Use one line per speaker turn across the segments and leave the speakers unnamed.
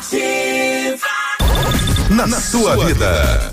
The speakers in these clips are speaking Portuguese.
Ativa. Na, na sua vida.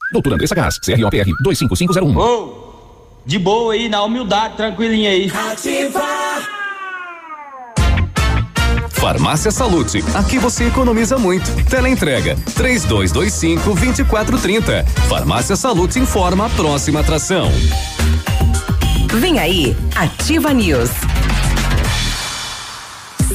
Doutor Andressa Gás, CROPR 25501.
Oh, de boa aí, na humildade, tranquilinha aí. Ativa!
Farmácia Salute, aqui você economiza muito. Teleentrega, três dois, dois cinco, vinte e quatro, trinta. Farmácia Salute informa a próxima atração.
Vem aí, Ativa News.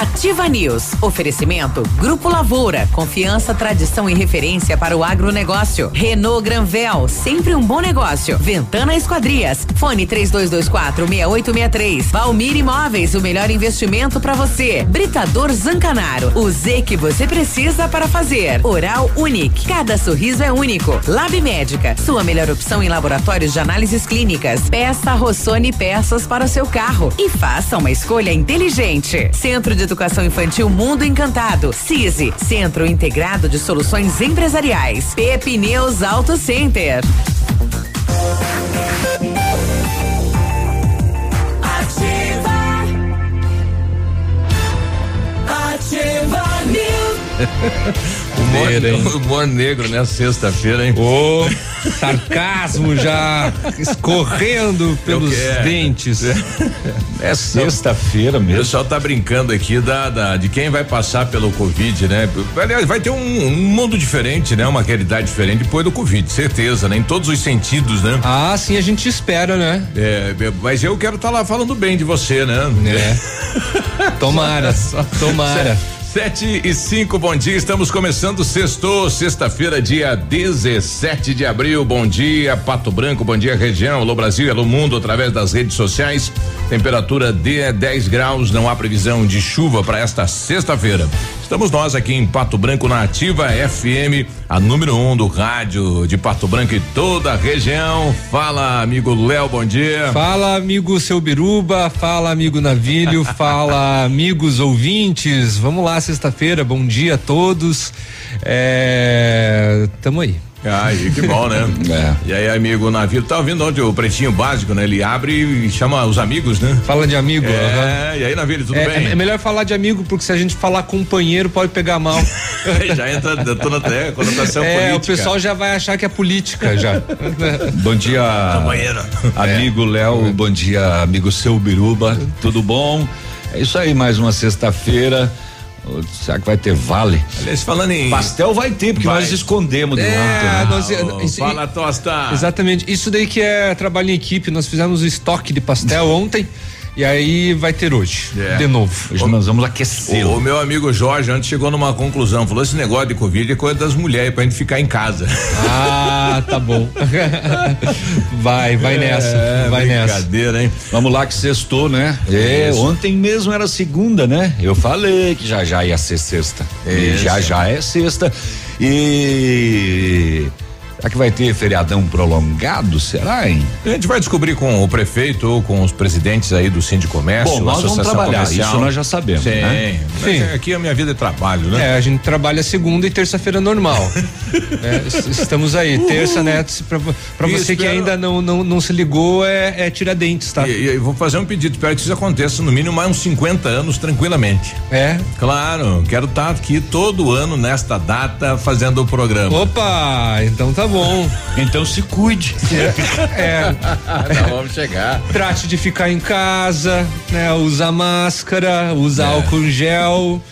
Ativa News. Oferecimento Grupo Lavoura. Confiança, tradição e referência para o agronegócio. Renault Granvel. Sempre um bom negócio. Ventana Esquadrias. Fone 3224 6863. Valmir Imóveis. O melhor investimento para você. Britador Zancanaro. O Z que você precisa para fazer. Oral Unique. Cada sorriso é único. Lab Médica. Sua melhor opção em laboratórios de análises clínicas. Peça Rossoni peças para o seu carro. E faça uma escolha inteligente. Centro de Educação Infantil Mundo Encantado. CISI, Centro Integrado de Soluções Empresariais. Pepineus Auto Center.
Ativa. Ativa
Humor, humor negro nessa sexta-feira, hein?
Ô, oh, sarcasmo já escorrendo pelos é. dentes.
É sexta-feira mesmo. O pessoal tá brincando aqui da, da, de quem vai passar pelo Covid, né? Aliás, vai ter um, um, mundo diferente, né? Uma realidade diferente depois do Covid, certeza, né? Em todos os sentidos, né?
Ah, sim, a gente espera, né?
É, mas eu quero estar tá lá falando bem de você, né?
É. tomara, tomara.
Sete e cinco, bom dia. Estamos começando sexto, sexta-feira, dia 17 de abril. Bom dia, Pato Branco, bom dia, região. Alô Brasil, alô mundo, através das redes sociais. Temperatura de 10 graus, não há previsão de chuva para esta sexta-feira. Estamos nós aqui em Pato Branco na Ativa FM, a número um do rádio de Pato Branco e toda a região. Fala, amigo Léo, bom dia.
Fala, amigo seu Biruba, fala, amigo Navilho, fala, amigos ouvintes. Vamos lá, sexta-feira, bom dia a todos. É, tamo aí.
Ai, que bom, né? é. E aí, amigo navio, tá ouvindo onde o pretinho básico, né? Ele abre e chama os amigos, né?
Fala de amigo. É,
uhum. e aí, navio, tudo
é,
bem?
É melhor falar de amigo, porque se a gente falar companheiro, pode pegar mal.
já entra toda até conotação
é,
política.
o pessoal já vai achar que é política já.
bom dia,
companheiro.
Amigo Léo, bom dia, amigo seu Biruba, tudo bom? É isso aí, mais uma sexta-feira. Será que vai ter vale?
Aliás, falando em.
Pastel vai ter, porque vai. nós escondemos
é,
né?
nós, oh,
isso, fala, Tosta.
Exatamente. Isso daí que é trabalho em equipe. Nós fizemos o estoque de pastel ontem. E aí vai ter hoje, é. de novo.
Hoje o, nós vamos aquecer.
O, o, meu amigo Jorge antes chegou numa conclusão, falou esse negócio de Covid é coisa das mulheres pra gente ficar em casa.
Ah, tá bom. vai, vai é, nessa, vai nessa.
Brincadeira, hein?
Vamos lá que sextou, né? É, ontem mesmo era segunda, né? Eu falei que já já ia ser sexta. E já já é sexta. E Será que vai ter feriadão prolongado? Será, hein?
A gente vai descobrir com o prefeito ou com os presidentes aí do Sindicomércio,
Bom, nós vamos trabalhar,
Comercial.
isso nós já sabemos,
Sim.
né?
Sim.
Aqui a minha vida é trabalho, né?
É, a gente trabalha segunda e terça-feira normal. É, es- estamos aí, terça, né?
E
você que
espero-
ainda não, não, não se ligou, é, é Tiradentes, tá?
E, e eu vou fazer um pedido, espero que isso aconteça no mínimo mais uns 50 anos tranquilamente.
É.
Claro, quero estar aqui todo ano nesta data fazendo o programa.
Opa, então tá bom.
Então se cuide.
É,
Não, vamos chegar.
trate de ficar em casa, né? Usa máscara, usa
É.
álcool em gel.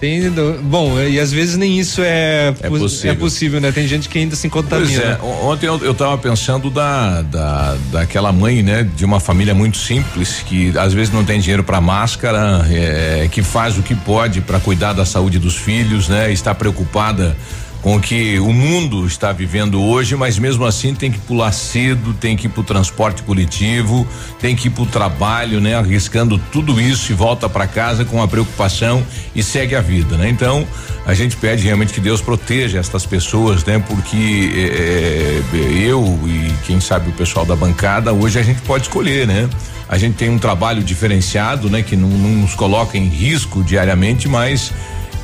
Tem, bom, e às vezes nem isso é,
É
pos-
possível.
é possível, né? Tem gente que ainda se contamina.
é, ontem eu, eu tava pensando da, da, daquela mãe, né, de uma família muito simples, que às vezes não tem dinheiro para máscara, é, que faz o que pode para cuidar da saúde dos filhos, né, está preocupada com o que o mundo está vivendo hoje, mas mesmo assim tem que pular cedo, tem que ir pro transporte coletivo, tem que ir pro trabalho, né, arriscando tudo isso e volta para casa com a preocupação e segue a vida, né? Então, a gente pede realmente que Deus proteja estas pessoas, né? Porque é, eu e quem sabe o pessoal da bancada, hoje a gente pode escolher, né? A gente tem um trabalho diferenciado, né? Que não, não nos coloca em risco diariamente, mas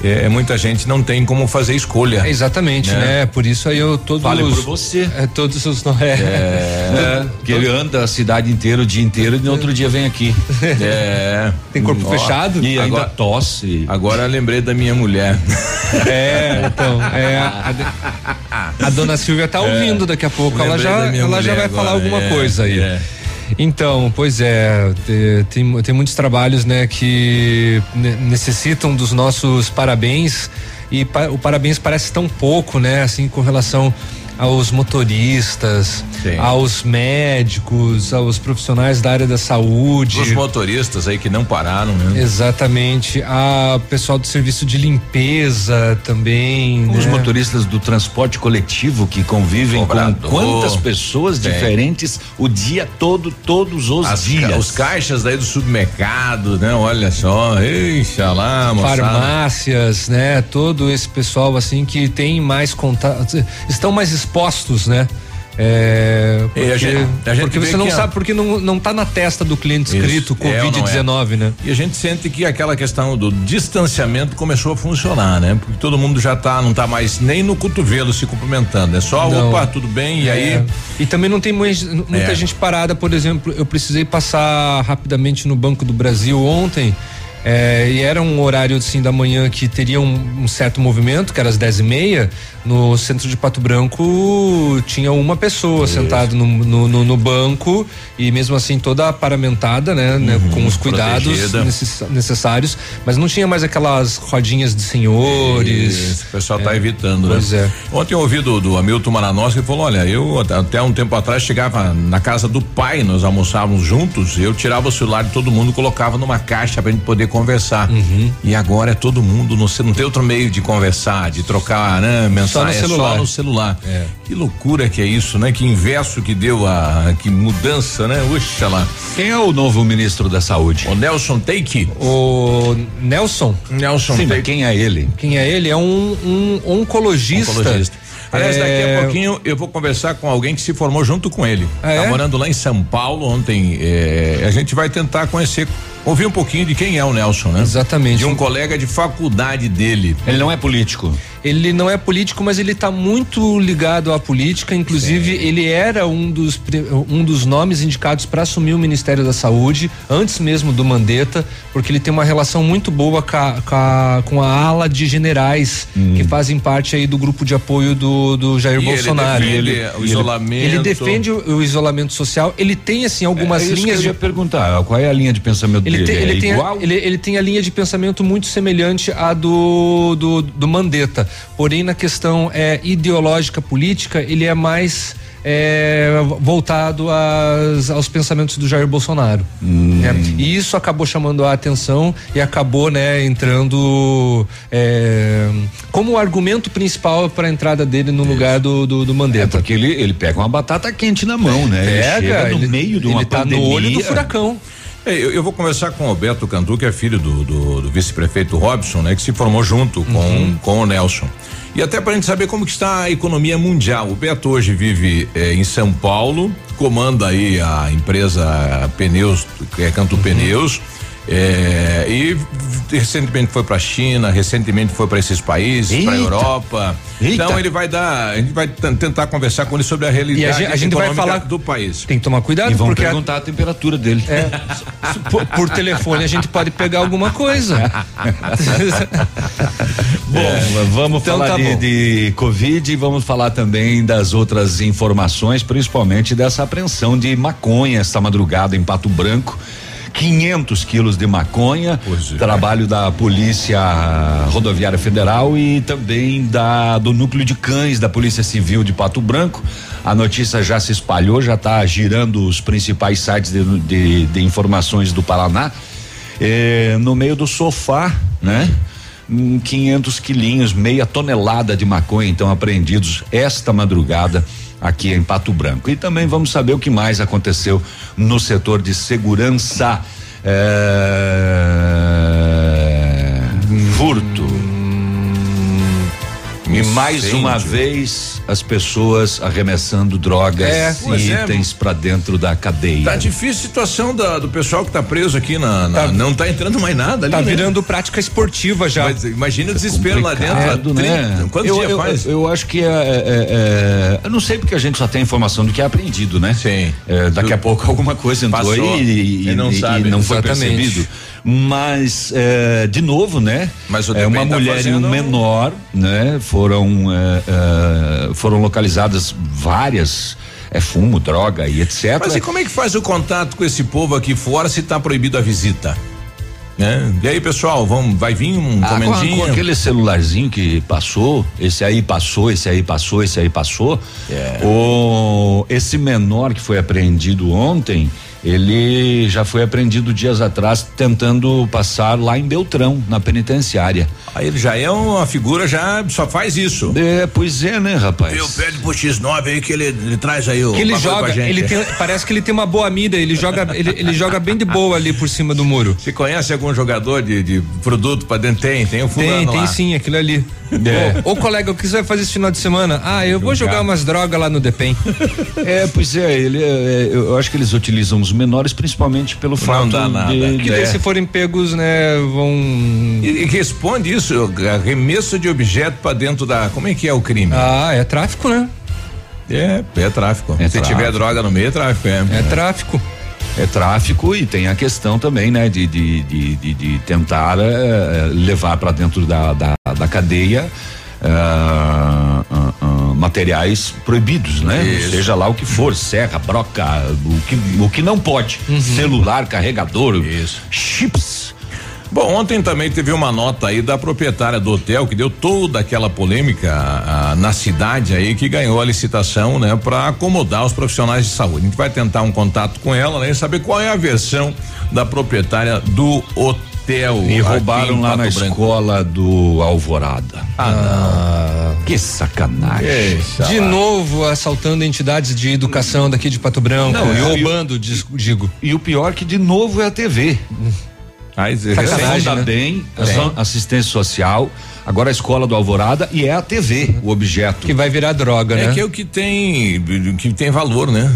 é, muita gente não tem como fazer escolha.
Exatamente,
Né?
né? Por isso aí eu todos
Fale
os,
por você.
É, todos os é,
É, que ele anda a cidade inteira o dia inteiro e no outro dia vem aqui.
É.
Tem corpo
Ó,
fechado?
E ainda
Agora-
tosse.
Agora lembrei da minha mulher.
É, então, é, a, a dona Silvia tá ouvindo daqui a pouco, ela já, ela já vai falar
agora,
alguma
é,
coisa aí. Então, pois é, te- tem, tem muitos trabalhos, né, que ne- necessitam dos nossos parabéns. E pa- o parabéns parece tão pouco, né, assim, com relação aos motoristas,
Sim.
aos médicos, aos profissionais da área da saúde.
Os motoristas aí que não pararam, né?
Exatamente. A pessoal do serviço de limpeza também.
Os
né?
motoristas do transporte coletivo que convivem
Cobrador.
com quantas pessoas
Tem.
diferentes o dia todo, todos os
As ca-
dias.
os caixas daí do supermercado, né? Olha só, eixa lá, moçada.
farmácias, né? Todo esse pessoal assim que tem mais contato, estão mais expostos, né? É, porque,
a gente- a gente
porque você não sabe porque não, não tá na testa do cliente escrito
é ou não é?
Covid-19, né?
E a gente sente que aquela questão do distanciamento começou a funcionar, né? Porque todo mundo já tá, não tá mais nem no cotovelo se cumprimentando, é só,
Não.
opa, tudo bem, e
É.
aí
E também não tem mais- muita
É.
gente parada, por exemplo, eu precisei passar rapidamente no Banco do Brasil ontem. É, e era um horário assim da manhã que teria um, um certo movimento, que era às dez e meia, no centro de Pato Branco tinha uma pessoa sentada no, no, no- no banco e mesmo assim toda paramentada, né, né, com os cuidados
Uhum,
necess- necessários, mas não tinha mais aquelas rodinhas de senhores.
Isso, o pessoal tá evitando, né?
Pois é.
Ontem eu ouvi do, do Hamilton Maranossi que falou: olha, eu até- um tempo atrás chegava na casa do pai, nós almoçávamos juntos, eu tirava o celular de todo mundo, colocava numa caixa pra gente poder conversar.
Uhum.
E agora é todo mundo, no, não tem outro meio de conversar, de trocar, né, mensagem, é
celular.
só no celular.
É.
Que loucura que é isso, né? Que inverso que deu a, que mudança, né? Uxa lá.
Quem é o novo ministro da saúde?
O Nelson Take.
O Nelson,
Nelson
Sim,
Take.
quem é ele?
quem é ele? É um, um oncologista.
Oncologista. Aliás, daqui
É,
a pouquinho eu vou conversar com alguém que se formou junto com ele.
Ah,
tá
é?
morando lá em São Paulo ontem. é, a gente vai tentar conhecer, ouvir um pouquinho de quem é o Nelson, né?
Exatamente.
De um colega de faculdade dele.
Ele não é político.
Ele não é político, mas ele está muito ligado à política. Inclusive, ele era um dos, um dos nomes indicados para assumir o Ministério da Saúde, antes mesmo do Mandetta, porque ele tem uma relação muito boa com a, com a- com a ala de generais que fazem parte aí do grupo de apoio do, do Jair
E
Bolsonaro.
Ele defende
Ele-
o isolamento.
ele defende o, o isolamento social. Ele tem assim algumas
é isso
linhas
eu
de
ia perguntar. Qual é a linha de pensamento
Ele tem, ele,
é
tem a, ele, ele tem a linha de pensamento muito semelhante à do, do, do Mandetta. Porém, na questão é, ideológica política, ele é mais é, voltado às- aos pensamentos do Jair Bolsonaro. né? E isso acabou chamando a atenção e acabou né, entrando é, como argumento principal para a entrada dele no lugar do, do, do
É
Mandetta.
porque ele, ele pega uma batata quente na mão, né? ele
Pega,
chega no
ele,
meio de uma
ele tá
pandemia.
no olho do furacão.
É, eu, eu vou conversar com o Alberto Cantu, que é filho do, do- do vice-prefeito Robson, né? Que se formou junto com,
Uhum.
com o Nelson. E até para a gente saber como que está a economia mundial. O Beto hoje vive eh, em São Paulo, comanda aí a empresa Pneus, que é Canto Pneus. É, e recentemente foi para a China, recentemente foi para esses países, para a Europa.
Eita.
Então ele vai dar, a gente vai tentar conversar com ele sobre a realidade
E a gente, a gente vai falar
do país.
Tem que tomar cuidado
E vão
porque a-
perguntar a temperatura dele.
é, por, por telefone a gente pode pegar alguma coisa.
Bom, vamos
Então
falar
tá
de,
bom.
de Covid e vamos falar também das outras informações, principalmente dessa apreensão de maconha esta madrugada em Pato Branco. 500 quilos de maconha,
é.
trabalho da Polícia Rodoviária Federal e também da do Núcleo de Cães da Polícia Civil de Pato Branco. A notícia já se espalhou, já está girando os principais sites de, de- de informações do Paraná. Eh, no meio do sofá, né? Hum, 500 quilinhos, meia tonelada de maconha, então apreendidos esta madrugada aqui em Pato Branco. E também vamos saber o que mais aconteceu no setor de segurança. É, furto. E mais
Incêndio.
uma vez as pessoas arremessando drogas
É,
e
é.
itens para dentro da cadeia.
Tá difícil a situação da- do pessoal que tá preso aqui na, na-
Tá-
não tá entrando mais nada ali,
Tá
né?
virando prática esportiva já.
Mas imagina o desespero lá dentro.
Né?
30, Quantos
eu,
dias
eu,
faz?
Eu, acho que é, é- é- Eu não sei porque a gente só tem informação do que é apreendido, né?
Sim.
É, daqui a pouco alguma coisa entrou
Passou.
aí e,
E não
e-
sabe.
e não foi
Exatamente.
percebido. Mas, é, de novo, né?
Mas
é uma
tá
mulher e um
fazendo-
menor, né? Foram, é, é, foram localizadas várias. É fumo, droga e etc.
Mas e como é que faz o contato com esse povo aqui fora se tá proibido a visita? Né? E aí, pessoal, vamos, vai vir um
Ah, com,
comendinho?
com aquele celularzinho que passou, esse aí passou, esse aí passou, esse aí passou.
É.
O, esse menor que foi apreendido ontem, ele já foi apreendido dias atrás tentando passar lá em Beltrão, na penitenciária.
Aí ele já é uma figura, já só faz isso.
É, pois é, né, rapaz?
Eu pede pro X9 aí que ele, ele traz aí o
Que ele joga,
gente.
ele tem, parece que ele tem uma boa mira, ele joga, ele, ele joga bem de boa ali por cima do muro.
Você conhece algum jogador de, de produto pra dentro? Tem, tem o
Tem,
fulano
tem
lá.
sim, aquilo ali.
É.
Ô, ô, colega, o que você vai fazer esse final de semana? Ah, eu vou
Jogar.
umas drogas lá no Depem.
É, pois é, ele, é, eu acho que eles utilizam os menores principalmente pelo fato
dá nada.
de,
Que daí,
é.
se forem pegos, né, vão.
E, e responde isso, arremesso de objeto pra dentro da. Como é que é o crime?
Ah, é tráfico, né?
É, é tráfico.
É
Se
tráfico.
tiver droga no meio, é tráfico, é.
É tráfico.
É tráfico e tem a questão também, né, de, de, de, de, de tentar eh, levar para dentro da, da, da cadeia ah, ah, materiais proibidos, né?
Isso.
Seja lá o que for, serra, broca, o que, o que não pode. Celular, carregador,
Isso.
chips.
Bom, ontem também teve uma nota aí da proprietária do hotel que deu toda aquela polêmica ah, na cidade aí que ganhou a licitação, né, para acomodar os profissionais de saúde. A gente vai tentar um contato com ela, né, e saber qual é a versão da proprietária do hotel.
E
aqui
roubaram lá na
Branco.
escola do Alvorada.
Ah,
Que sacanagem.
Deixa
De
lá.
novo, assaltando entidades de educação daqui de Pato Branco.
Não,
e roubando, digo.
E o pior que de novo é a TV.
Mas,
Sacanagem, né?
Bem, ação- assistência social, agora a escola do Alvorada e é a TV, o objeto.
Que vai virar droga,
É
né?
que é o que tem, que tem valor, né?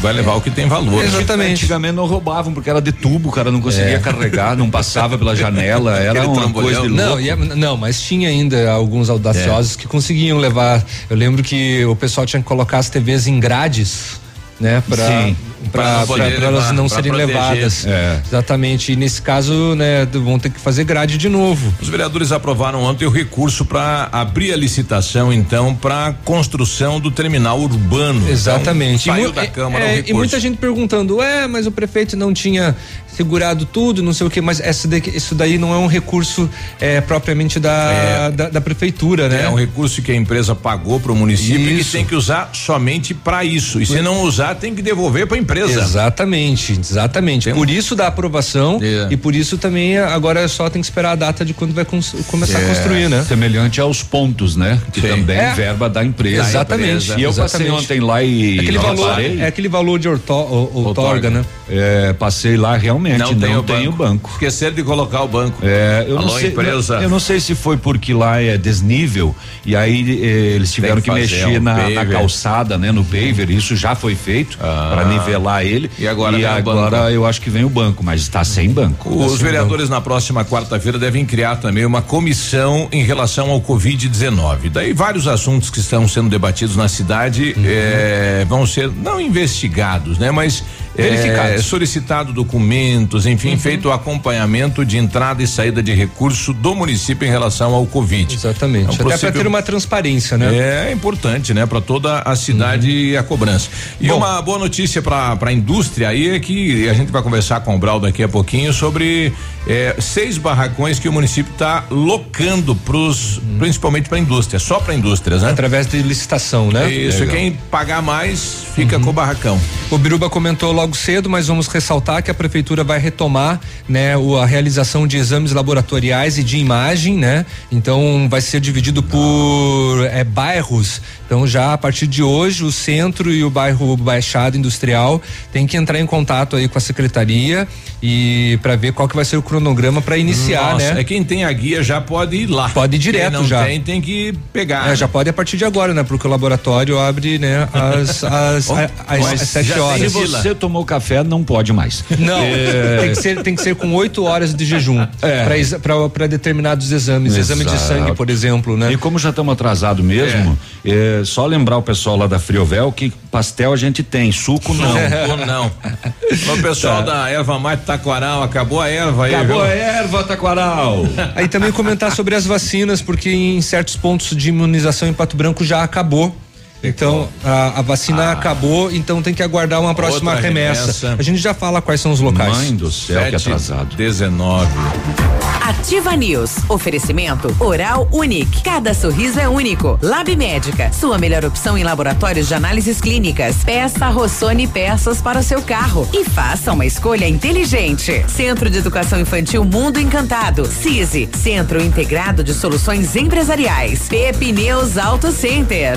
Vai levar o que tem valor.
Exatamente.
Antigamente não roubavam porque era de tubo, o cara não conseguia carregar, não passava pela janela, era
Aquele
uma coisa de louco.
Não, é- não, mas tinha ainda alguns
É.
audaciosos que conseguiam levar. Eu lembro que o pessoal tinha que colocar as TVs em grades, né, para
Sim,
pra
para elas não
pra
serem
proteger.
levadas.
É.
Exatamente. E nesse caso, né, vão ter que fazer grade de novo.
Os vereadores aprovaram ontem o recurso para abrir a licitação, então, para construção do terminal urbano.
Exatamente.
Então,
E
saiu da
é-
Câmara
é,
o
E
recurso.
muita gente perguntando, ué, mas o prefeito não tinha segurado tudo, não sei o que, mas essa daqui- isso daí não é um recurso é, propriamente da,
É.
da, da prefeitura, né?
É um recurso que a empresa pagou para o município e que
Isso.
tem que usar somente para isso. E se não usar, tem que devolver para a empresa. Empresa.
Exatamente, exatamente.
Tem um-
Por isso da aprovação
É.
e por isso também agora só tem que esperar a data de quando vai começar
É.
a construir, né?
Semelhante aos pontos, né? Que
Sim.
também
É.
verba da empresa.
Exatamente,
E eu passei
exatamente.
ontem lá e
Aquele
não
valor, é aquele valor de orto, o- outorga, né?
É, passei lá realmente, não,
tem o
tem o banco.
Esqueceram de colocar o banco.
É, eu
Alô,
não sei,
empresa.
Eu não sei se foi porque lá é desnível e aí eh, eles tiveram
Tem
que,
que
mexer
um
na, na calçada, né, no paver. Isso já foi feito para nivelar ele.
E agora
e agora
banco.
eu acho que vem o banco, mas está sem banco.
Os vereadores na próxima quarta-feira devem criar também uma comissão em relação ao Covid-19. Daí vários assuntos que estão sendo debatidos na cidade
Uhum.
eh, vão ser não investigados, né? Mas eh,
Verificados.
solicitado documentos, enfim, feito o acompanhamento de entrada e saída de recurso do município em relação ao Covid.
Exatamente.
É um
Até para
possível-
ter uma transparência, né?
É importante, né, para toda a cidade e a cobrança. E
Bom.
uma boa notícia para a indústria aí é que a gente vai conversar com o Brau daqui a pouquinho sobre eh, seis barracões que o município está locando pros, principalmente para indústria, só para indústrias, né?
Através de licitação, né?
Isso,
Legal.
quem pagar mais fica com o barracão.
O Biruba comentou logo cedo, mas vamos ressaltar que a prefeitura vai retomar, né, o- a realização de exames laboratoriais e de imagem, né? Então vai ser dividido por é, bairros. Então já a partir de hoje o centro e o bairro Baixada Industrial tem que entrar em contato aí com a secretaria e para ver qual que vai ser o cronograma para iniciar,
Nossa,
né?
é quem tem a guia já pode ir lá.
Pode ir direto
quem não
já.
tem tem que pegar.
É, já pode a partir de agora, né? Porque o laboratório abre, né, às, às,
Oh,
às,
mas
às sete horas.
Se você tomou café, não pode mais.
Não,
É.
tem, que ser, tem que ser com oito horas de jejum
É.
para determinados exames, exame de
Exato.
sangue, por exemplo, né?
E como já estamos atrasados mesmo, é. só lembrar o pessoal lá da Friovel que pastel a gente tem, suco não.
Ou não. O pessoal da erva mate taquaral, acabou a erva aí,
Acabou
viu?
a erva, Taquaral.
Aí também comentar sobre as vacinas, porque em certos pontos de imunização em Pato Branco já acabou. Então, a, a vacina acabou, então tem que aguardar uma próxima
Ah. Outra
remessa.
remessa.
A gente já fala quais são os locais.
Mãe do céu, que atrasado.
19.
Ativa News. Oferecimento Oral Unique. Cada sorriso é único. Lab Médica. Sua melhor opção em laboratórios de análises clínicas. Peça Rossoni peças para o seu carro. E faça uma escolha inteligente. Centro de Educação Infantil Mundo Encantado. CISI. Centro Integrado de Soluções Empresariais. Pepineus Auto Center.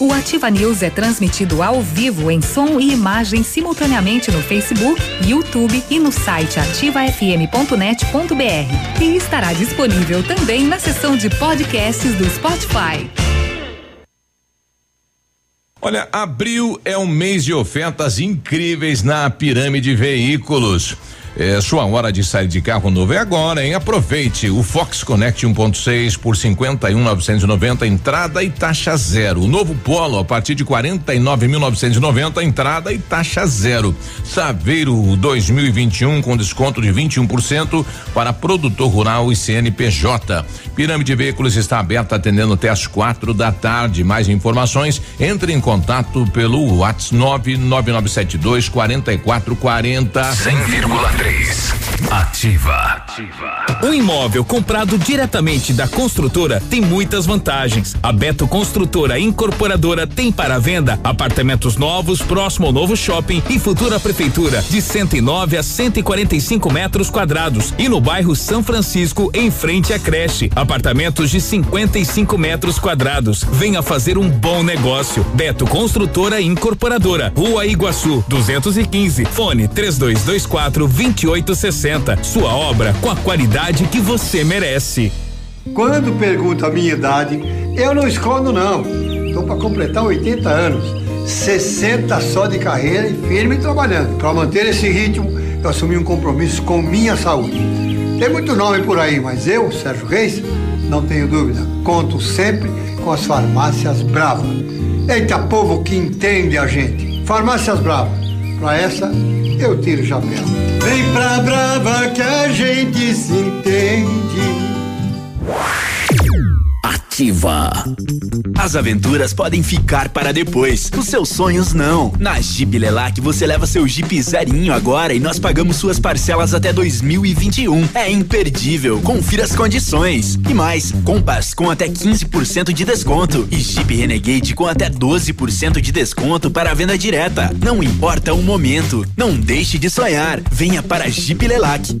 O Ativa News é transmitido ao vivo em som e imagem simultaneamente no Facebook, YouTube e no site ativafm.net.br. E estará disponível também na seção de podcasts do Spotify.
Olha, abril é um mês de ofertas incríveis na Pirâmide Veículos. É, sua hora de sair de carro novo é agora, hein? Aproveite o Fox Connect 1.6 por 51.990 entrada e taxa zero. O novo Polo a partir de 49.990 entrada e taxa zero. Saveiro 2021 com desconto de 21% para produtor rural e CNPJ. Pirâmide Veículos está aberta atendendo até às quatro da tarde. Mais informações, entre em contato pelo WhatsApp 99972 4440.
100,3. Ativa.
Um imóvel comprado diretamente da construtora tem muitas vantagens. A Beto Construtora Incorporadora tem para venda apartamentos novos próximo ao novo shopping e futura prefeitura de 109 a 145 metros quadrados e no bairro São Francisco em frente à creche apartamentos de 55 metros quadrados. Venha fazer um bom negócio. Beto Construtora Incorporadora, Rua Iguaçu, 215, fone 3224 2860. Sua obra com a qualidade que você merece.
Quando pergunta a minha idade, eu não escondo não. Estou para completar 80 anos, 60 só de carreira e firme trabalhando. Para manter esse ritmo, eu assumi um compromisso com minha saúde. Tem muito nome por aí, mas eu, Sérgio Reis, não tenho dúvida. Conto sempre com as farmácias Brava. Eita povo que entende a gente. Farmácias Brava. Para essa, eu tiro o chapéu. Vem pra Brava que a gente se entende.
Ativa.
As aventuras podem ficar para depois, os seus sonhos não. Na Jeep Lelac você leva seu Jeep zerinho agora e nós pagamos suas parcelas até 2021. É imperdível. Confira as condições. E mais, Compass com até 15% de desconto e Jeep Renegade com até 12% de desconto para venda direta. Não importa o momento, não deixe de sonhar. Venha para Jeep Lelac.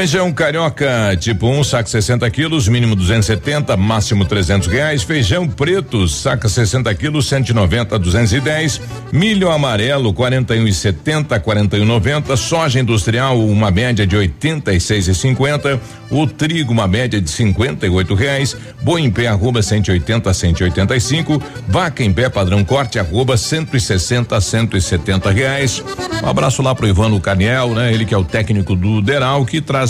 Feijão carioca, tipo 1, um, saco 60 quilos, mínimo 270, máximo 300 reais. Feijão preto, saca 60 quilos, 190 a 210. Milho amarelo, 41 e 70, 41 90. Soja industrial, uma média de 86 e 50. O trigo, uma média de 58 reais. Boi em pé, arroba 180 a 185. Vaca em pé, padrão corte, arroba 160 a 170 reais. Um abraço lá pro Ivano Caniel, né? Ele que é o técnico do Deral, que traz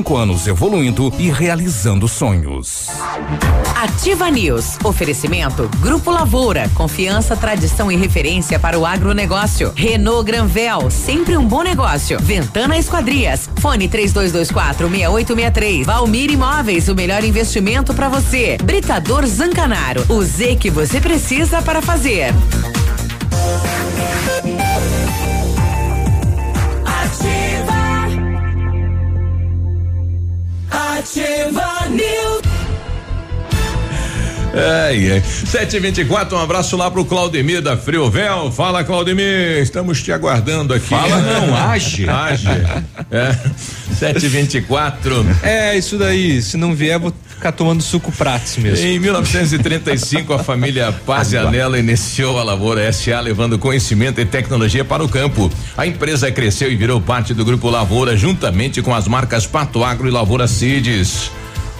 25 anos evoluindo e realizando sonhos.
Ativa News. Oferecimento Grupo Lavoura. Confiança, tradição e referência para o agronegócio. Renault Granvel. Sempre um bom negócio. Ventana Esquadrias. Fone 3224 6863. Valmir Imóveis. O melhor investimento para você. Britador Zancanaro. O Z que você precisa para fazer.
Ativa News. É, é. 724, um abraço lá pro Claudemir da Friovel. Fala, Claudemir, estamos te aguardando aqui.
Fala não, age.
Age. É. 724.
É, isso daí. Se não vier, vou ficar tomando suco pratos mesmo.
Em 1935, a família Pazianella iniciou a Lavoura SA, levando conhecimento e tecnologia para o campo. A empresa cresceu e virou parte do Grupo Lavoura, juntamente com as marcas Pato Agro e Lavoura Seeds.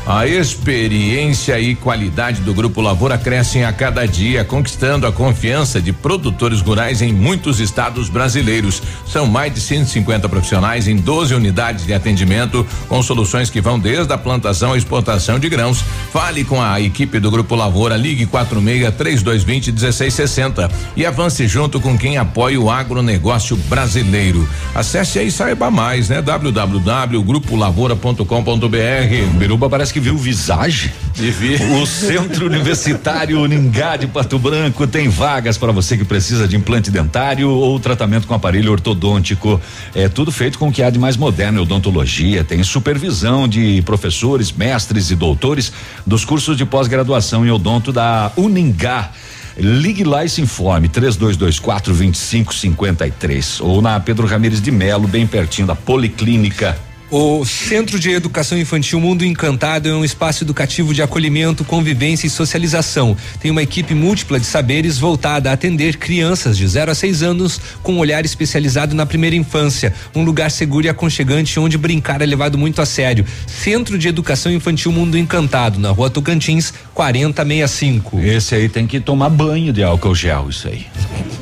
A experiência e qualidade do Grupo Lavoura crescem a cada dia, conquistando a confiança de produtores rurais em muitos estados brasileiros. São mais de 150 profissionais em 12 unidades de atendimento, com soluções que vão desde a plantação à exportação de grãos. Fale com a equipe do Grupo Lavoura, ligue 46 3220 1660 e avance junto com quem apoia o agronegócio brasileiro. Acesse aí e saiba mais, né? www.grupolavoura.com.br.
Biruba parece que viu Visage?
E vi.
O Centro Universitário Uningá de Pato Branco tem vagas para você que precisa de implante dentário ou tratamento com aparelho ortodôntico. É tudo feito com o que há de mais moderno, odontologia, tem supervisão de professores, mestres e doutores dos cursos de pós-graduação em odonto da Uningá. Ligue lá e se informe, 3224 2553 ou na Pedro Ramires de Melo, bem pertinho da Policlínica.
O Centro de Educação Infantil Mundo Encantado é um espaço educativo de acolhimento, convivência e socialização. Tem uma equipe múltipla de saberes voltada a atender crianças de 0 a 6 anos com um olhar especializado na primeira infância. Um lugar seguro e aconchegante onde brincar é levado muito a sério. Centro de Educação Infantil Mundo Encantado, na rua Tocantins, 4065.
Esse aí tem que tomar banho de álcool gel, isso aí.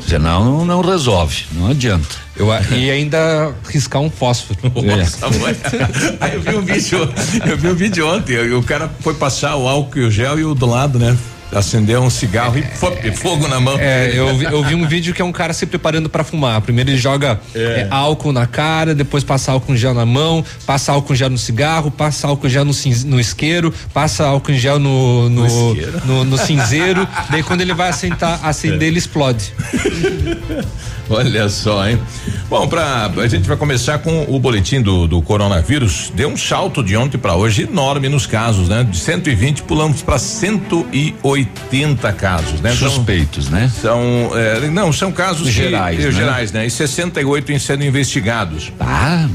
Senão não, não resolve, não adianta.
Eu, e ainda riscar um fósforo.
Nossa, é. Aí eu vi um vídeo, eu vi um vídeo ontem, o cara foi passar o álcool e o gel e o do lado, né? Acender um cigarro e fop, fogo na mão.
É, eu, vi- eu vi um vídeo que é um cara se preparando pra fumar. Primeiro ele joga
É.
é, álcool na cara, depois passa álcool em gel na mão, passa álcool em gel no cigarro, passa álcool em gel no, no isqueiro, passa álcool em gel no no,
isqueiro?
no, no cinzeiro. daí quando ele vai assentar, acender,
É.
ele explode.
Olha só, hein? Bom, pra, a gente vai começar com o boletim do, do coronavírus. Deu um salto de ontem para hoje enorme nos casos, né? De 120 pulamos para 180 casos, né?
Suspeitos, né?
São, é, não, são casos que-
Gerais,
eh,
né?
gerais, né? E 68 em sendo investigados.
Ah,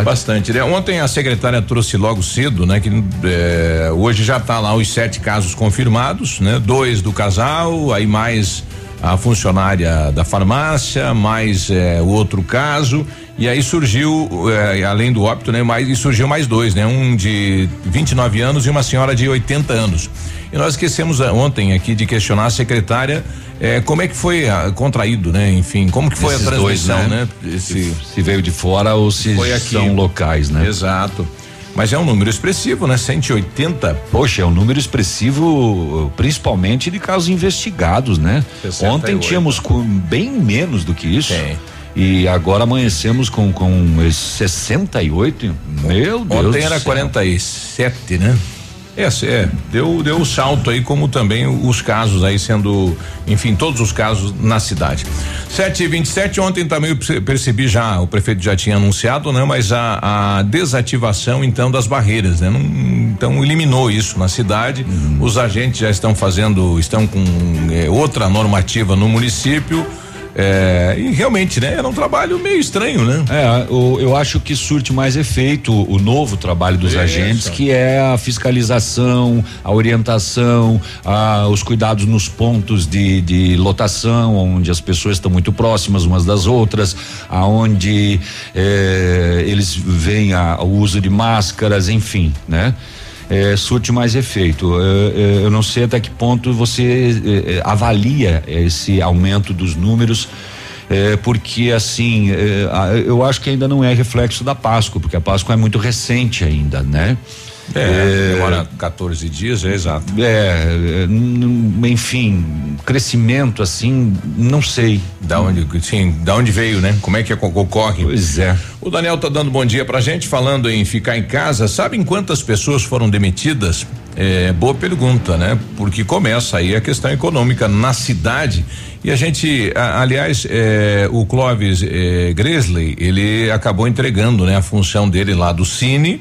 É bastante, né? Ontem a secretária trouxe logo cedo, né? Que eh, hoje já tá lá os sete casos confirmados, né? Dois do casal, aí mais a funcionária da farmácia, mais eh, o outro caso. E aí surgiu, eh, além do óbito, né? Mais, e surgiu mais dois, né? Um de 29 anos e uma senhora de 80 anos. E nós esquecemos ah, ontem aqui de questionar a secretária eh, como é que foi ah, contraído, né? Enfim, como que foi
Esses
a
dois,
transmissão,
né?
né? Esse,
Se veio de fora ou se
Foi aqui.
são locais, né?
Exato. Mas é um número expressivo, né? 180.
Poxa, é um número expressivo, principalmente de casos investigados, né?
68.
Ontem tínhamos com bem menos do que isso. E agora amanhecemos com, com esses 68. Meu Deus.
Ontem era
céu.
47, né? É, é, deu deu um salto aí, como também os casos aí sendo, enfim, todos os casos na cidade. 7 e 27 ontem também percebi já, o prefeito já tinha anunciado, né? Mas a, a desativação então das barreiras, né? Não- então eliminou isso na cidade. Os agentes já estão fazendo, estão com eh, outra normativa no município. Eh, e realmente, né? Era um trabalho meio estranho, né?
É, o- eu acho que surte mais efeito o novo trabalho dos
Isso.
agentes, que é a fiscalização, a orientação, a- os cuidados nos pontos de, de lotação, onde as pessoas estão muito próximas umas das outras, aonde eh, eles veem a- o uso de máscaras, enfim, né? É, surte mais efeito. É, é, eu não sei até que ponto você é, avalia esse aumento dos números. é, porque assim, eu acho que ainda não é reflexo da Páscoa, porque a Páscoa é muito recente ainda, né?
É, demora 14 dias, é exato.
É, é, enfim, crescimento assim, não sei.
Da onde, sim, da onde veio, né? Como é que oco- ocorre?
Pois é.
O Daniel tá dando bom dia pra gente, falando em ficar em casa. Sabem quantas pessoas foram demitidas? É, boa pergunta, né? Porque começa aí a questão econômica na cidade. E a gente, a- aliás, é, o Clóvis é, Gresley, ele acabou entregando, né, a função dele lá do Cine.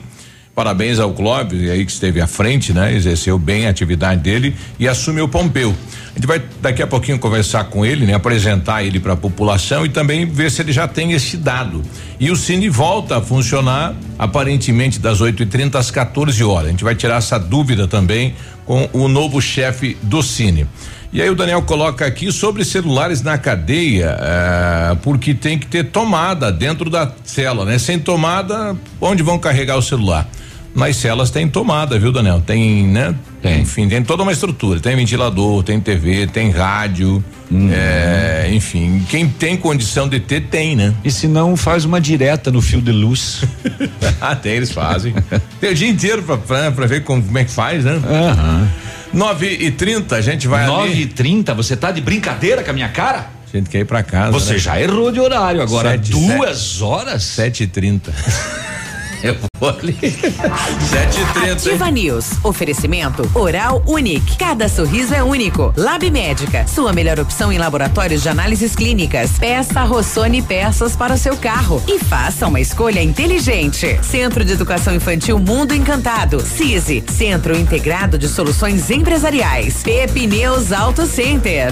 Parabéns ao Clóvis, aí que esteve à frente, né? Exerceu bem a atividade dele e assume o Pompeu. A gente vai daqui a pouquinho conversar com ele, né? Apresentar ele para a população e também ver se ele já tem esse dado. E o Cine volta a funcionar aparentemente das 8h30 às 14 horas. A gente vai tirar essa dúvida também com o novo chefe do Cine. E aí o Daniel coloca aqui sobre celulares na cadeia, eh, porque tem que ter tomada dentro da cela, né? Sem tomada, onde vão carregar o celular? Nas celas tem tomada, viu, Daniel? Tem, né? Tem. Enfim, tem toda uma estrutura. Tem ventilador, tem TV, tem rádio. eh, enfim, quem tem condição de ter, tem, né?
E se não, faz uma direta no fio de luz.
ah, tem, eles fazem. tem o dia inteiro pra, pra, pra ver como, como é que faz, né?
Aham.
9 e 30 a gente vai
9
ali.
e 30 você tá de brincadeira com a minha cara?
A gente quer ir pra casa.
Você
né?
já errou de horário agora.
Sete,
duas horas?
7 e 30 Eu vou ali. 7 e 30
Ativa News. Oferecimento Oral Unique. Cada sorriso é único. Lab Médica. Sua melhor opção em laboratórios de análises clínicas. Peça Rossoni peças para o seu carro. E faça uma escolha inteligente. Centro de Educação Infantil Mundo Encantado. CISI. Centro Integrado de Soluções Empresariais. Pepineus Auto Center.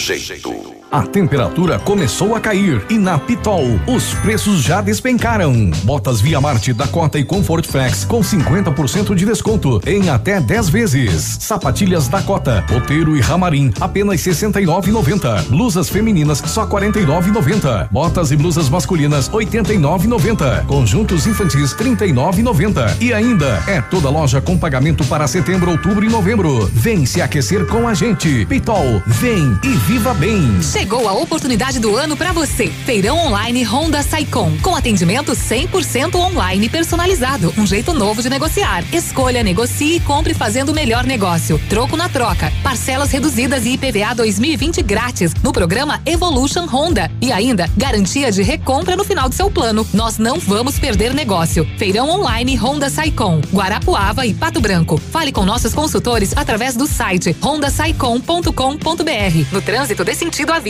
jeito.
A temperatura começou a cair e na Pitol os preços já despencaram. Botas Via Marte, Dakota e Comfort Flex com 50% de desconto em até 10 vezes. Sapatilhas Dakota, Oteiro e Ramarim apenas 69,90. Blusas femininas só 49,90. Botas e blusas masculinas 89,90. Conjuntos infantis 39,90. E ainda é toda loja com pagamento para setembro, outubro e novembro. Vem se aquecer com a gente. Pitol, vem e viva bem.
Chegou a oportunidade do ano para você. Feirão online Honda Saicom, com atendimento 100% online personalizado, um jeito novo de negociar. Escolha, negocie e compre fazendo o melhor negócio. Troco na troca, parcelas reduzidas e IPVA 2020 grátis no programa Evolution Honda e ainda garantia de recompra no final do seu plano. Nós não vamos perder negócio. Feirão online Honda Saicom, Guarapuava e Pato Branco. Fale com nossos consultores através do site hondasaicom.com.br. No trânsito dê sentido à vida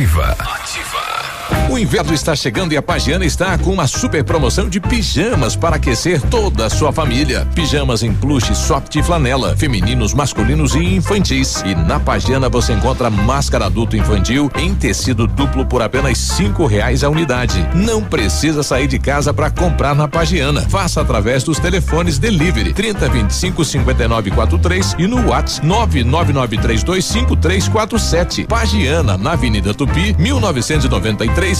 Ativa. O inverno está chegando e a Pagiana está com uma super promoção de pijamas para aquecer toda a sua família. Pijamas em plush, soft e flanela, femininos, masculinos e infantis. E na Pagiana você encontra máscara adulto infantil em tecido duplo por apenas cinco reais a unidade. Não precisa sair de casa para comprar na Pagiana. Faça através dos telefones delivery 30 25 59 43 e no WhatsApp 999325347. Pagiana na Avenida Tupi 1993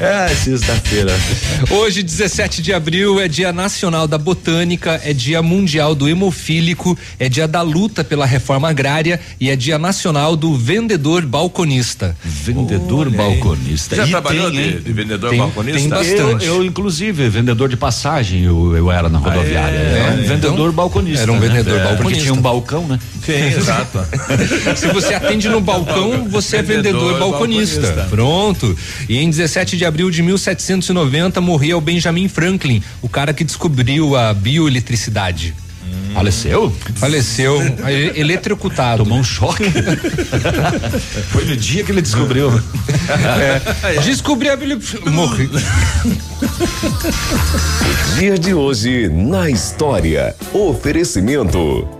É, sexta-feira.
Hoje, 17 de abril, é Dia Nacional da Botânica, é Dia Mundial do Hemofílico, é Dia da Luta pela Reforma Agrária e é Dia Nacional do Vendedor Balconista.
Vendedor Olha balconista.
Já e trabalhou tem, de, de, vendedor
tem,
balconista?
Tem bastante.
Eu, eu, inclusive, vendedor de passagem, eu, eu era na rodoviária. Ah, é, é, vendedor então, balconista.
Era um
né?
vendedor
é,
balconista.
Porque tinha um balcão, né?
Sim, exato.
Se você atende no balcão, você é vendedor balconista. balconista. Pronto. E em 17 de abril de 1790 morreu Benjamin Franklin, o cara que descobriu a bioeletricidade.
Hum. Faleceu?
Faleceu, eletrocutado.
Tomou um choque. Foi no dia que ele descobriu.
É. Descobriu a Morreu.
dia de hoje na história. Oferecimento.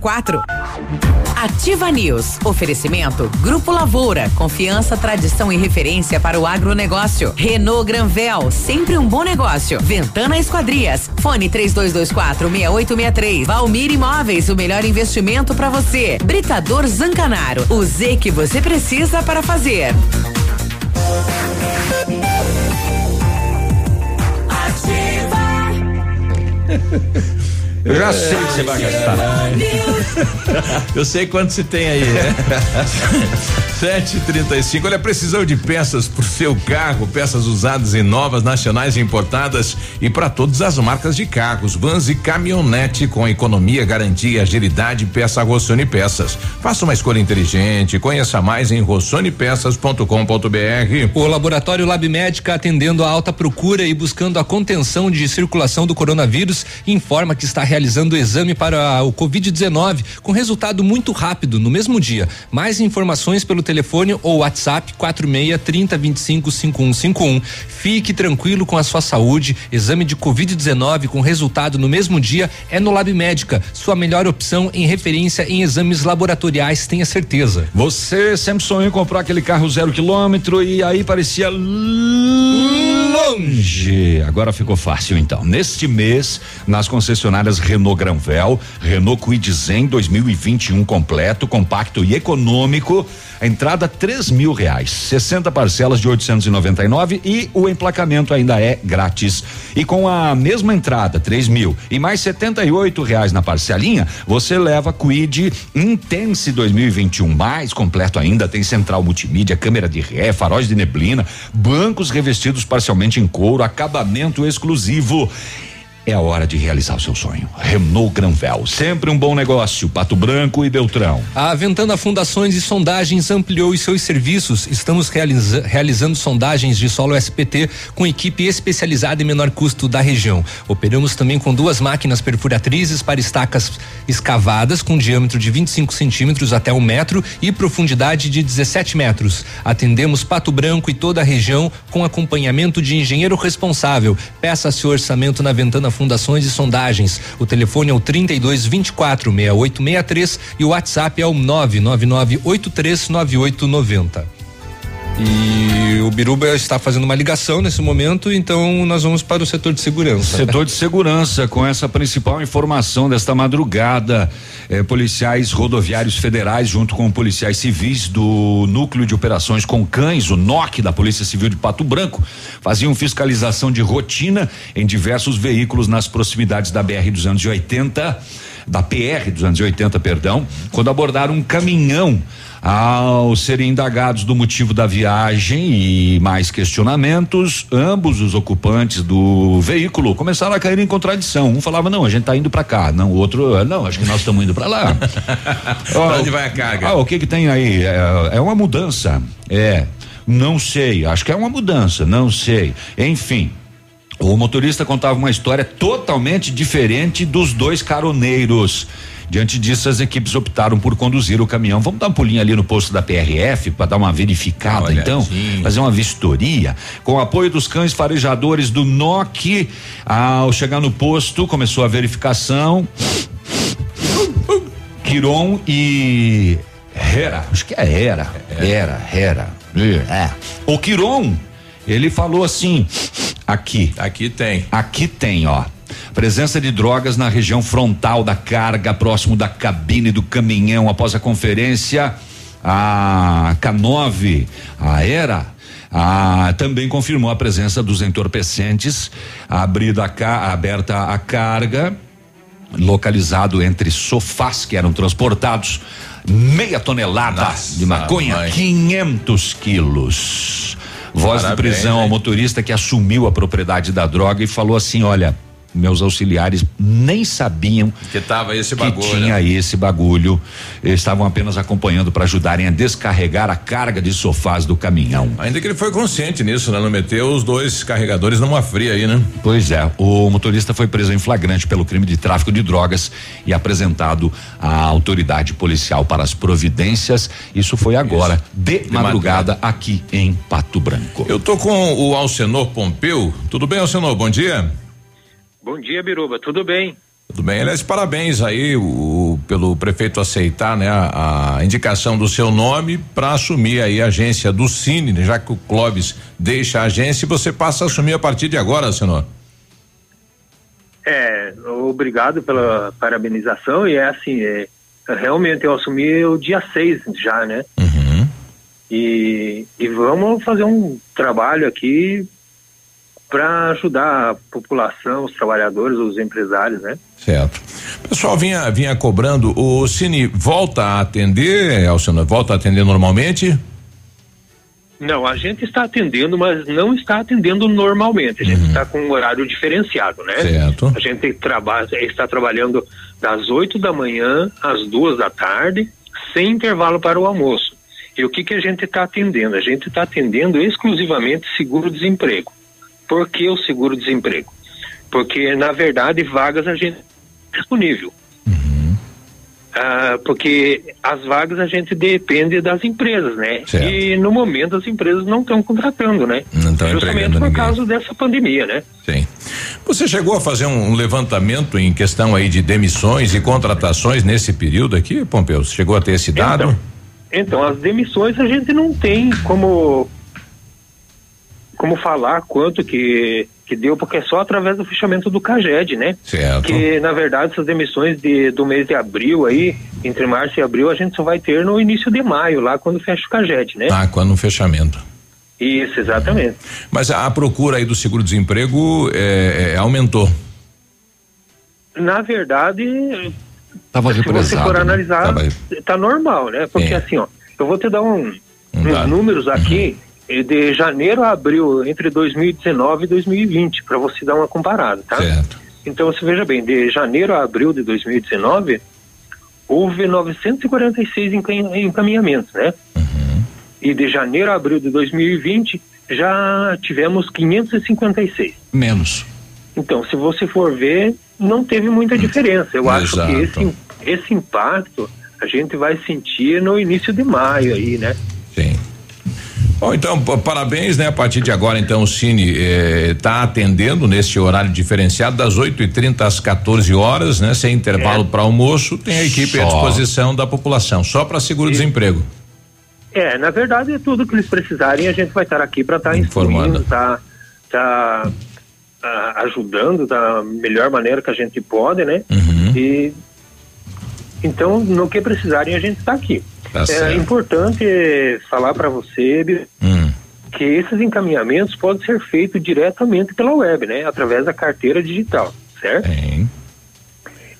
quatro. Ativa News. Oferecimento Grupo Lavoura. Confiança, tradição e referência para o agronegócio. Renault Granvel. Sempre um bom negócio. Ventana Esquadrias. Fone 3224 6863. Valmir Imóveis. O melhor investimento para você. Britador Zancanaro. O Z que você precisa para fazer.
Ativa.
Eu já sei que você vai gastar.
Eu sei quanto se tem aí, né? 735. Olha, precisão de peças pro seu carro, peças usadas e novas, nacionais e importadas e para todas as marcas de carros, vans e caminhonete com economia, garantia, agilidade, peça Rossoni Peças. Faça uma escolha inteligente. Conheça mais em rossonepeças.com.br.
O laboratório Lab Médica atendendo a alta procura e buscando a contenção de circulação do coronavírus informa que está realizando o exame para o COVID-19 com resultado muito rápido no mesmo dia. Mais informações pelo telefone ou WhatsApp 46 30 25 5151. Fique tranquilo com a sua saúde. Exame de COVID-19 com resultado no mesmo dia é no Lab Médica, sua melhor opção em referência em exames laboratoriais, tenha certeza.
Você sempre sonhou em comprar aquele carro zero quilômetro e aí parecia longe. Agora ficou fácil então. Neste mês, nas concessionárias Renault Granvel, Renault Kwid Zen 2021 completo, compacto e econômico, a entrada três mil reais, 60 parcelas de 899 e o emplacamento ainda é grátis. E com a mesma entrada, três mil e mais 78 reais na parcelinha, você leva Quid Intense 2021 mais completo ainda, tem central multimídia, câmera de ré, faróis de neblina, bancos revestidos parcialmente em couro, acabamento exclusivo. É a hora de realizar o seu sonho. Renault Granvel, sempre um bom negócio. Pato Branco e Beltrão.
A Ventana Fundações e Sondagens ampliou os seus serviços. Estamos realiza realizando sondagens de solo SPT com equipe especializada em menor custo da região. Operamos também com duas máquinas perfuratrizes para estacas escavadas com diâmetro de 25 centímetros até um metro e profundidade de 17 metros. Atendemos Pato Branco e toda a região com acompanhamento de engenheiro responsável. Peça seu orçamento na Ventana Fundações e Sondagens. O telefone é o 32 24 6863 e o WhatsApp é o 999839890. E o Biruba está fazendo uma ligação nesse momento, então nós vamos para o setor de segurança.
Setor de segurança, com essa principal informação desta madrugada. Eh, policiais rodoviários federais, junto com policiais civis do Núcleo de Operações com Cães, o NOC da Polícia Civil de Pato Branco, faziam fiscalização de rotina em diversos veículos nas proximidades da BR 280, da PR 280, perdão, quando abordaram um caminhão. Ao serem indagados do motivo da viagem e mais questionamentos, ambos os ocupantes do veículo começaram a cair em contradição. Um falava: "Não, a gente está indo para cá". Não, o outro: "Não, acho que nós estamos indo para lá".
Pra onde vai a carga?
Ah, o que que tem aí? É, é uma mudança. É. Não sei, acho que é uma mudança, não sei. Enfim, o motorista contava uma história totalmente diferente dos dois caroneiros. Diante disso, as equipes optaram por conduzir o caminhão. Vamos dar um pulinho ali no posto da PRF para dar uma verificada,
Olhadinha.
então, fazer uma vistoria. Com o apoio dos cães farejadores do NOC, ao chegar no posto, começou a verificação. Quiron e Hera, acho que é Hera, Hera, Hera. É. O Quiron, ele falou assim: aqui.
Aqui tem.
Aqui tem, ó. Presença de drogas na região frontal da carga, próximo da cabine do caminhão. Após a conferência, a K9, a ERA, ah, também confirmou a presença dos entorpecentes, abrida a aberta a carga, localizado entre sofás que eram transportados, meia tonelada de maconha,
mãe.
500 quilos. Voz de
Parabéns,
prisão ao motorista que assumiu a propriedade da droga e falou assim: olha. Meus auxiliares nem sabiam
Que tava esse
que
bagulho.
tinha aí esse bagulho. Eles estavam apenas acompanhando para ajudarem a descarregar a carga de sofás do caminhão.
Ainda que ele foi consciente nisso, né? Não meteu os dois carregadores numa fria aí, né?
Pois é, o motorista foi preso em flagrante pelo crime de tráfico de drogas e apresentado à autoridade policial para as providências. Isso foi agora, de, madrugada, aqui em Pato Branco.
Eu tô com o Alcenor Pompeu. Tudo bem, Alcenor? Bom dia.
Bom dia, Biruba. Tudo bem?
Tudo bem, aliás, parabéns aí o, pelo prefeito aceitar, né, a, a indicação do seu nome para assumir aí a agência do Cine, né, já que o Clóvis deixa a agência e você passa a assumir a partir de agora, senhor.
É, obrigado pela parabenização e é assim, é, realmente eu assumi o dia 6 já, né? E, e vamos fazer um trabalho aqui para ajudar a população, os trabalhadores, os empresários, né?
Certo. pessoal vinha, vinha cobrando, o Cine volta a atender, Alcione, volta a atender normalmente?
Não, a gente está atendendo, mas não está atendendo normalmente. A gente está com um horário diferenciado, né?
Certo.
A gente trabalha, está trabalhando das 8 da manhã às duas da tarde, sem intervalo para o almoço. E o que, que a gente está atendendo? A gente está atendendo exclusivamente seguro-desemprego. Por que o seguro-desemprego? Porque, na verdade, vagas a gente disponível. Ah, porque as vagas a gente depende das empresas, né?
Certo.
E no momento as empresas não estão contratando, né?
Não estão
Justamente por
ninguém.
causa dessa pandemia, né?
Sim. Você chegou a fazer um levantamento em questão aí de demissões e contratações nesse período aqui, Pompeu? Você chegou a ter esse dado?
Então, as demissões a gente não tem como como falar quanto que que deu, porque é só através do fechamento do CAGED, né?
Certo.
Que, na verdade, essas demissões de, do mês de abril aí, entre março e abril, a gente só vai ter no início de maio, lá quando fecha o CAGED, né?
Ah, quando no fechamento.
Isso, exatamente.
Mas a, a procura aí do seguro-desemprego é, é, aumentou.
Na verdade,
Tava
se você for
né?
analisar,
Tava-
tá normal, né? Porque
É.
assim, ó, eu vou te dar um, uns
dado.
números aqui eh, de janeiro a abril entre 2019 e 2020, para você dar uma comparada, tá?
Certo.
Então você veja bem, de janeiro a abril de 2019, houve 946 encan- encaminhamentos, né? E de janeiro a abril de 2020 já tivemos 556.
Menos.
Então, se você for ver, não teve muita diferença. Eu acho que
Exato.
esse, esse impacto a gente vai sentir no início de maio aí, né?
Bom, então, parabéns, né? A partir de agora, então, o Cine está atendendo nesse horário diferenciado, das 8h30 às 14 horas, né? Sem intervalo para almoço, tem a equipe à
Só.
disposição da população, só para seguro-desemprego.
É, na verdade, tudo que eles precisarem, a gente vai estar aqui para estar
Informando.
informando, tá, tá ah, ajudando da melhor maneira que a gente pode, né?
Uhum.
E então, no que precisarem, a gente está aqui.
Tá
é importante falar para você
Hum.
que esses encaminhamentos podem ser feitos diretamente pela web, né? Através da carteira digital, certo?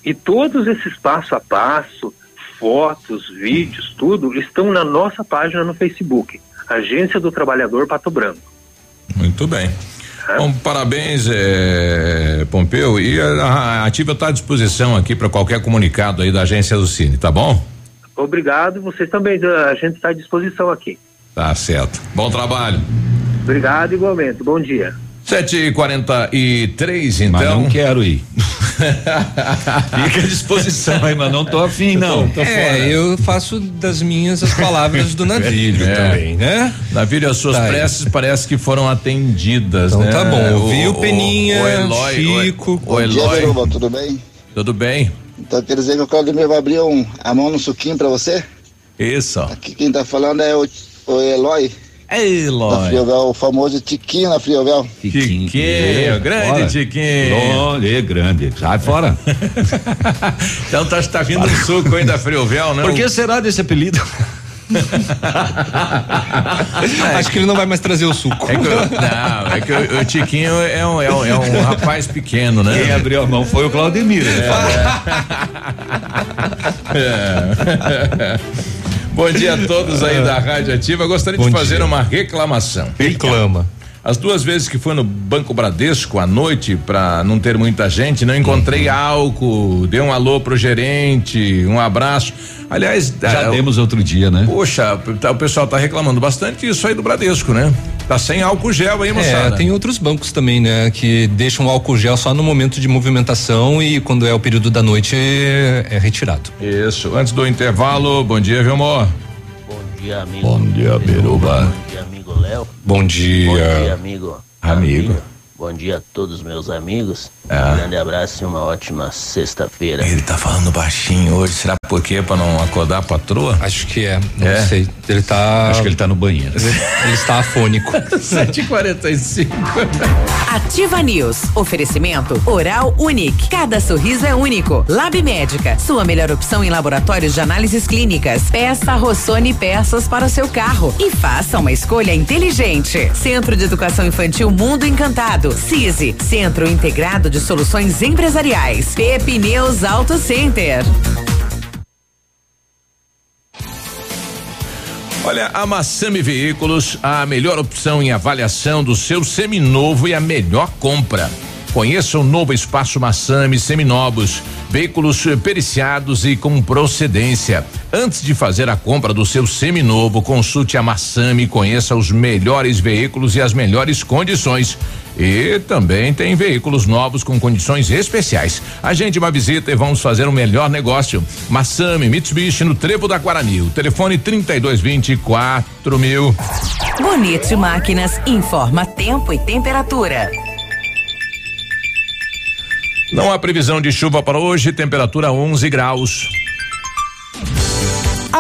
E todos esses passo a passo, fotos, vídeos, tudo, estão na nossa página no Facebook, Agência do Trabalhador Pato Branco.
Muito bem. Bom, parabéns, eh, Pompeu. E a, a ativa está à disposição aqui para qualquer comunicado aí da agência do Cine, tá bom?
Obrigado, vocês também, a gente está à disposição aqui.
Tá certo. Bom trabalho.
Obrigado igualmente, bom dia.
Sete e quarenta e três, então.
Mas não quero ir. Fica à disposição aí, mas não tô afim, não.
é, eu faço das minhas as palavras do Navírio
É.
também, né?
Navírio, as suas
Tá aí.
preces parece que foram atendidas,
Então
né?
tá bom, ouvi o Peninha,
o Eloy,
Chico.
O, o
dia,
Eloy.
Biruba, tudo bem?
Tudo bem?
Então quer dizer que o Claudemir vai abrir um, a mão no suquinho pra você?
Isso.
Aqui quem tá falando é o, o Eloy.
Eloy.
Da Friovel, o famoso Tiquinho na Friovel.
Tiquinho, grande
Fora.
Tiquinho.
Olha, é grande. Sai fora.
então tá, tá vindo um suco aí da Friovel, né?
Por que será desse apelido?
Acho que ele não vai mais trazer o suco.
É que, eu- não, é que o, o Tiquinho é um, é, um, é um rapaz pequeno, né?
Quem abriu a mão foi o Claudemir. né?
É. Bom dia a todos aí da Rádio Ativa. Gostaria
Bom
de fazer
dia.
uma reclamação.
Reclama.
As duas vezes que fui no Banco Bradesco à noite para não ter muita gente, não encontrei
Uhum.
álcool, dei um alô pro gerente, um abraço. Aliás,
Já
ah,
demos outro dia, né?
Poxa, tá- o pessoal tá reclamando bastante isso aí do Bradesco, né? Tá sem álcool gel aí,
É,
moçada.
tem outros bancos também, né? Que deixam álcool gel só no momento de movimentação e quando é o período da noite é, é retirado.
Isso. Antes do intervalo, bom dia, viu, amor?
Bom dia, amigo.
Bom dia, Biruba.
Bom dia, amigo Léo.
Bom dia.
Bom dia, amigo.
Amigo.
Navírio. Bom dia a todos meus amigos. Um grande abraço e uma ótima sexta-feira.
Ele tá falando baixinho hoje, será por quê? Pra não acordar a patroa?
Acho que é, não
É?
sei. Ele tá.
Acho que ele tá no banheiro.
Ele está afônico.
7h45.
Ativa News. Oferecimento Oral Unique. Cada sorriso é único. Lab Médica. Sua melhor opção em laboratórios de análises clínicas. Peça Rossoni peças para o seu carro. E faça uma escolha inteligente. Centro de Educação Infantil Mundo Encantado. CISI, Centro Integrado de Soluções Empresariais. Pepineus Auto Center.
Olha, a Massami Veículos, a melhor opção em avaliação do seu seminovo e a melhor compra. Conheça o novo espaço Massami Seminovos, veículos periciados e com procedência. Antes de fazer a compra do seu seminovo, consulte a Massami e conheça os melhores veículos e as melhores condições. E também tem veículos novos com condições especiais. Agende uma visita e vamos fazer um melhor negócio. Massami Mitsubishi no Trevo da Guarani. O telefone 3224 mil.
Bonito Máquinas informa tempo e temperatura.
Não há previsão de chuva para hoje, temperatura 11 graus.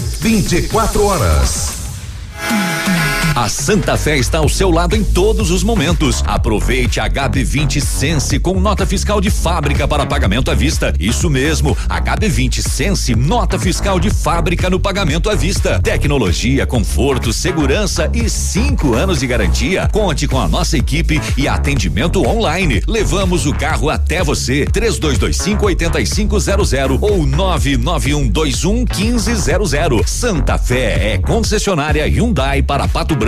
24 horas.
A Santa Fé está ao seu lado em todos os momentos. Aproveite a HB20 Sense com nota fiscal de fábrica para pagamento à vista. Isso mesmo, HB20 Sense, nota fiscal de fábrica no pagamento à vista. Tecnologia, conforto, segurança e cinco anos de garantia. Conte com a nossa equipe e atendimento online. Levamos o carro até você. 3225 8500 ou 99121 1500. Santa Fé é concessionária Hyundai para Pato Branco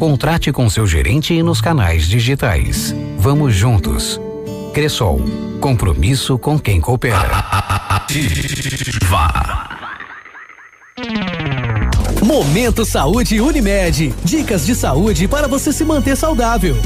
Contrate com seu gerente e nos canais digitais. Vamos juntos. Cressol. Compromisso com quem coopera.
Vá.
Momento Saúde Unimed. Dicas de saúde para você se manter saudável.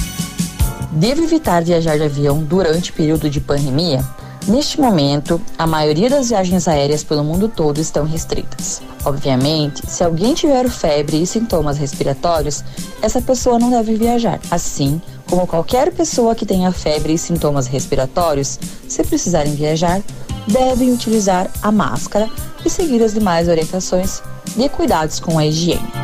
Devo evitar viajar de avião durante o período de pandemia? Neste momento, a maioria das viagens aéreas pelo mundo todo estão restritas. Obviamente, se alguém tiver febre e sintomas respiratórios, essa pessoa não deve viajar. Assim, como qualquer pessoa que tenha febre e sintomas respiratórios, se precisarem viajar, devem utilizar a máscara e seguir as demais orientações de cuidados com a higiene.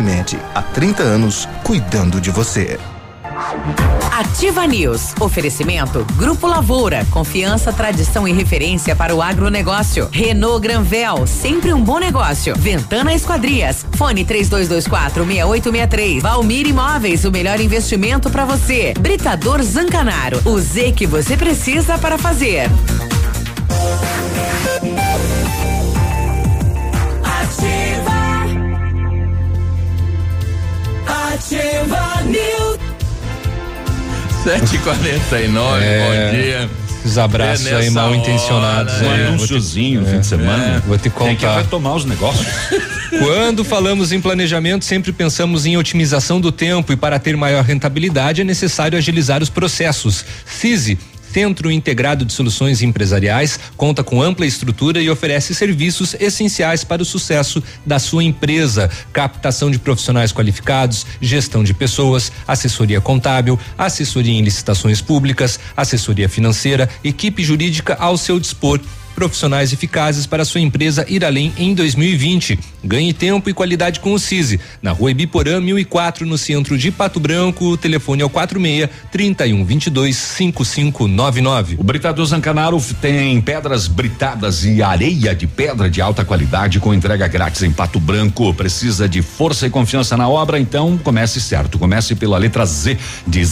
Unimed, há 30 anos, cuidando de você.
Ativa News. Oferecimento Grupo Lavoura. Confiança, tradição e referência para o agronegócio. Renault Granvel. Sempre um bom negócio. Ventana Esquadrias. Fone 3224 6863. Valmir Imóveis. O melhor investimento para você. Britador Zancanaro. O Z que você precisa para fazer.
Ativa News.
7h49,
É,
bom dia.
Os abraços
É
aí mal
hora,
intencionados.
né?
aí,
Um
te-
anúnciozinho, fim de semana.
Vou te
Tem que
contar.
retomar os negócios.
Quando falamos em planejamento, sempre pensamos em otimização do tempo e para ter maior rentabilidade é necessário agilizar os processos. CISI Centro Integrado de Soluções Empresariais conta com ampla estrutura e oferece serviços essenciais para o sucesso da sua empresa: captação de profissionais qualificados, gestão de pessoas, assessoria contábil, assessoria em licitações públicas, assessoria financeira, equipe jurídica ao seu dispor profissionais eficazes para sua empresa ir além em 2020. Ganhe tempo e qualidade com o CISI. Na rua Ibiporã 1004, no centro de Pato Branco. O telefone é o 46 31 22 5599.
O Britador Zancanaro tem pedras britadas e areia de pedra de alta qualidade com entrega grátis em Pato Branco. Precisa de força e confiança na obra? Então comece certo. Comece pela letra Z de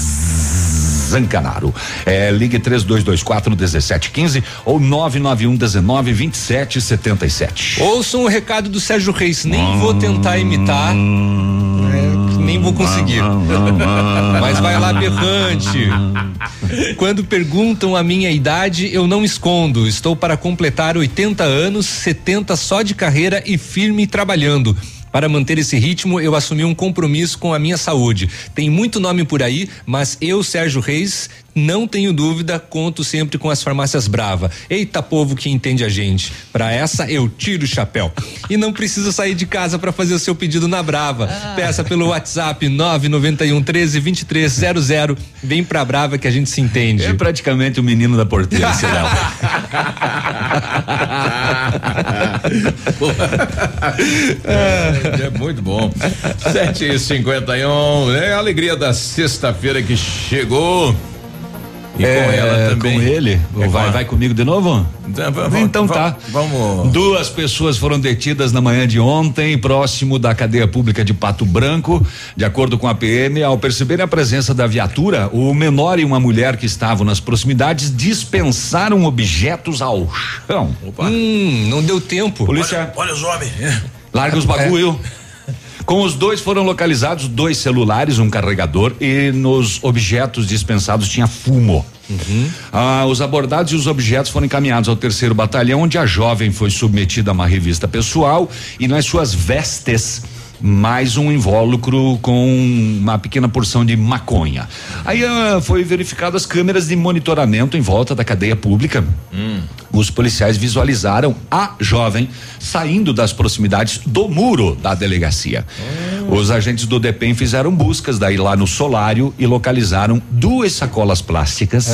Zancanaro. É, ligue 3224 1715 ou 991 19 27 77.
Ouça um recado do Sérgio Reis. Nem vou tentar imitar. É, nem vou conseguir. Mas vai lá, berrante. Quando perguntam a minha idade, eu não escondo. Estou para completar 80 anos, 70 só de carreira e firme trabalhando. Para manter esse ritmo, eu assumi um compromisso com a minha saúde. Tem muito nome por aí, mas eu, Sérgio Reis, não tenho dúvida, conto sempre com as farmácias Brava. Eita povo que entende a gente. Para essa eu tiro o chapéu. E não precisa sair de casa para fazer o seu pedido na Brava. Peça pelo WhatsApp 991 13 2300. Vem pra Brava que a gente se entende.
É praticamente o menino da porteira, esse Léo.
é muito bom. 7 e 51 é a alegria da sexta-feira que chegou. E
É,
com ela também.
Com ele?
É com
vai,
a-
vai comigo de novo?
Então,
então tá.
Vamos.
Duas pessoas foram detidas na manhã de ontem, próximo da cadeia pública de Pato Branco. De acordo com a PM, ao perceberem a presença da viatura, o menor e uma mulher que estavam nas proximidades dispensaram objetos ao chão.
Hum, não deu tempo.
Polícia.
Olha os homens.
Larga os bagulho. Com os dois foram localizados dois celulares, um carregador e nos objetos dispensados tinha fumo. Ah, os abordados e os objetos foram encaminhados ao terceiro batalhão, onde a jovem foi submetida a uma revista pessoal e nas suas vestes mais um invólucro com uma pequena porção de maconha. Aí ah, foi verificado as câmeras de monitoramento em volta da cadeia pública. Os policiais visualizaram a jovem saindo das proximidades do muro da delegacia. Os agentes do DEPEN fizeram buscas daí lá no solário e localizaram duas sacolas plásticas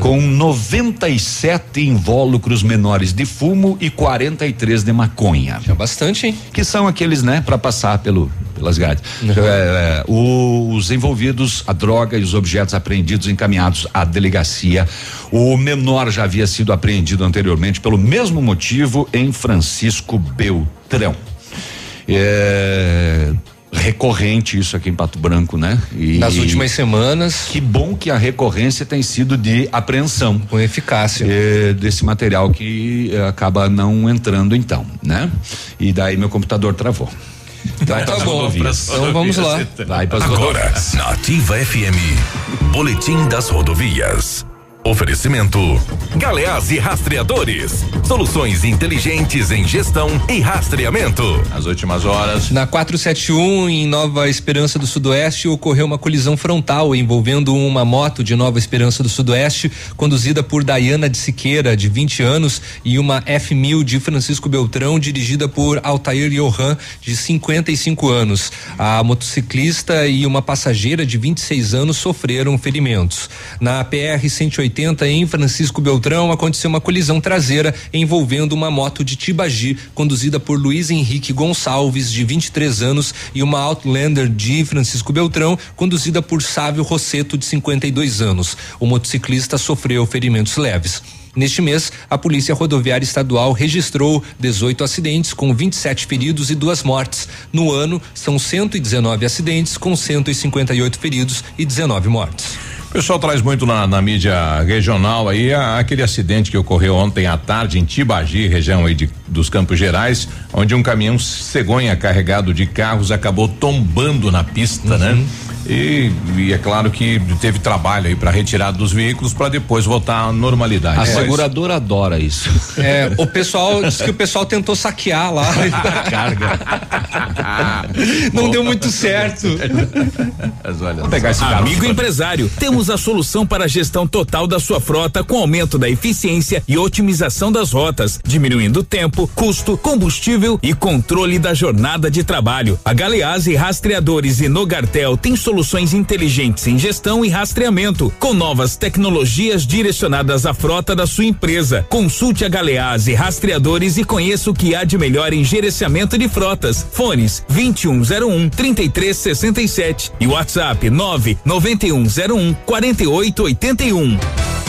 com 97 invólucros menores de fumo e 43 de maconha.
É bastante, hein?
Que são aqueles, né, para passar pelo pelas grades. É, é, os envolvidos, a droga e os objetos apreendidos encaminhados à delegacia. O menor já havia sido apreendido anteriormente pelo mesmo motivo em Francisco Beltrão. É recorrente isso aqui em Pato Branco, né? E
Nas últimas semanas.
Que bom que a recorrência tem sido de apreensão.
Com eficácia.
É, desse material que eh, acaba não entrando então, né? E daí meu computador travou. Vai
tá bom. Então vamos lá.
Vai pras
Agora,
rodovias.
na Ativa FM, Boletim das Rodovias. Oferecimento: Galeás e Rastreadores. Soluções inteligentes em gestão e rastreamento.
As últimas horas.
Na 471, em Nova Esperança do Sudoeste, ocorreu uma colisão frontal envolvendo uma moto de Nova Esperança do Sudoeste, conduzida por Dayana de Siqueira, de 20 anos, e uma F1000 de Francisco Beltrão, dirigida por Altair Johan, de 55 anos. A motociclista e uma passageira de 26 anos sofreram ferimentos. Na PR 180, em Francisco Beltrão, aconteceu uma colisão traseira envolvendo uma moto de Tibagi, conduzida por Luiz Henrique Gonçalves, de 23 anos, e uma Outlander de Francisco Beltrão, conduzida por Sávio Rosseto, de 52 anos. O motociclista sofreu ferimentos leves. Neste mês, a Polícia Rodoviária Estadual registrou 18 acidentes com 27 feridos e duas mortes. No ano, são 119 acidentes com 158 feridos e 19 mortes.
O pessoal traz muito na, na mídia regional aí a- aquele acidente que ocorreu ontem à tarde em Tibagi, região aí de, dos Campos Gerais, onde um caminhão cegonha carregado de carros acabou tombando na pista, né? E, e é claro que teve trabalho aí para retirada dos veículos para depois voltar à normalidade.
A
Mas-
seguradora adora isso.
É, o pessoal disse que o pessoal tentou saquear lá.
Carga.
Não deu muito certo.
Mas olha
Vou pegar esse carro.
Amigo empresário, temos a solução para a gestão total da sua frota com aumento da eficiência e otimização das rotas, diminuindo tempo, custo, combustível e controle da jornada de trabalho. A Galeazzi Rastreadores e Nogartel tem solução soluções inteligentes em gestão e rastreamento, com novas tecnologias direcionadas à frota da sua empresa. Consulte a Galeazzi Rastreadores e conheça o que há de melhor em gerenciamento de frotas. Fones 2101 3367 e WhatsApp 99101 4881.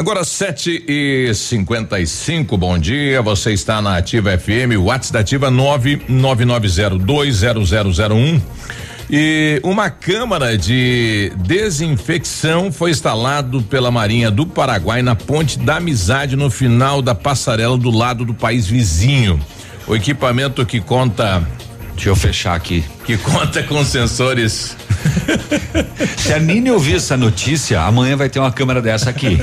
Agora 7 e 55 bom dia. Você está na Ativa FM, WhatsApp da Ativa 999020001. E uma câmara de desinfecção foi instalado pela Marinha do Paraguai na Ponte da Amizade no final da passarela do lado do país vizinho. O equipamento que conta
Deixa eu fechar aqui.
Que conta com sensores.
Se a Nini ouvir essa notícia, amanhã vai ter uma câmera dessa aqui.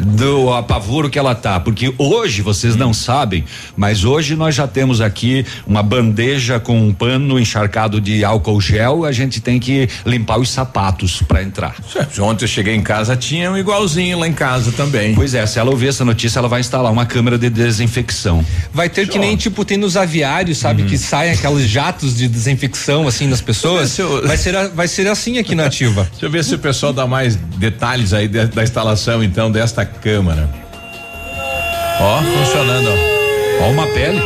do apavoro que ela tá. Porque hoje, vocês não sabem, mas hoje nós já temos aqui uma bandeja com um pano encharcado de álcool gel. A gente tem que limpar os sapatos para entrar.
Ontem eu cheguei em casa, tinha um igualzinho lá em casa também.
Pois é, se ela ouvir essa notícia, ela vai instalar uma câmera de desinfecção.
Vai ter que nem tipo tem nos aviários, sabe? Que saem aqueles jatos de desinfecção assim nas pessoas. Vai ser, a- vai ser assim aqui na ativa.
Deixa eu ver se o pessoal dá mais detalhes aí de- da instalação então desta câmara. Ó, funcionando, ó.
Ó uma pele.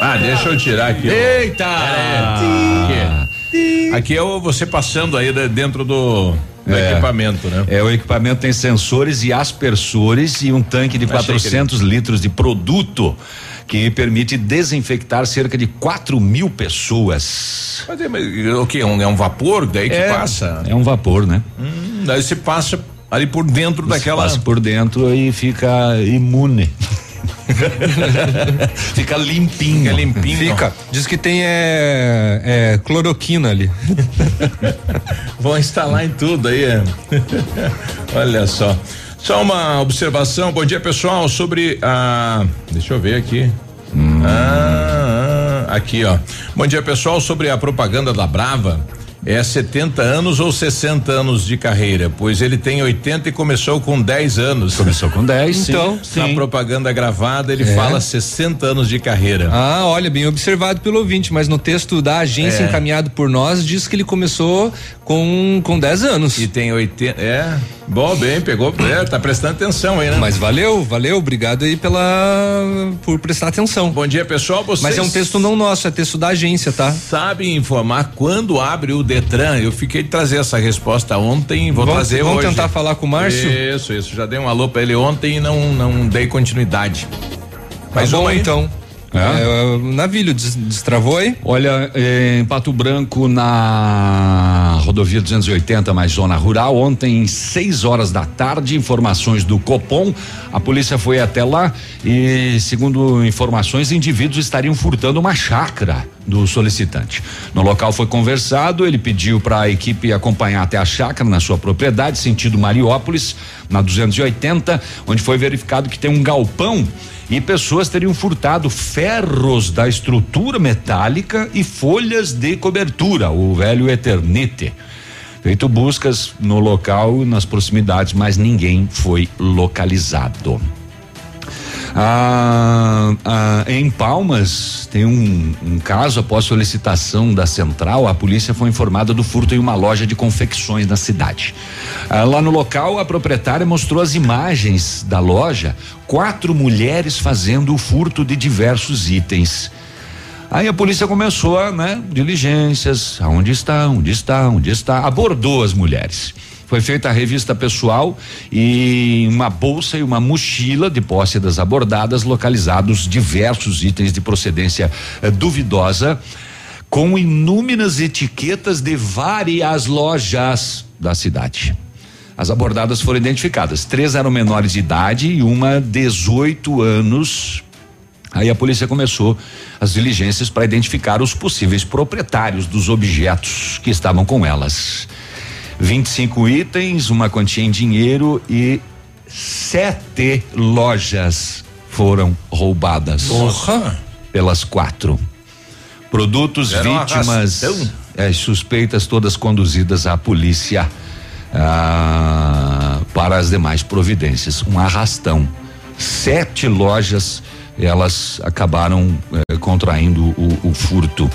ah, deixa eu tirar aqui. ó.
Eita!
Aqui. Aqui é você passando aí de- dentro do, do
É.
equipamento, né?
É, o equipamento tem sensores e aspersores e um tanque de
Achei que
400 litros de produto que permite desinfectar cerca de 4 mil pessoas.
Mas é, mas o que? É um, é um vapor daí que
É,
passa?
É um vapor, né?
Hum, daí você passa ali por dentro daquela.
Passa por dentro e fica imune. fica limpinho.
Fica limpinho.
Fica. Diz que tem é, é, cloroquina ali.
Vão instalar em tudo aí. é. Olha só. Só uma observação. Bom dia, pessoal. Sobre a. Deixa eu ver aqui. Ah, ah, aqui, ó. Bom dia, pessoal. Sobre a propaganda da Brava. É 70 anos ou 60 anos de carreira? Pois ele tem 80 e começou com 10 anos.
Começou com 10,
Então,
Na
sim.
propaganda gravada, ele
É.
fala 60 anos de carreira.
Ah, olha, bem observado pelo ouvinte, mas no texto da agência
É.
encaminhado por nós diz que ele começou com com 10 anos.
E tem 80. É. Bom, bem, pegou. É, tá prestando atenção aí, né?
Mas valeu, valeu, obrigado aí pela por prestar atenção.
Bom dia, pessoal. Vocês
Mas é um texto não nosso, é texto da agência, tá?
sabem informar quando abre o Detran? Eu fiquei de trazer essa resposta ontem, vou
Vamos-
trazer
vamos
hoje.
tentar falar com o Márcio?
Isso, isso. Já dei um alô pra ele ontem e não, não dei continuidade. Mais
tá bom
uma
então. É, o navilho des- destravou aí?
Olha, eh, em Pato Branco, na rodovia 280, mais zona rural, ontem, 6 horas da tarde, informações do Copom, a polícia foi até lá e, segundo informações, indivíduos estariam furtando uma chácara do solicitante. No local foi conversado, ele pediu para a equipe acompanhar até a chácara na sua propriedade, sentido Mariópolis, na 280, onde foi verificado que tem um galpão e pessoas teriam furtado ferros da estrutura metálica e folhas de cobertura, o velho Eternite. Feito buscas no local, nas proximidades, mas ninguém foi localizado. Ah, ah, em Palmas, tem um, um caso após solicitação da central, a polícia foi informada do furto em uma loja de confecções na cidade. Ah, lá no local, a proprietária mostrou as imagens da loja, quatro mulheres fazendo o furto de diversos itens. Aí a polícia começou a, né, diligências, aonde está, onde está, onde está, abordou as mulheres. Foi feita a revista pessoal e uma bolsa e uma mochila de posse das abordadas, localizados diversos itens de procedência eh, duvidosa, com inúmeras etiquetas de várias lojas da cidade. As abordadas foram identificadas. Três eram menores de idade e uma 18 anos. Aí a polícia começou as diligências para identificar os possíveis proprietários dos objetos que estavam com elas. 25 itens, uma quantia em dinheiro e sete lojas foram roubadas.
Porra!
Pelas quatro. Produtos,
Era
vítimas,
arrastão.
eh, suspeitas todas conduzidas à polícia ah, para as demais providências. Um arrastão. Sete lojas elas acabaram eh, contraindo o, o furto.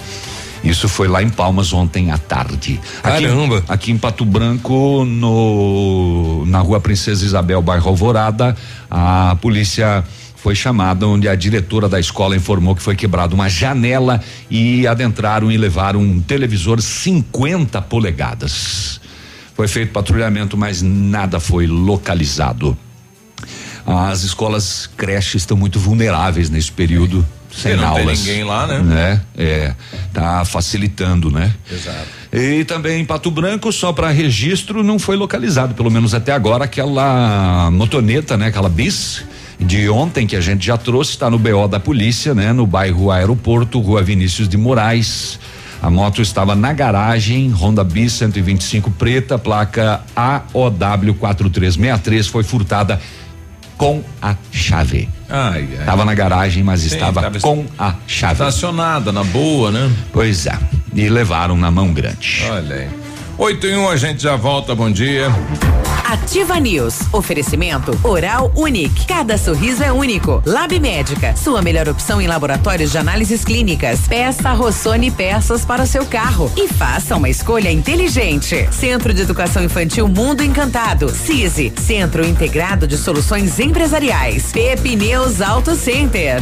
Isso foi lá em Palmas ontem à tarde. Aqui,
Caramba.
Aqui em Pato Branco, no na Rua Princesa Isabel, bairro Alvorada, a polícia foi chamada onde a diretora da escola informou que foi quebrada uma janela e adentraram e levaram um televisor 50 polegadas. Foi feito patrulhamento, mas nada foi localizado. As escolas creches estão muito vulneráveis nesse período sem
não tem
aulas.
ninguém lá, né?
né? É, tá facilitando, né?
Exato.
E também em Pato Branco, só para registro, não foi localizado, pelo menos até agora, aquela motoneta, né? Aquela bis de ontem que a gente já trouxe, está no BO da polícia, né? No bairro Aeroporto, Rua Vinícius de Moraes. A moto estava na garagem, Honda Bis 125 preta, placa AOW 4363, foi furtada com a chave.
Ai, ai.
Estava na garagem, mas
Sim,
estava
tava
com a chave.
Estacionada, na boa, né?
Pois é. E levaram na mão grande.
Olha aí. 8 em 1, um, a gente já volta, bom dia.
Ativa News. Oferecimento Oral Unique. Cada sorriso é único. Lab Médica. Sua melhor opção em laboratórios de análises clínicas. Peça Rossoni peças para o seu carro e faça uma escolha inteligente. Centro de Educação Infantil Mundo Encantado. CISI. Centro Integrado de Soluções Empresariais. Pepineus Auto Center.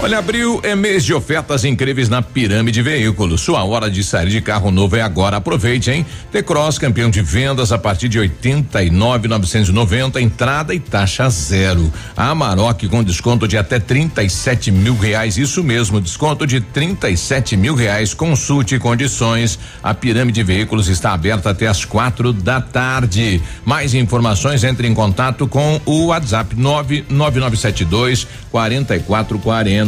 Olha, abril é mês de ofertas incríveis na Pirâmide Veículos. Sua hora de sair de carro novo é agora. Aproveite, hein? T-Cross, campeão de vendas a partir de 89,990, entrada e taxa zero. A Amarok com desconto de até 37 mil reais. Isso mesmo, desconto de 37 mil reais. Consulte condições. A Pirâmide Veículos está aberta até as quatro da tarde. Mais informações, entre em contato com o WhatsApp 99972 4440.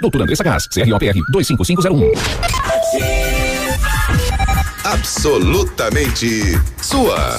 Doutora Andressa Gás, CROPR 25501.
Absolutamente sua.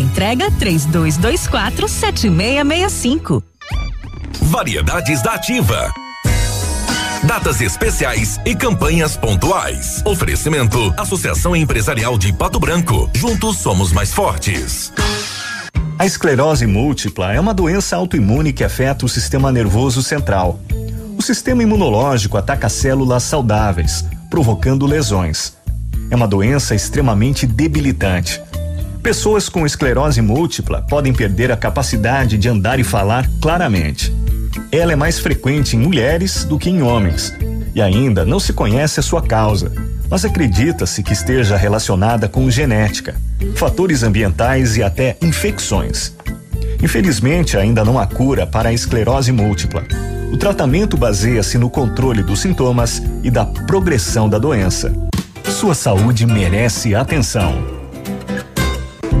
entrega 3224 7665.
Variedades da Ativa. Datas especiais e campanhas pontuais. Oferecimento: Associação Empresarial de Pato Branco. Juntos somos mais fortes.
A esclerose múltipla é uma doença autoimune que afeta o sistema nervoso central. O sistema imunológico ataca células saudáveis, provocando lesões. É uma doença extremamente debilitante. Pessoas com esclerose múltipla podem perder a capacidade de andar e falar claramente. Ela é mais frequente em mulheres do que em homens. E ainda não se conhece a sua causa, mas acredita-se que esteja relacionada com genética, fatores ambientais e até infecções. Infelizmente, ainda não há cura para a esclerose múltipla. O tratamento baseia-se no controle dos sintomas e da progressão da doença. Sua saúde merece atenção. Thank you.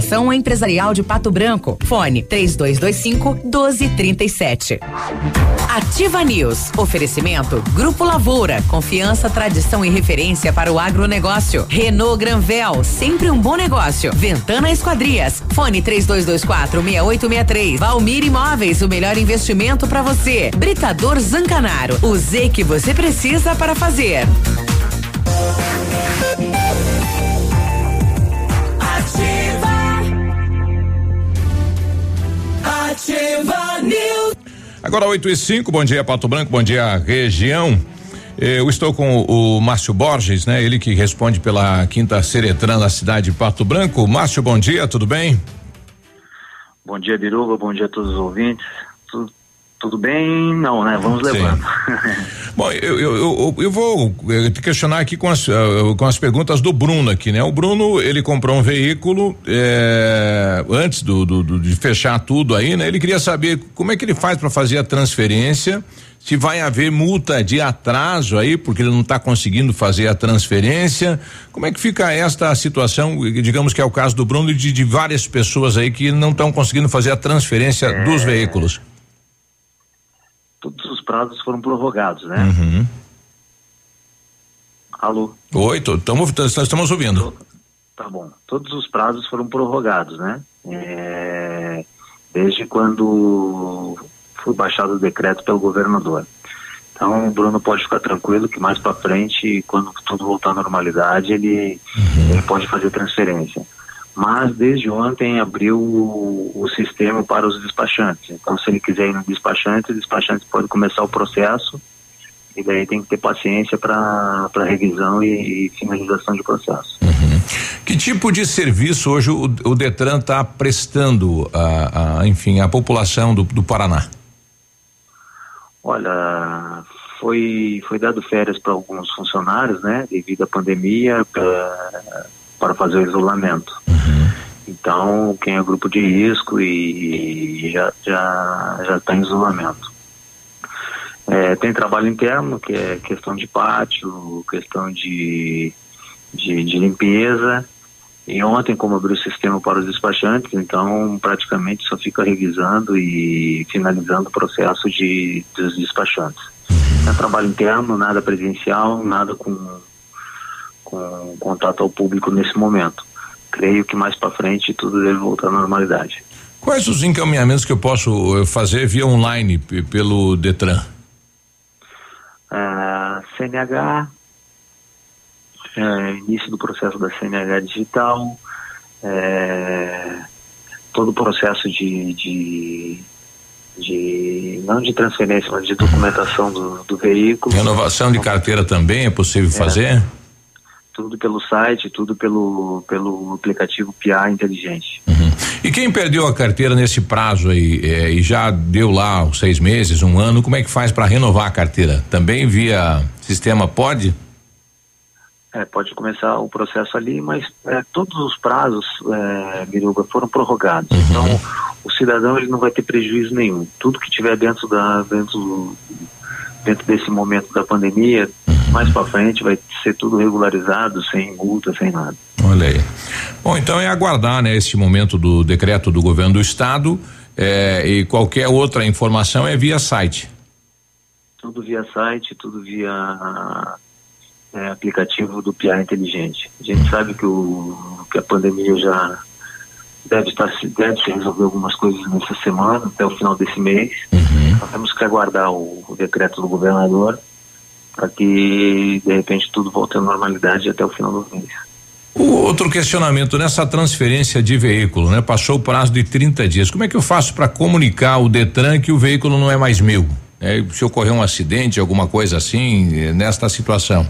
Associação Empresarial de Pato Branco. Fone 3225 1237. Ativa News. Oferecimento Grupo Lavoura. Confiança, tradição e referência para o agronegócio. Renault Granvel. Sempre um bom negócio. Ventana Esquadrias. Fone 3224 6863. Valmir Imóveis. O melhor investimento para você. Britador Zancanaro. O Z que você precisa para fazer.
Ativa. News.
Agora 8 e 5, bom dia Pato Branco, bom dia região. Eu estou com o Márcio Borges, né? Ele que responde pela Quinta Seretran na cidade de Pato Branco. Márcio, bom dia, tudo bem?
Bom dia, Biruba, bom dia a todos os ouvintes. Tudo, bem? Não, né? Vamos levando.
Bom, eu, eu, eu, eu vou eh, te questionar aqui com as, ah, com as perguntas do Bruno aqui, né? O Bruno, ele comprou um veículo eh, antes do, do- do- de fechar tudo aí, né? Ele queria saber como é que ele faz para fazer a transferência, se vai haver multa de atraso aí, porque ele não está conseguindo fazer a transferência. Como é que fica esta situação, digamos que é o caso do Bruno e de, de várias pessoas aí que não estão conseguindo fazer a transferência dos veículos?
Todos os prazos foram prorrogados, né?
Uhum.
Alô?
Oi, tamo, estamos ouvindo.
Tá bom. Todos os prazos foram prorrogados, né? É, desde quando foi baixado o decreto pelo governador. Então, o Bruno pode ficar tranquilo que mais para frente, quando tudo voltar à normalidade, ele, ele pode fazer transferência. Mas desde ontem abriu o, o sistema para os despachantes. Então, se ele quiser ir no despachante, o despachante pode começar o processo e daí tem que ter paciência para revisão e, e finalização de processo.
Que tipo de serviço hoje o, o Detran está prestando a, a, enfim, à população do, do Paraná?
Olha, foi, foi dado férias para alguns funcionários, né, devido à pandemia, pra, para fazer o isolamento. Então, quem é grupo de risco e, e já já já está em isolamento. É, tem trabalho interno, que é questão de pátio, questão de, de, de limpeza. E ontem, como abriu o sistema para os despachantes, então praticamente só fica revisando e finalizando o processo de, dos despachantes. É trabalho interno, nada presencial, nada com, com contato ao público nesse momento. Creio que mais para frente tudo deve voltar à normalidade.
Quais os encaminhamentos que eu posso eh, fazer via online pelo Detran?
Ah, CNH, é, início do processo da CNH digital, é, todo o processo de, de, de- não de transferência, mas de documentação do, do veículo.
Renovação de carteira também é possível fazer?
Tudo pelo site, tudo pelo, pelo aplicativo PIA inteligente.
E quem perdeu a carteira nesse prazo aí eh, e já deu lá os seis meses, um ano, como é que faz para renovar a carteira? Também via sistema pode?
É, pode começar o processo ali, mas é, todos os prazos, é, Biruba, foram prorrogados. Então, o cidadão ele não vai ter prejuízo nenhum. Tudo que tiver dentro da dentro dentro desse momento da pandemia, mais para frente vai ser tudo regularizado, sem multa, sem nada.
Olha aí. Bom, então é aguardar, né, esse momento do decreto do governo do estado eh, e qualquer outra informação é via site.
Tudo via site, tudo via é, aplicativo do PIA inteligente. A gente sabe que, o, que a pandemia já deve estar se deve se resolver algumas coisas nessa semana, até o final desse mês. Nós temos que aguardar o, o decreto do governador para que de repente tudo volte à normalidade até o final do mês.
O outro questionamento nessa transferência de veículo, né? Passou o prazo de 30 dias. Como é que eu faço para comunicar o Detran que o veículo não é mais meu? É, se ocorrer um acidente, alguma coisa assim, eh, nesta situação.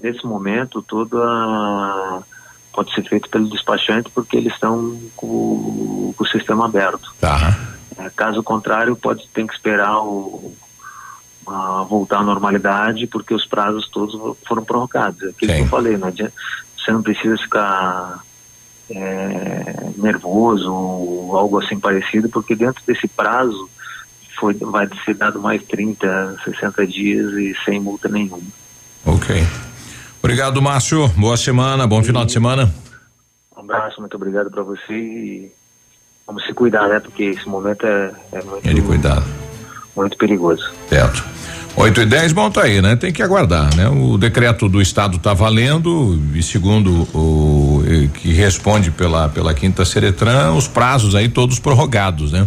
Nesse momento, tudo a- pode ser feito pelo despachante porque eles estão com, o- com o sistema aberto.
Tá.
É, caso contrário, pode ter que esperar o, a voltar à normalidade porque os prazos todos foram prorrogados. É aquilo que eu falei, não adianta, você não precisa ficar é, nervoso ou algo assim parecido, porque dentro desse prazo foi, vai ser dado mais 30, 60 dias e sem multa nenhuma.
Ok. Obrigado, Márcio. Boa semana, bom final de semana.
Um abraço, muito obrigado para você e vamos se cuidar, né? Porque esse momento é, é muito,
Ele cuidado.
muito perigoso.
Certo. 8 e 10, bom, tá aí, né? Tem que aguardar, né? O decreto do Estado tá valendo e segundo o eh, que responde pela, pela quinta Seretran, os prazos aí todos prorrogados, né?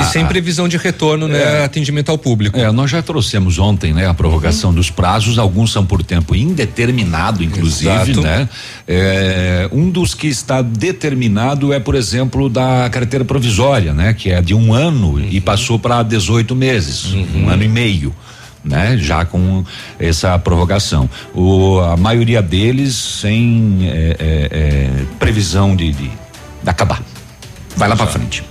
E sem previsão de retorno, né? Atendimento ao público.
É, nós já trouxemos ontem, né, a prorrogação dos prazos, alguns são por tempo indeterminado, inclusive,
Exato.
né? É, um dos que está determinado é, por exemplo, da carteira provisória, né? Que é de um ano e passou para 18 meses, um ano e meio. Né, já com essa prorrogação. O, a maioria deles sem é, é, é, previsão de, de, de acabar. Vai lá para frente.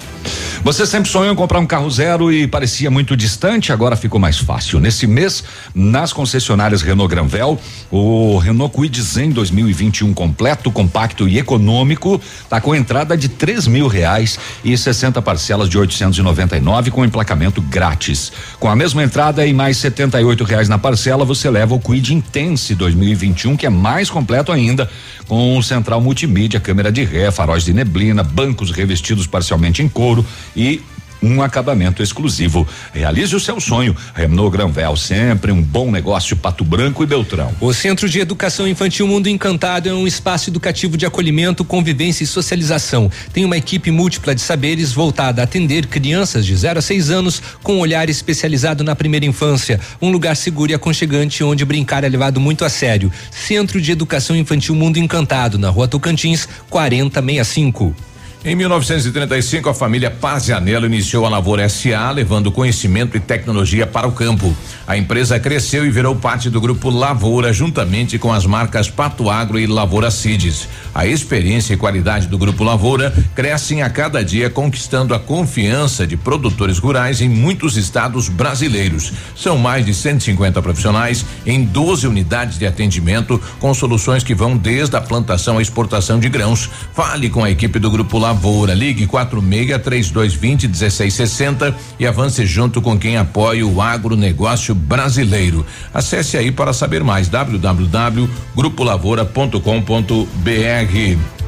Você sempre sonhou em comprar um carro zero e parecia muito distante, agora ficou mais fácil. Nesse mês, nas concessionárias Renault Granvel, o Renault Kwid Zen 2021 completo, compacto e econômico, tá com entrada de três mil reais e 60 parcelas de 899 com emplacamento grátis. Com a mesma entrada e mais 78 reais na parcela, você leva o Kwid Intense 2021, que é mais completo ainda, com central multimídia, câmera de ré, faróis de neblina, bancos revestidos parcialmente em couro e um acabamento exclusivo. Realize o seu sonho. Renault Granvel, sempre um bom negócio, Pato Branco e Beltrão.
O Centro de Educação Infantil Mundo Encantado é um espaço educativo de acolhimento, convivência e socialização. Tem uma equipe múltipla de saberes voltada a atender crianças de 0 a 6 anos com um olhar especializado na primeira infância. Um lugar seguro e aconchegante onde brincar é levado muito a sério. Centro de Educação Infantil Mundo Encantado, na rua Tocantins, 4065.
Em 1935, a família Pazianello iniciou a Lavoura SA, levando conhecimento e tecnologia para o campo. A empresa cresceu e virou parte do grupo Lavoura, juntamente com as marcas Pato Agro e Lavoura Cides. A experiência e qualidade do grupo Lavoura crescem a cada dia, conquistando a confiança de produtores rurais em muitos estados brasileiros. São mais de 150 profissionais em 12 unidades de atendimento, com soluções que vão desde a plantação à exportação de grãos. Fale com a equipe do grupo Lavoura. Ligue 46 3220 1660 e avance junto com quem apoia o agronegócio brasileiro. Acesse aí para saber mais www.grupolavoura.com.br.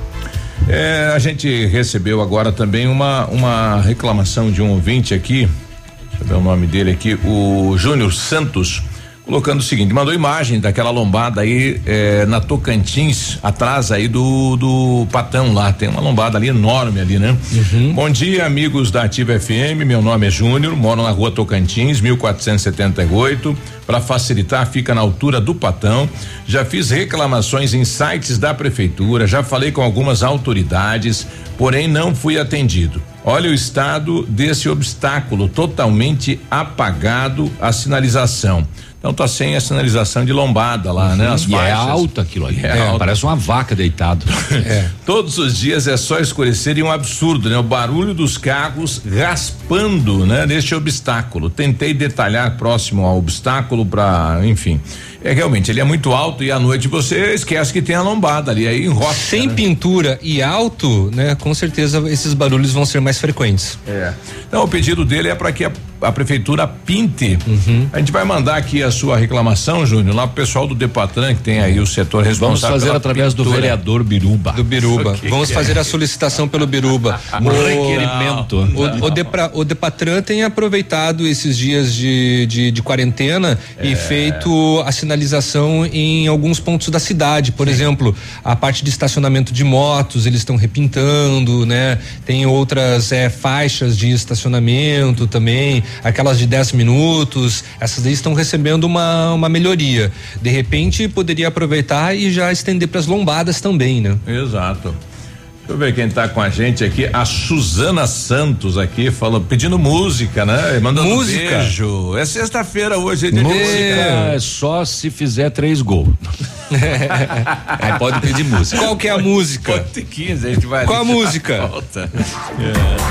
É, a gente recebeu agora também uma uma reclamação de um ouvinte aqui. Deixa eu ver o nome dele aqui, o Júnior Santos colocando o seguinte, mandou imagem daquela lombada aí eh, na Tocantins, atrás aí do do Patão lá, tem uma lombada ali enorme ali, né? Bom dia, amigos da Ativa FM, meu nome é Júnior, moro na rua Tocantins, 1478, para facilitar fica na altura do Patão, já fiz reclamações em sites da prefeitura, já falei com algumas autoridades, porém não fui atendido. Olha o estado desse obstáculo, totalmente apagado a sinalização. Então tá sem a sinalização de lombada lá, né? As
e é alto aquilo ali.
É
É,
alto.
parece uma vaca deitada.
Todos os dias é só escurecer e um absurdo, né? O barulho dos carros raspando, né? Neste obstáculo. Tentei detalhar próximo ao obstáculo para, enfim. É realmente, ele é muito alto e à noite você esquece que tem a lombada ali, aí enrosca.
Sem
né?
pintura e alto, né? Com certeza esses barulhos vão ser mais frequentes.
É. Então o pedido dele é para que a, a prefeitura pinte.
Uhum.
A gente vai mandar aqui a sua reclamação, Júnior, lá pro pessoal do Depatran, que tem aí o setor
Vamos
responsável.
fazer
pela
através do
pintura.
vereador Biruba.
Do Biruba.
O
Vamos
que
fazer
é?
a solicitação pelo Biruba.
Um requerimento.
O, o, Depra- o Depatran tem aproveitado esses dias de, de, de quarentena
É.
e feito a sinalização em alguns pontos da cidade. Por exemplo, a parte de estacionamento de motos, eles estão repintando, né? Tem outras eh, faixas de estacionamento também, aquelas de 10 minutos. Essas aí estão recebendo uma, uma melhoria. De repente, poderia aproveitar e já estender para as lombadas também, né?
Exato. Deixa eu ver quem tá com a gente aqui. A Suzana Santos aqui, falando, pedindo música, né? Mandando
Música?
beijo. É sexta-feira hoje, é dia de
Música é só se fizer três gols. Aí pode pedir música.
Qual que é a música?
Pode ter 15, a gente vai
Qual a música?
Volta.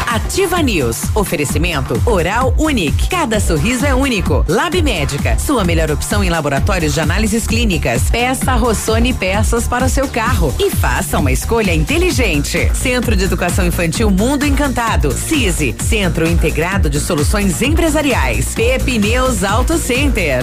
Ativa News. Oferecimento Oral Unique. Cada sorriso é único. Lab Médica. Sua melhor opção em laboratórios de análises clínicas. Peça Rossoni peças para o seu carro. E faça uma escolha inteligente. Centro de Educação Infantil Mundo Encantado. CISI. Centro Integrado de Soluções Empresariais. Pepineus Auto Center.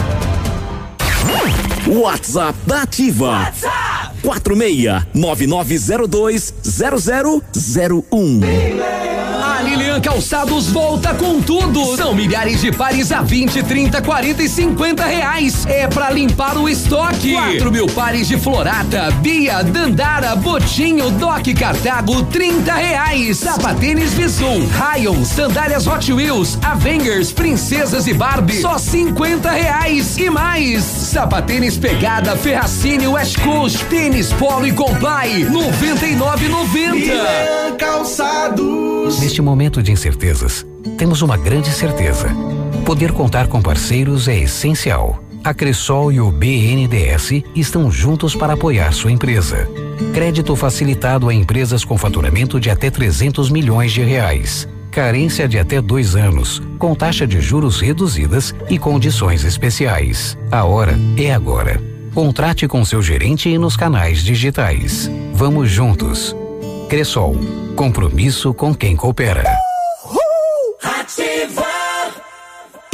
WhatsApp da Ativa. WhatsApp 46 9902 0001.
Calçados volta com tudo. São milhares de pares a 20, 30, 40 e 50 reais. É pra limpar o estoque. 4 mil pares de Florata, Bia, Dandara, Botinho, Doc Cartago, 30 reais. Sapatênis Visum, Rayon, sandálias Hot Wheels, Avengers, Princesas e Barbie, só 50 reais e mais. Sapatênis Pegada, Ferracini, West Coast, Tênis Polo e Comply, 99,90.
Calçados. Neste momento de incertezas, temos uma grande certeza. Poder contar com parceiros é essencial. A Cressol e o BNDES estão juntos para apoiar sua empresa. Crédito facilitado a empresas com faturamento de até 300 milhões de reais. Carência de até dois anos, com taxa de juros reduzidas e condições especiais. A hora é agora. Contrate com seu gerente e nos canais digitais. Vamos juntos. Cressol. Compromisso com quem coopera.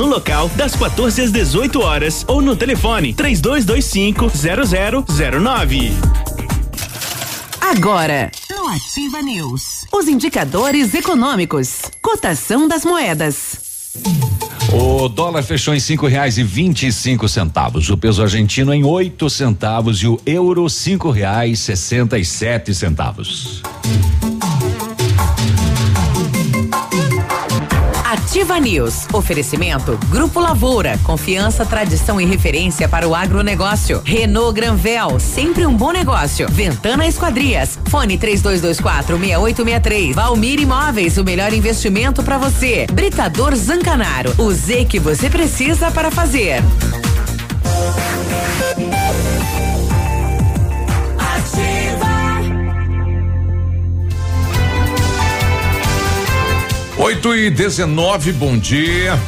no local das 14 às 18 horas ou no telefone 3225 0009.
Agora, no Ativa News, os indicadores econômicos, cotação das moedas.
O dólar fechou em cinco reais e vinte e cinco centavos, o peso argentino em oito centavos e o euro cinco reais sessenta e sete centavos.
Ativa News. Oferecimento Grupo Lavoura. Confiança, tradição e referência para o agronegócio. Renault Granvel. Sempre um bom negócio. Ventana Esquadrias. Fone 3224 6863. Valmir Imóveis. O melhor investimento para você. Britador Zancanaro. O Z que você precisa para fazer.
Oito e 19, bom dia.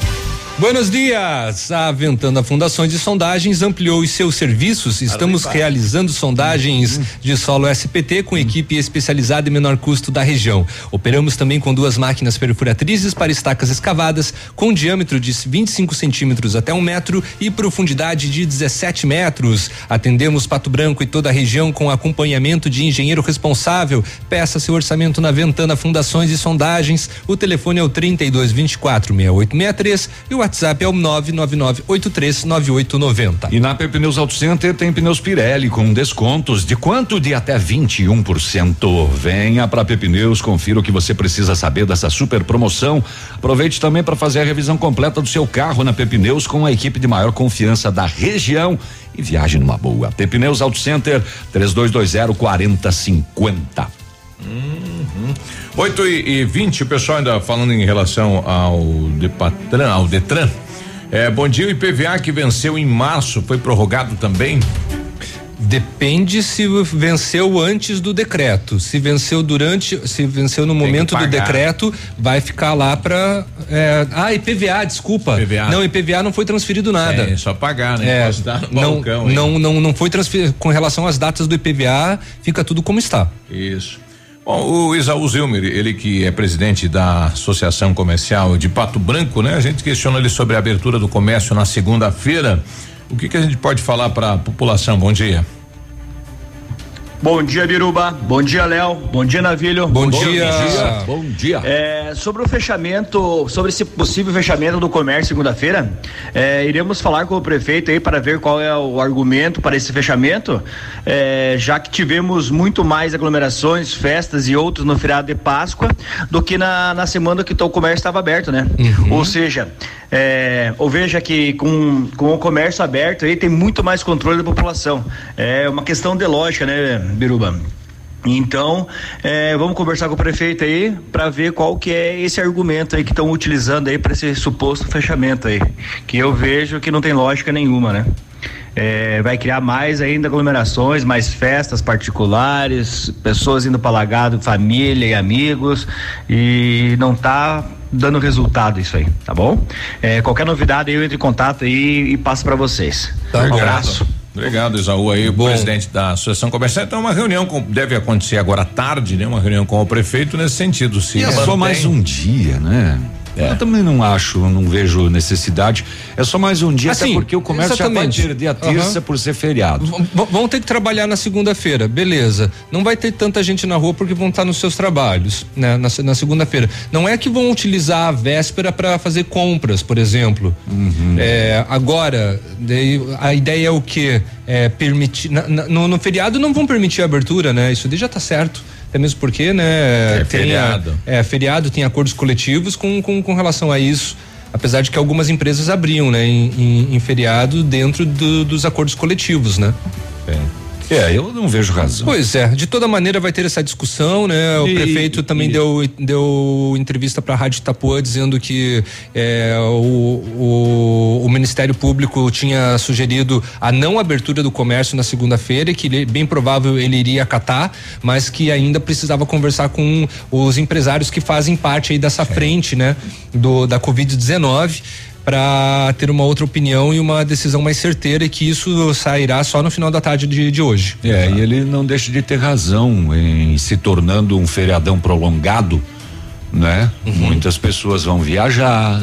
Buenos dias! A Ventana Fundações de Sondagens ampliou os seus serviços. Estamos realizando sondagens de solo SPT com equipe especializada em menor custo da região. Operamos também com duas máquinas perfuratrizes para estacas escavadas com diâmetro de 25 centímetros até um metro e profundidade de 17 metros. Atendemos Pato Branco e toda a região com acompanhamento de engenheiro responsável. Peça seu orçamento na Ventana Fundações e Sondagens. O telefone é o 3224 6863 e o WhatsApp é o 999839890.
E na Pneus Auto Center tem pneus Pirelli com descontos de quanto? De até 21%. Venha para Pneus, confira o que você precisa saber dessa super promoção. Aproveite também para fazer a revisão completa do seu carro na Pneus com a equipe de maior confiança da região e viaje numa boa. Pneus Auto Center 3220 4050.
Uhum. 8 e, e 20, o pessoal ainda falando em relação ao Depatran, ao Detran. É, bom dia, o IPVA que venceu em março foi prorrogado também?
Depende se venceu antes do decreto. Se venceu durante, se venceu no momento do decreto, vai ficar lá para é, ah, IPVA, desculpa.
IPVA.
Não, IPVA não foi transferido nada.
É, só pagar, né?
É, não,
balcão,
não, não, não foi transferido com relação às datas do IPVA, fica tudo como está.
Isso. Bom, o Isaú Zilmer, ele que é presidente da Associação Comercial de Pato Branco, né? A gente questiona ele sobre a abertura do comércio na segunda-feira. O que que a gente pode falar para a população? Bom dia.
Bom dia, Biruba. Bom dia, Léo. Bom dia, Navilho.
Bom, dia.
Bom dia.
É, sobre o fechamento, sobre esse possível fechamento do comércio segunda-feira, é, iremos falar com o prefeito aí para ver qual é o argumento para esse fechamento, é, já que tivemos muito mais aglomerações, festas e outros no feriado de Páscoa do que na, na semana que o comércio estava aberto, né? Ou seja, é, ou veja que com, com o comércio aberto aí tem muito mais controle da população. É uma questão de lógica, né, Biruba? Então, é, vamos conversar com o prefeito aí para ver qual que é esse argumento aí que estão utilizando aí para esse suposto fechamento aí, que eu vejo que não tem lógica nenhuma, né? É, vai criar mais ainda aglomerações, mais festas particulares, pessoas indo para lagado, família e amigos e não tá dando resultado isso aí, tá bom? É, qualquer novidade eu entro em contato aí e passo para vocês.
Tá,
um abraço.
Obrigado, Isaú aí, o presidente da Associação Comercial. Então, uma reunião com, deve acontecer agora à tarde, né? Uma reunião com o prefeito nesse sentido. Se
E é só mais um dia, né? Eu também não acho, não vejo necessidade. É só mais um dia, até
Assim,
porque o comércio
exatamente.
já vai perder a terça
Aham.
por ser feriado.
V- vão ter que trabalhar na segunda-feira, beleza. Não vai ter tanta gente na rua porque vão estar nos seus trabalhos, né? Na, na segunda-feira. Não é que vão utilizar a véspera para fazer compras, por exemplo. É, agora, a ideia é o que? É permitir. na- na- no, no feriado não vão permitir a abertura, né? Isso daí já tá certo. Até mesmo porque, né?
É
tem a-
feriado.
é, feriado tem acordos coletivos com, com, com relação a isso. Apesar de que algumas empresas abriam, né, em, em- em feriado dentro do- dos acordos coletivos, né?
É, eu não vejo razão.
Pois é, de toda maneira vai ter essa discussão, né? O
E-
prefeito também
e-
deu, deu entrevista para a Rádio Itapuã dizendo que é, o, o, o Ministério Público tinha sugerido a não abertura do comércio na segunda-feira e que ele- bem provável ele iria acatar, mas que ainda precisava conversar com os empresários que fazem parte aí dessa frente, né? Do, da Covid-19 para ter uma outra opinião e uma decisão mais certeira e que isso sairá só no final da tarde de, de hoje.
É, e ele não deixa de ter razão em se tornando um feriadão prolongado, né?
Uhum.
Muitas pessoas vão viajar,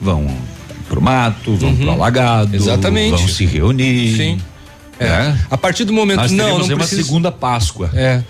vão pro mato, vão pro alagado,
Uhum. Exatamente.
vão se reunir.
Sim. É.
né?
A partir do momento
Nós
não, não
aí uma
precisa.
segunda Páscoa.
É.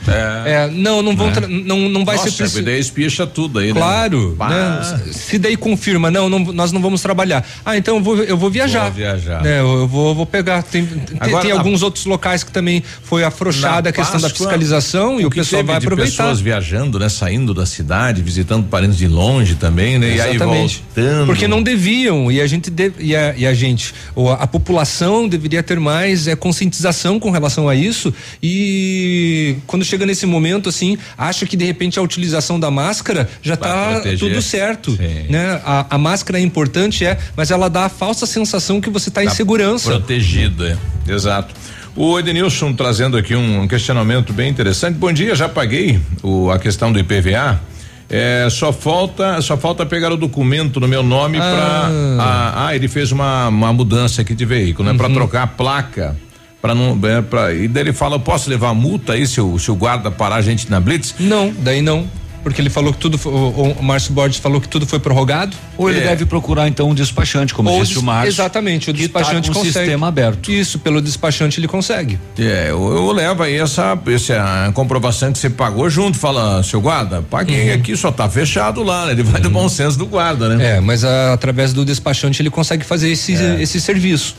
É, não, não vão,
Né?
tra- não, não vai
Nossa,
ser preciso.
daí espicha tudo aí, né?
Claro,
Pá.
né? Se daí confirma, não, não, nós não vamos trabalhar. Ah, então eu vou, eu vou viajar.
Vou viajar.
É, eu, eu vou, vou pegar. Tem, tem-
Agora,
tem
na-
alguns outros locais que também foi afrouxada a questão da
Páscoa,
fiscalização e o
que
pessoal
teve
vai
de
aproveitar.
pessoas viajando, né? Saindo da cidade, visitando parentes de longe também, né? E aí
Exatamente.
voltando.
Porque não deviam e a gente deve, e, a, e a gente, ou a, a população deveria ter mais é, conscientização com relação a isso e quando chega nesse momento assim, acha que de repente a utilização da máscara já está tudo certo, né? A, a máscara é importante é, mas ela dá a falsa sensação que você está em
Tá
segurança.
Protegido, é. Exato. O Edenilson trazendo aqui um questionamento bem interessante. Bom dia, já paguei o, a questão do IPVA. É, só falta só falta pegar o documento no meu nome
Ah.
para ah, ele fez uma, uma mudança aqui de veículo, né?
Uhum.
Para trocar a placa. Para não, é, pra, e daí ele fala, eu posso levar multa aí se o, se o guarda parar a gente na blitz?
Não, daí não. Porque ele falou que tudo, o, o Márcio Borges falou que tudo foi prorrogado.
Ou ele
É.
deve procurar então um despachante, como
Ou
disse o Márcio.
Exatamente, o
tá
despachante
com o
consegue.
sistema aberto.
Isso, pelo despachante ele consegue.
É, eu, eu levo aí essa, essa comprovação que você pagou junto, fala, seu guarda, paguei aqui, só tá fechado lá, né? Ele vai do bom senso do guarda, né?
É, mas a- através do despachante ele consegue fazer esse,
É.
esse serviço.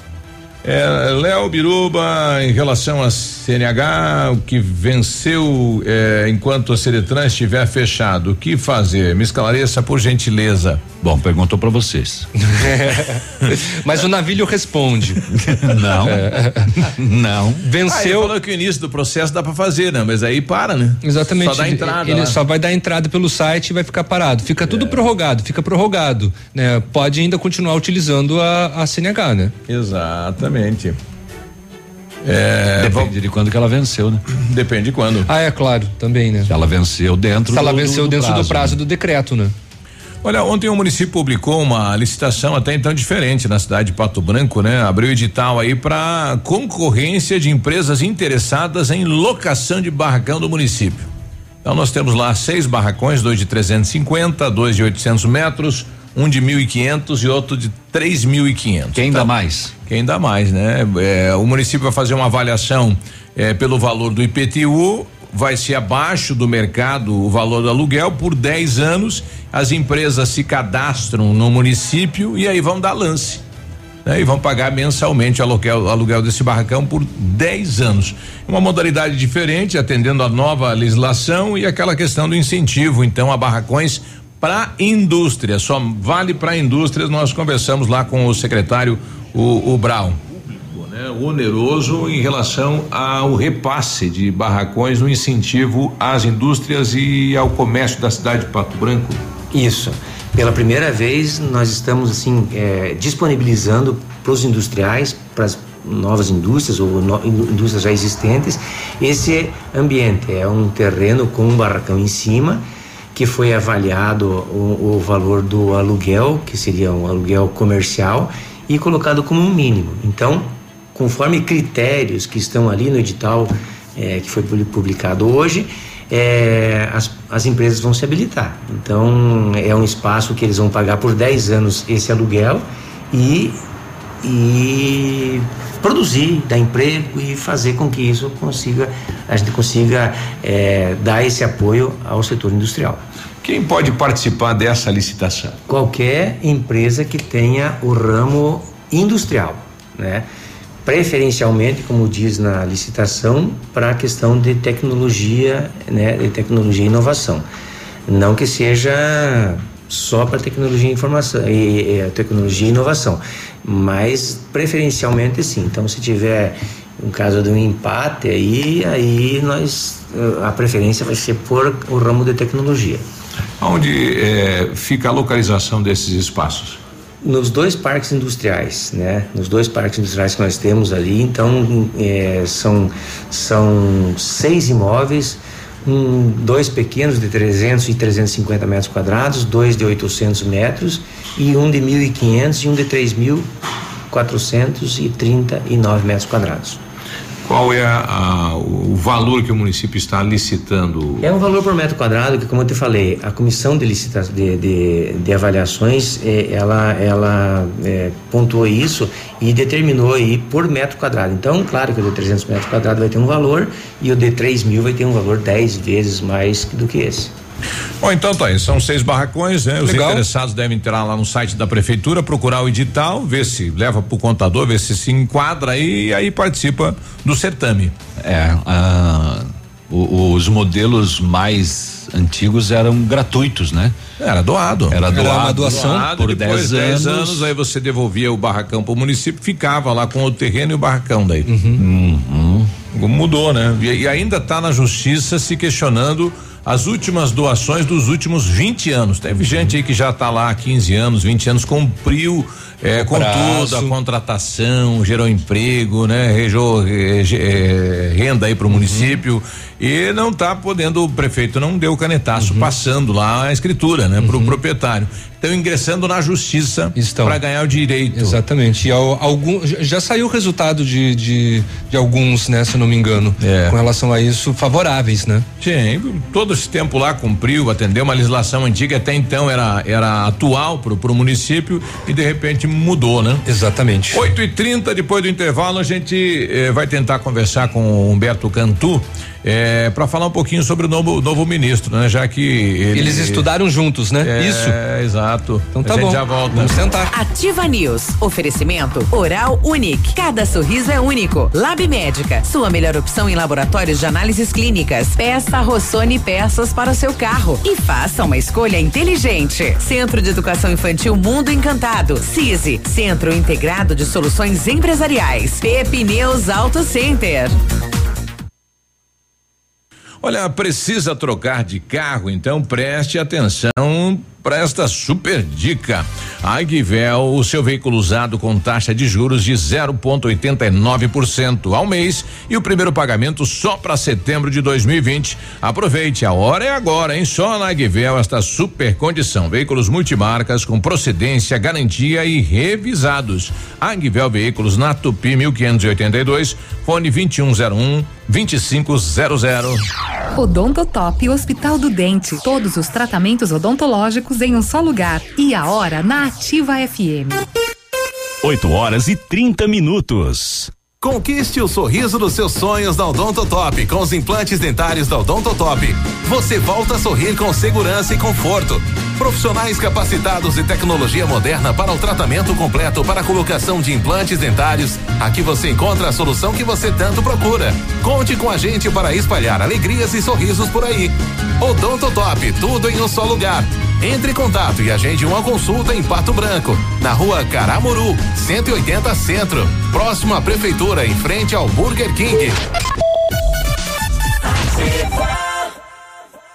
É, Léo Biruba, em relação a CNH, o que venceu é, enquanto a Seretran estiver fechado, o que fazer? Me esclareça por gentileza.
Bom, perguntou para vocês.
Mas o navilho responde.
Não. Não.
Ah, ele
Venceu.
falou que o início do processo dá pra fazer, né? Mas aí para, né?
Exatamente.
Só dá
ele-
entrada.
Ele
lá.
só vai dar entrada pelo site e vai ficar parado. Fica
É.
tudo prorrogado, fica prorrogado. Né? Pode ainda continuar utilizando a, a CNH, né?
Exatamente. É,
Depende de quando que ela venceu, né?
Depende de quando.
Ah, é claro, também, né?
Se ela venceu dentro
Se ela
do- do-
venceu
do
dentro do
prazo,
prazo
né?
do decreto, né?
Olha, ontem o município publicou uma licitação até então diferente na cidade de Pato Branco, né? Abriu edital aí para concorrência de empresas interessadas em locação de barracão do município. Então nós temos lá seis barracões, dois de 350, dois de 800 metros, um de 1.500 e outro de 3.500.
Quem dá mais?
Quem dá mais, né? É, o município vai fazer uma avaliação é, pelo valor do IPTU, vai ser abaixo do mercado o valor do aluguel por 10 anos. As empresas se cadastram no município e aí vão dar lance. Né? E vão pagar mensalmente o aluguel, aluguel desse barracão por 10 anos. Uma modalidade diferente, atendendo a nova legislação e aquela questão do incentivo, então, a barracões para indústria. Só vale para indústrias. Nós conversamos lá com o secretário, o, o Brown. Né, oneroso em relação ao repasse de barracões no incentivo às indústrias e ao comércio da cidade de Pato Branco.
Isso. Pela primeira vez, nós estamos assim eh, disponibilizando para os industriais, para as novas indústrias ou no- indústrias já existentes, esse ambiente. É um terreno com um barracão em cima, que foi avaliado o, o valor do aluguel, que seria um aluguel comercial, e colocado como um mínimo. Então, conforme critérios que estão ali no edital eh, que foi publi- publicado hoje, eh, as, as empresas vão se habilitar. Então, é um espaço que eles vão pagar por 10 anos esse aluguel e, e produzir, dar emprego e fazer com que isso consiga, a gente consiga eh, dar esse apoio ao setor industrial.
Quem pode participar dessa licitação?
Qualquer empresa que tenha o ramo industrial, né? Preferencialmente, como diz na licitação, para a questão de tecnologia, né? De tecnologia e inovação. Não que seja só para tecnologia e informação e, e tecnologia e inovação, mas preferencialmente sim. Então, se tiver um caso de um empate aí, aí nós eh, a preferência vai ser por o ramo de tecnologia.
Onde eh, fica a localização desses espaços?
Nos dois parques industriais, né? Nos dois parques industriais que nós temos ali, então eh, são são seis imóveis, um, dois pequenos de 300 e 350 metros quadrados, dois de 800 metros e um de 1.500 e um de 3.439 metros quadrados.
Qual é a- o valor que o município está licitando?
É um valor por metro quadrado que, como eu te falei, a comissão de licitação de, de, de avaliações, eh, ela, ela eh, pontuou isso e determinou aí por metro quadrado. Então, claro que o de 300 metros quadrados vai ter um valor e o de 3 mil vai ter um valor 10 vezes mais do que esse.
Bom, então tá aí, são seis barracões, né? Os
Legal.
interessados devem entrar lá no site da prefeitura, procurar o edital, ver se leva pro contador, ver se se enquadra aí e aí participa do certame.
É, ah, o- os modelos mais antigos eram gratuitos, né?
Era doado.
Era doado.
uma doação
por
depois
10
10
anos.
anos, aí você devolvia o barracão pro município, ficava lá com o terreno e o barracão daí.
Uhum.
Mudou, né? E, e ainda tá na justiça se questionando as últimas doações dos últimos 20 anos. Teve gente aí que já tá lá há 15 anos, 20 anos, cumpriu é, com
prazo.
tudo, a contratação, gerou emprego, né? Rejou eh, renda aí pro município e não tá podendo, o prefeito não deu canetaço passando lá a escritura, né? Pro proprietário. Estão ingressando na justiça para ganhar o direito.
Exatamente. E ao- algum, já- saiu o resultado de, de, de alguns, né, se não me engano,
É.
com relação a isso, favoráveis, né?
Sim, todo esse tempo lá cumpriu, atendeu uma legislação antiga, até então era, era atual pro, pro município e de repente mudou, né?
Exatamente.
8 e 30 depois do intervalo, a gente eh, vai tentar conversar com o Humberto Cantu é, para falar um pouquinho sobre o novo, novo ministro, né? Já que ele,
eles estudaram juntos, né?
É,
Isso.
É, exato.
Então tá
a gente
bom.
já volta.
Vamos sentar.
Ativa News. Oferecimento Oral Unique. Cada sorriso é único. Lab Médica. Sua melhor opção em laboratórios de análises clínicas. Peça Rossoni peças para o seu carro e faça uma escolha inteligente. Centro de Educação Infantil Mundo Encantado. CISI. Centro Integrado de Soluções Empresariais. Pepineus Auto Center.
Olha, precisa trocar de carro, então preste atenção para esta super dica. A o seu veículo usado com taxa de juros de 0,89% ao mês e o primeiro pagamento só para setembro de 2020. Aproveite, a hora é agora, hein? Só na Agvel esta super condição. Veículos multimarcas com procedência, garantia e revisados. Agvel Veículos na Tupi 1582, fone 2101 2500.
Odontotop Hospital do Dente. Todos os tratamentos odontológicos em um só lugar. E a hora na Ativa FM.
8 horas e 30 minutos. Conquiste o sorriso dos seus sonhos da Odontotop com os implantes dentários da Odontotop. Você volta a sorrir com segurança e conforto. Profissionais capacitados e tecnologia moderna para o tratamento completo para a colocação de implantes dentários. Aqui você encontra a solução que você tanto procura. Conte com a gente para espalhar alegrias e sorrisos por aí. Odontotop, tudo em um só lugar. Entre em contato e agende uma consulta em Pato Branco, na rua Caramuru, 180 Centro, próximo à Prefeitura, em frente ao Burger King.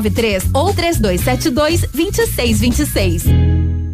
93 ou 3272 2626.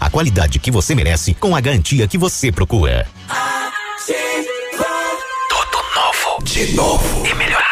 a qualidade que você merece com a garantia que você procura.
De novo e melhorado.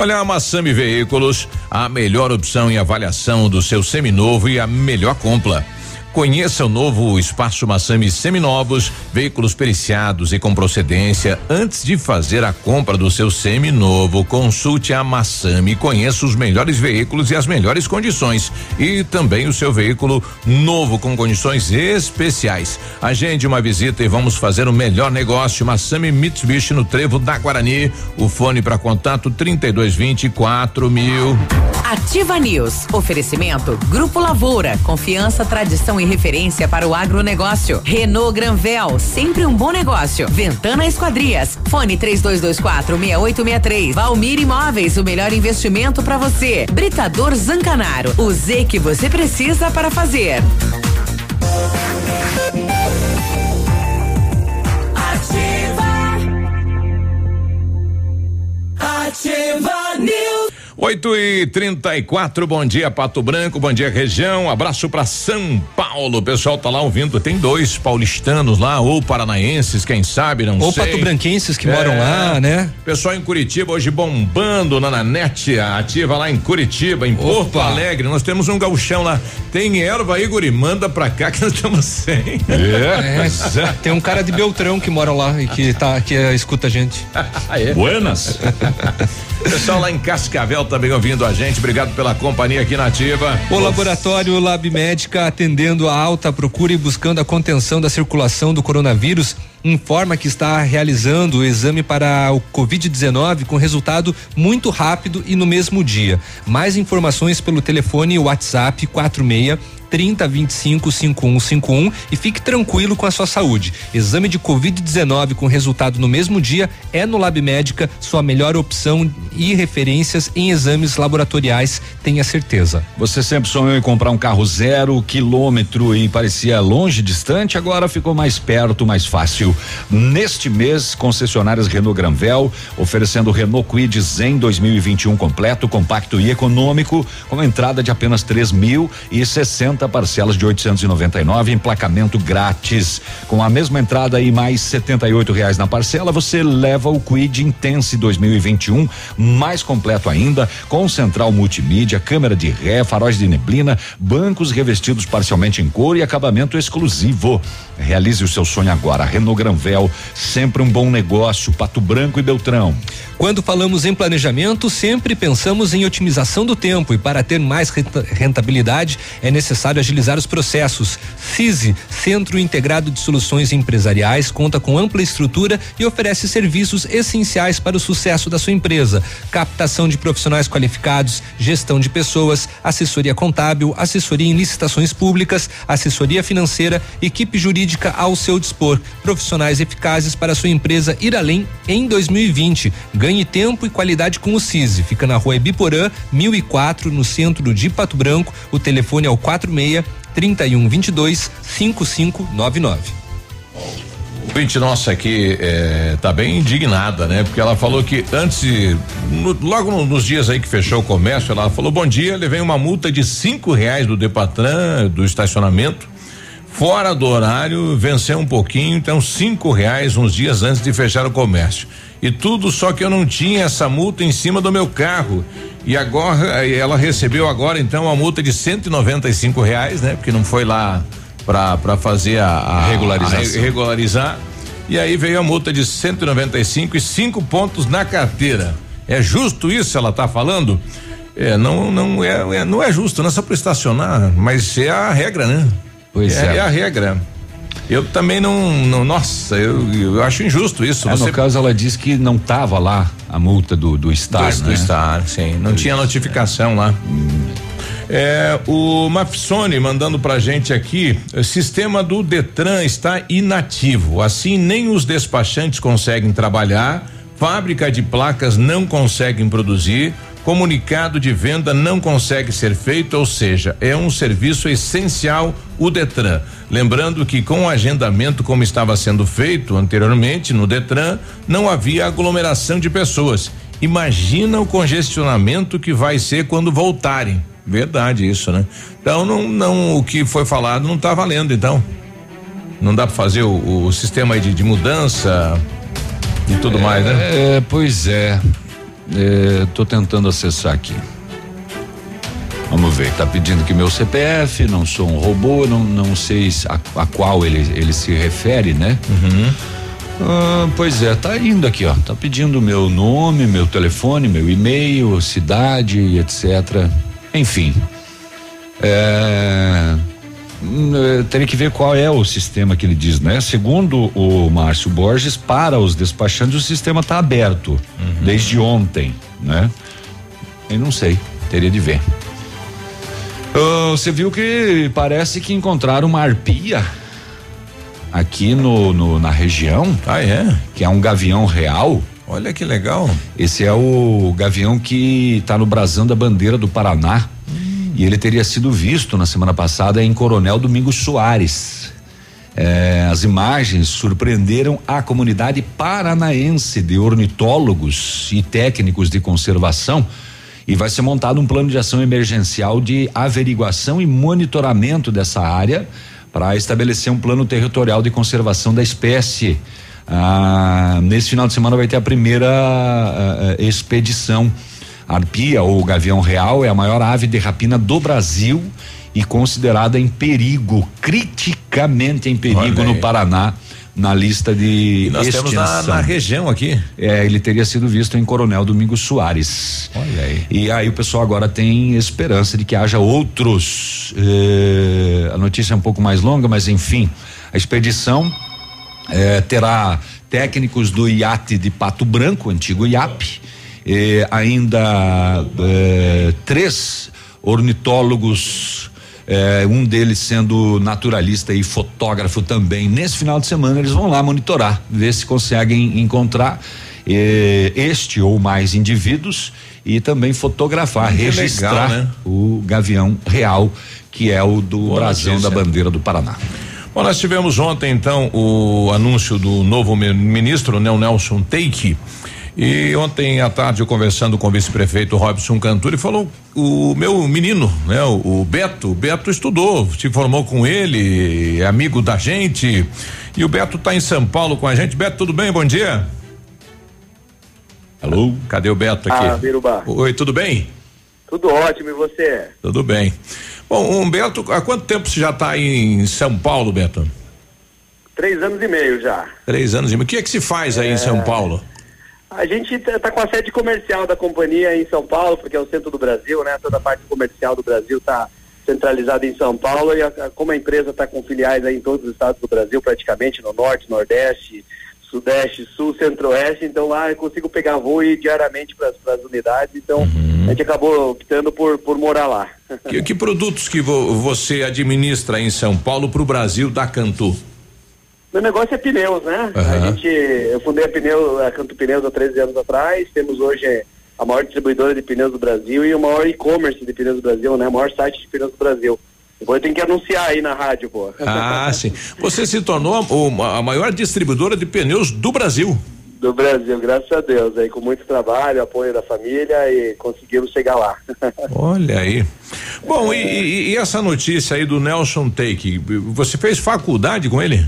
Olha, a Massami Veículos, a melhor opção em avaliação do seu seminovo e a melhor compra. Conheça o novo espaço Massami Seminovos, veículos periciados e com procedência. Antes de fazer a compra do seu seminovo, consulte a Massami, conheça os melhores veículos e as melhores condições. E também o seu veículo novo com condições especiais. Agende uma visita e vamos fazer o melhor negócio. Massami Mitsubishi no Trevo da Guarani. O fone para contato 3220 mil.
Ativa News. Oferecimento Grupo Lavoura. Confiança, tradição e referência para o agronegócio. Renault Granvel. Sempre um bom negócio. Ventana Esquadrias. Fone 3224 6863. Valmir Imóveis. O melhor investimento para você. Britador Zancanaro. O Z que você precisa para fazer.
Ativa. Ativa News.
8 e 34 bom dia Pato Branco, bom dia região, abraço para São Paulo, o pessoal tá lá ouvindo, tem dois paulistanos lá, ou paranaenses, quem sabe, não
Ou
sei.
pato-branquenses que moram lá, né?
Pessoal em Curitiba hoje bombando na Nanete, ativa lá em Curitiba, em Porto Alegre, nós temos um gauchão lá, tem erva aí, guri, manda pra cá que nós estamos sem.
É, tem um cara de Beltrão que mora lá e que tá que eh, escuta a gente.
é?
Buenas.
Pessoal lá em Cascavel também ouvindo a gente, obrigado pela companhia aqui na ativa.
O laboratório Lab Médica, atendendo a alta procura e buscando a contenção da circulação do coronavírus, informa que está realizando o exame para o Covid-19 com resultado muito rápido e no mesmo dia. Mais informações pelo telefone WhatsApp 46 30 25 5151 e fique tranquilo com a sua saúde. Exame de Covid-19 com resultado no mesmo dia é no Lab Médica sua melhor opção e referências em exames laboratoriais, tenha certeza.
Você sempre sonhou em comprar um carro zero quilômetro e parecia longe, distante, agora ficou mais perto, mais fácil. Neste mês, concessionárias Renault Granvel oferecendo Renault Kwid Zen 2021 completo, compacto e econômico, com entrada de apenas três mil e sessenta parcelas de 899, emplacamento grátis. Com a mesma entrada e mais oito reais na parcela, você leva o Quid Intense 2021, mais completo ainda, com central multimídia, câmera de ré, faróis de neblina, bancos revestidos parcialmente em cor e acabamento exclusivo. Realize o seu sonho agora. Renault Granvel, sempre um bom negócio. Pato Branco e Beltrão.
Quando falamos em planejamento, sempre pensamos em otimização do tempo e para ter mais renta- rentabilidade é necessário agilizar os processos. CISI, Centro Integrado de Soluções Empresariais, conta com ampla estrutura e oferece serviços essenciais para o sucesso da sua empresa: captação de profissionais qualificados, gestão de pessoas, assessoria contábil, assessoria em licitações públicas, assessoria financeira, equipe jurídica ao seu dispor, profissionais eficazes para sua empresa ir além em 2020. Ganhe tempo e qualidade com o CISI. Fica na rua Ibiporã, 1004, no centro de Pato Branco. O telefone é o 46 3122 5599.
Ouvinte nossa aqui é, tá bem indignada, né? Porque ela falou que antes, no- logo no- nos dias aí que fechou o comércio, ela falou: bom dia, levei uma multa de cinco reais do Depatran, do estacionamento, fora do horário, venceu um pouquinho, então cinco reais uns dias antes de fechar o comércio. E tudo só que eu não tinha essa multa em cima do meu carro. E agora eh, ela recebeu agora então uma multa de 195 reais, né? Porque não foi lá para fazer a, a
Regularização.
a re- regularizar. E aí veio a multa de 195 e cinco pontos na carteira. É justo isso? Ela tá falando? É, não, não é, é- não é justo, não é só para estacionar, mas é a regra, né?
Pois
é.
é.
a regra. Eu também não, não nossa, eu, eu acho injusto isso.
É,
Você
No caso, ela disse que não estava lá a multa do, do Star,
do,
né?
do Star, sim. Não tinha notificação lá. É, o Mafsone mandando pra gente aqui, o sistema do Detran está inativo, assim nem os despachantes conseguem trabalhar, fábrica de placas não conseguem produzir, comunicado de venda não consegue ser feito, ou seja, é um serviço essencial o Detran. Lembrando que com o agendamento como estava sendo feito anteriormente no Detran, não havia aglomeração de pessoas. Imagina o congestionamento que vai ser quando voltarem. Verdade isso, né? Então não, não o que foi falado não está valendo, então. Não dá para fazer o, o sistema de, de mudança e tudo mais, né?
É, pois é. É, tô tentando acessar aqui. Vamos ver, tá pedindo que meu CPF, não sou um robô, não, não sei se a, a qual ele, ele se refere, né? Ah, pois é, tá indo aqui, ó. Tá pedindo meu nome, meu telefone, meu e-mail, cidade, etc. Enfim. É, hum, eh, teria que ver qual é o sistema que ele diz, né? Segundo o Márcio Borges, para os despachantes o sistema está aberto desde ontem, né? Eu não sei, teria de ver. Ah, Você viu que parece que encontraram uma arpia aqui no, no- na região?
Ah, é?
Que é um gavião real.
Olha que legal.
Esse é o gavião que está no brasão da bandeira do Paraná. E ele teria sido visto na semana passada em Coronel Domingos Soares. É, as imagens surpreenderam a comunidade paranaense de ornitólogos e técnicos de conservação e vai ser montado um plano de ação emergencial de averiguação e monitoramento dessa área para estabelecer um plano territorial de conservação da espécie. Ah, nesse final de semana vai ter a primeira ah, ah, expedição. A arpia ou gavião real é a maior ave de rapina do Brasil e considerada em perigo, criticamente em perigo no Paraná na lista de
E nós temos
extinção.
na- na região aqui.
É, ele teria sido visto em Coronel Domingos Soares.
Olha aí.
E aí o pessoal agora tem esperança de que haja outros. eh, a notícia é um pouco mais longa, mas enfim, a expedição eh, terá técnicos do iate de Pato Branco, antigo IAP, eh, ainda eh, três ornitólogos eh, um deles sendo naturalista e fotógrafo também. Nesse final de semana eles vão lá monitorar, ver se conseguem encontrar eh, este ou mais indivíduos e também fotografar,
Que
registrar
legal, né?
o gavião real, que é o do brasão da bandeira do Paraná.
Bom, nós tivemos ontem, então, o anúncio do novo mi- ministro, né, o Nelson Teike. E ontem à tarde, eu conversando com o vice-prefeito Robson Cantur, ele falou: o meu menino, né, o, o Beto, o Beto estudou, se formou com ele, é amigo da gente. E o Beto está em São Paulo com a gente. Beto, tudo bem? Bom dia. Alô? Cadê o Beto aqui?
Ah, Biruba.
Oi, tudo bem?
Tudo ótimo, e você?
Tudo bem. Bom, Humberto, há quanto tempo você já está em São Paulo, Beto?
Três anos e meio já.
Três anos e meio. O que é que se faz aí em São Paulo?
A gente está com a sede comercial da companhia em São Paulo, porque é o centro do Brasil, né? Toda a parte comercial do Brasil está centralizada em São Paulo e a- a- como a empresa está com filiais aí em todos os estados do Brasil, praticamente no norte, nordeste, sudeste, sul, centro-oeste, então lá eu consigo pegar voo e ir diariamente para as unidades, então a gente acabou optando por, por morar lá.
Que, que produtos que vo- você administra em São Paulo para o Brasil da Cantu?
Meu negócio é pneus, né? A
Aham.
gente, eu fundei a pneu, a Canto Pneus há 13 anos atrás. Temos hoje a maior distribuidora de pneus do Brasil e o maior e-commerce de pneus do Brasil, né? O maior site de pneus do Brasil. Depois tenho que anunciar aí na rádio, pô.
Ah, sim. Você se tornou a, a maior distribuidora de pneus do Brasil.
Do Brasil, graças a Deus. Aí com muito trabalho, apoio da família e conseguimos chegar lá.
Olha aí. Bom, e, e- e essa notícia aí do Nelson Take, você fez faculdade com ele?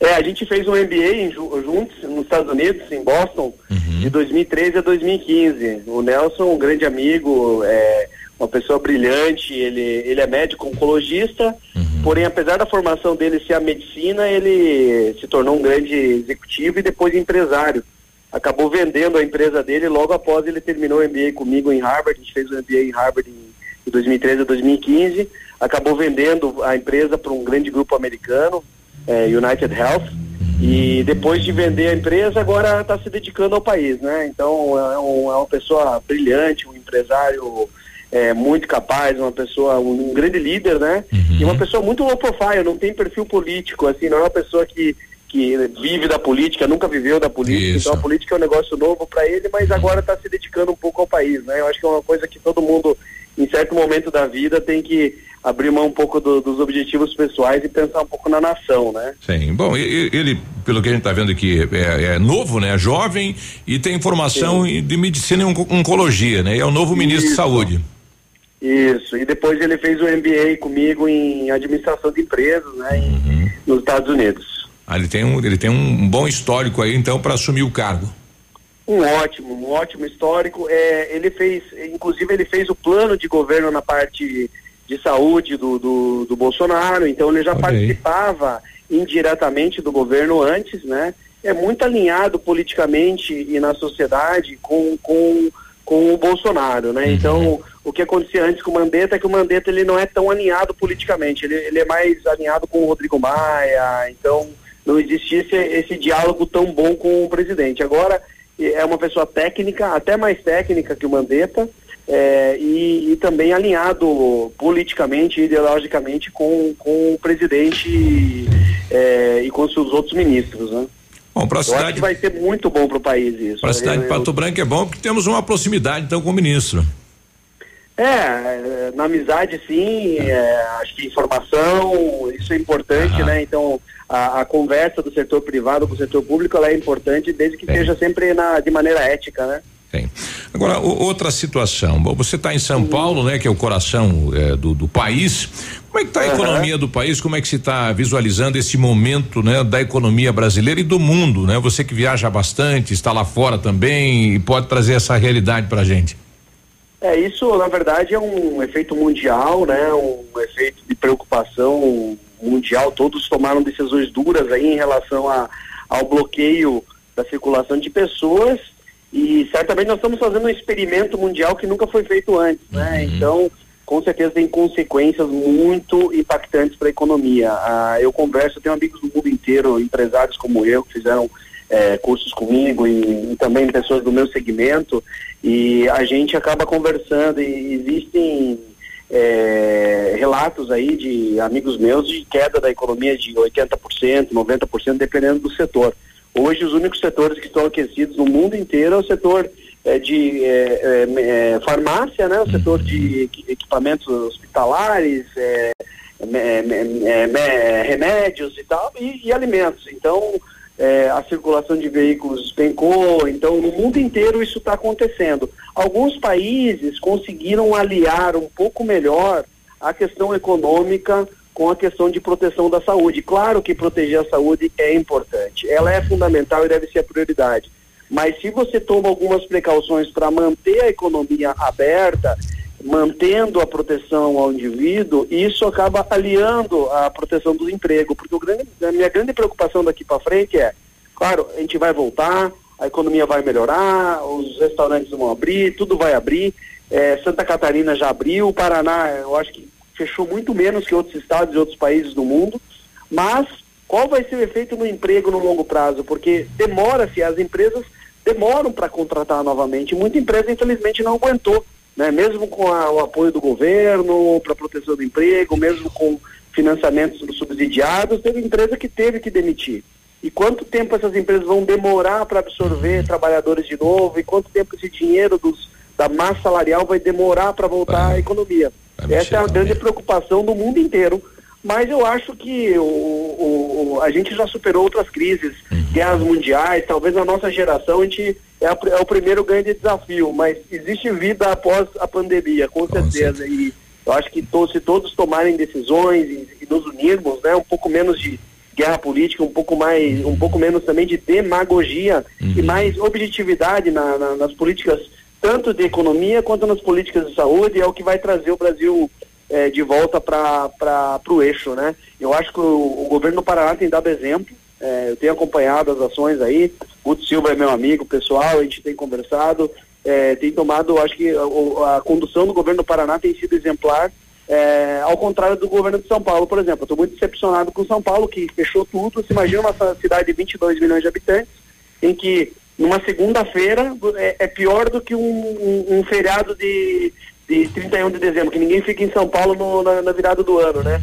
É, a gente fez um MBA em ju- juntos nos Estados Unidos, em Boston, de 2013 a 2015. O Nelson, um grande amigo, é uma pessoa brilhante, ele, ele é médico oncologista, porém, apesar da formação dele ser a medicina, ele se tornou um grande executivo e depois empresário. Acabou vendendo a empresa dele logo após ele terminou o MBA comigo em Harvard, a gente fez o MBA em Harvard em de 2013 a 2015, acabou vendendo a empresa para um grande grupo americano, é, United Health, e depois de vender a empresa, agora está se dedicando ao país, né? Então é, um- é uma pessoa brilhante, um empresário é, muito capaz, uma pessoa, um, um grande líder, né? E uma pessoa muito low profile, não tem perfil político, assim, não é uma pessoa que que vive da política, nunca viveu da política,
Isso.
então a política é um negócio novo para ele, mas agora está se dedicando um pouco ao país, né? Eu acho que é uma coisa que todo mundo, em certo momento da vida, tem que abrir mão um pouco do- dos objetivos pessoais e pensar um pouco na nação, né?
Sim. Bom, ele, pelo que a gente está vendo aqui, é, é novo, né? Jovem e tem formação em- de medicina e onco- oncologia, né? E é o novo ministro de
Isso.
saúde.
Isso, e depois ele fez o MBA comigo em administração de empresas, né, em- nos Estados Unidos.
Ah, ele tem um, ele tem um bom histórico aí, então, para assumir o cargo.
Um ótimo, um ótimo histórico. É, ele fez, inclusive ele fez o plano de governo na parte de saúde do, do, do Bolsonaro, então ele já participava indiretamente do governo antes, né? É muito alinhado politicamente e na sociedade com, com, com o Bolsonaro, né? Então, o que acontecia antes com o Mandetta é que o Mandetta ele não é tão alinhado politicamente, ele, ele é mais alinhado com o Rodrigo Maia, então não existia esse, esse diálogo tão bom com o presidente. Agora é uma pessoa técnica, até mais técnica que o Mandetta, é, e, e também alinhado politicamente e ideologicamente com, com o presidente é, e com os seus outros ministros, né?
Bom, para a
Eu acho
cidade,
que vai ser muito bom para o país isso.
para a cidade
Eu-
de Pato Branco é bom porque temos uma proximidade, então, com o ministro.
É, é, na amizade sim, é, acho que informação, isso é importante, né? Então, a, a conversa do setor privado com o setor público, é importante desde que seja sempre na, de maneira ética, né?
Tem. Agora, o, outra situação. Bom, Você está em São Paulo, né? Que é o coração é, do, do país. Como é que está a
Uhum.
economia do país? Como é que se está visualizando esse momento, né? Da economia brasileira e do mundo, né? Você que viaja bastante, está lá fora também e pode trazer essa realidade pra gente.
É, isso na verdade é um efeito mundial, né? Um efeito de preocupação mundial. Todos tomaram decisões duras aí em relação a, ao bloqueio da circulação de pessoas e certamente nós estamos fazendo um experimento mundial que nunca foi feito antes, né? Então, com certeza tem consequências muito impactantes para a economia. Ah, eu converso, eu tenho amigos do mundo inteiro, empresários como eu, que fizeram eh, cursos comigo e, e também pessoas do meu segmento e a gente acaba conversando e existem eh, relatos aí de amigos meus de queda da economia de 80%, 90%, dependendo do setor. Hoje os únicos setores que estão aquecidos no mundo inteiro é o setor eh, de eh, eh, farmácia, né, o setor de equi- equipamentos hospitalares, remédios e tal, e, e alimentos. Então, a circulação de veículos despencou, então no mundo inteiro isso está acontecendo. Alguns países conseguiram aliar um pouco melhor a questão econômica com a questão de proteção da saúde. Claro que proteger a saúde é importante, ela é fundamental e deve ser a prioridade. Mas se você toma algumas precauções para manter a economia aberta, mantendo a proteção ao indivíduo, isso acaba aliando a proteção do emprego, porque grande, a minha grande preocupação daqui para frente é, claro, a gente vai voltar, a economia vai melhorar, os restaurantes vão abrir, tudo vai abrir, eh, Santa Catarina já abriu, o Paraná, eu acho que fechou muito menos que outros estados e outros países do mundo, mas qual vai ser o efeito no emprego no longo prazo? Porque demora-se, as empresas demoram para contratar novamente. Muita empresa, infelizmente, não aguentou, né? mesmo com a- o apoio do governo para proteção do emprego, mesmo com financiamentos subsidiados, teve empresa que teve que demitir. E quanto tempo essas empresas vão demorar para absorver trabalhadores de novo? E quanto tempo esse dinheiro dos, da massa salarial vai demorar para voltar à economia? Essa é a grande preocupação do mundo inteiro. Mas eu acho que o, o- o- a gente já superou outras crises, guerras mundiais, talvez na nossa geração a gente é, a é o primeiro grande desafio, mas existe vida após a pandemia, com, certeza. E eu acho que to- se todos tomarem decisões e, e nos unirmos, né, um pouco menos de guerra política, um pouco mais, um pouco menos também de demagogia e mais objetividade na- na- nas políticas tanto de economia quanto nas políticas de saúde é o que vai trazer o Brasil eh, de volta para o eixo, né? Eu acho que o, o governo do Paraná tem dado exemplo. eh, eu tenho acompanhado as ações aí. Guto Silva é meu amigo pessoal, a gente tem conversado, eh, tem tomado, acho que a, a condução do governo do Paraná tem sido exemplar. ao contrário do governo de São Paulo, por exemplo, estou muito decepcionado com São Paulo, que fechou tudo. Você imagina uma cidade de 22 milhões de habitantes, em que numa segunda-feira é, é pior do que um, um- um feriado de, de 31 de dezembro, que ninguém fica em São Paulo no- na, na virada do ano, né?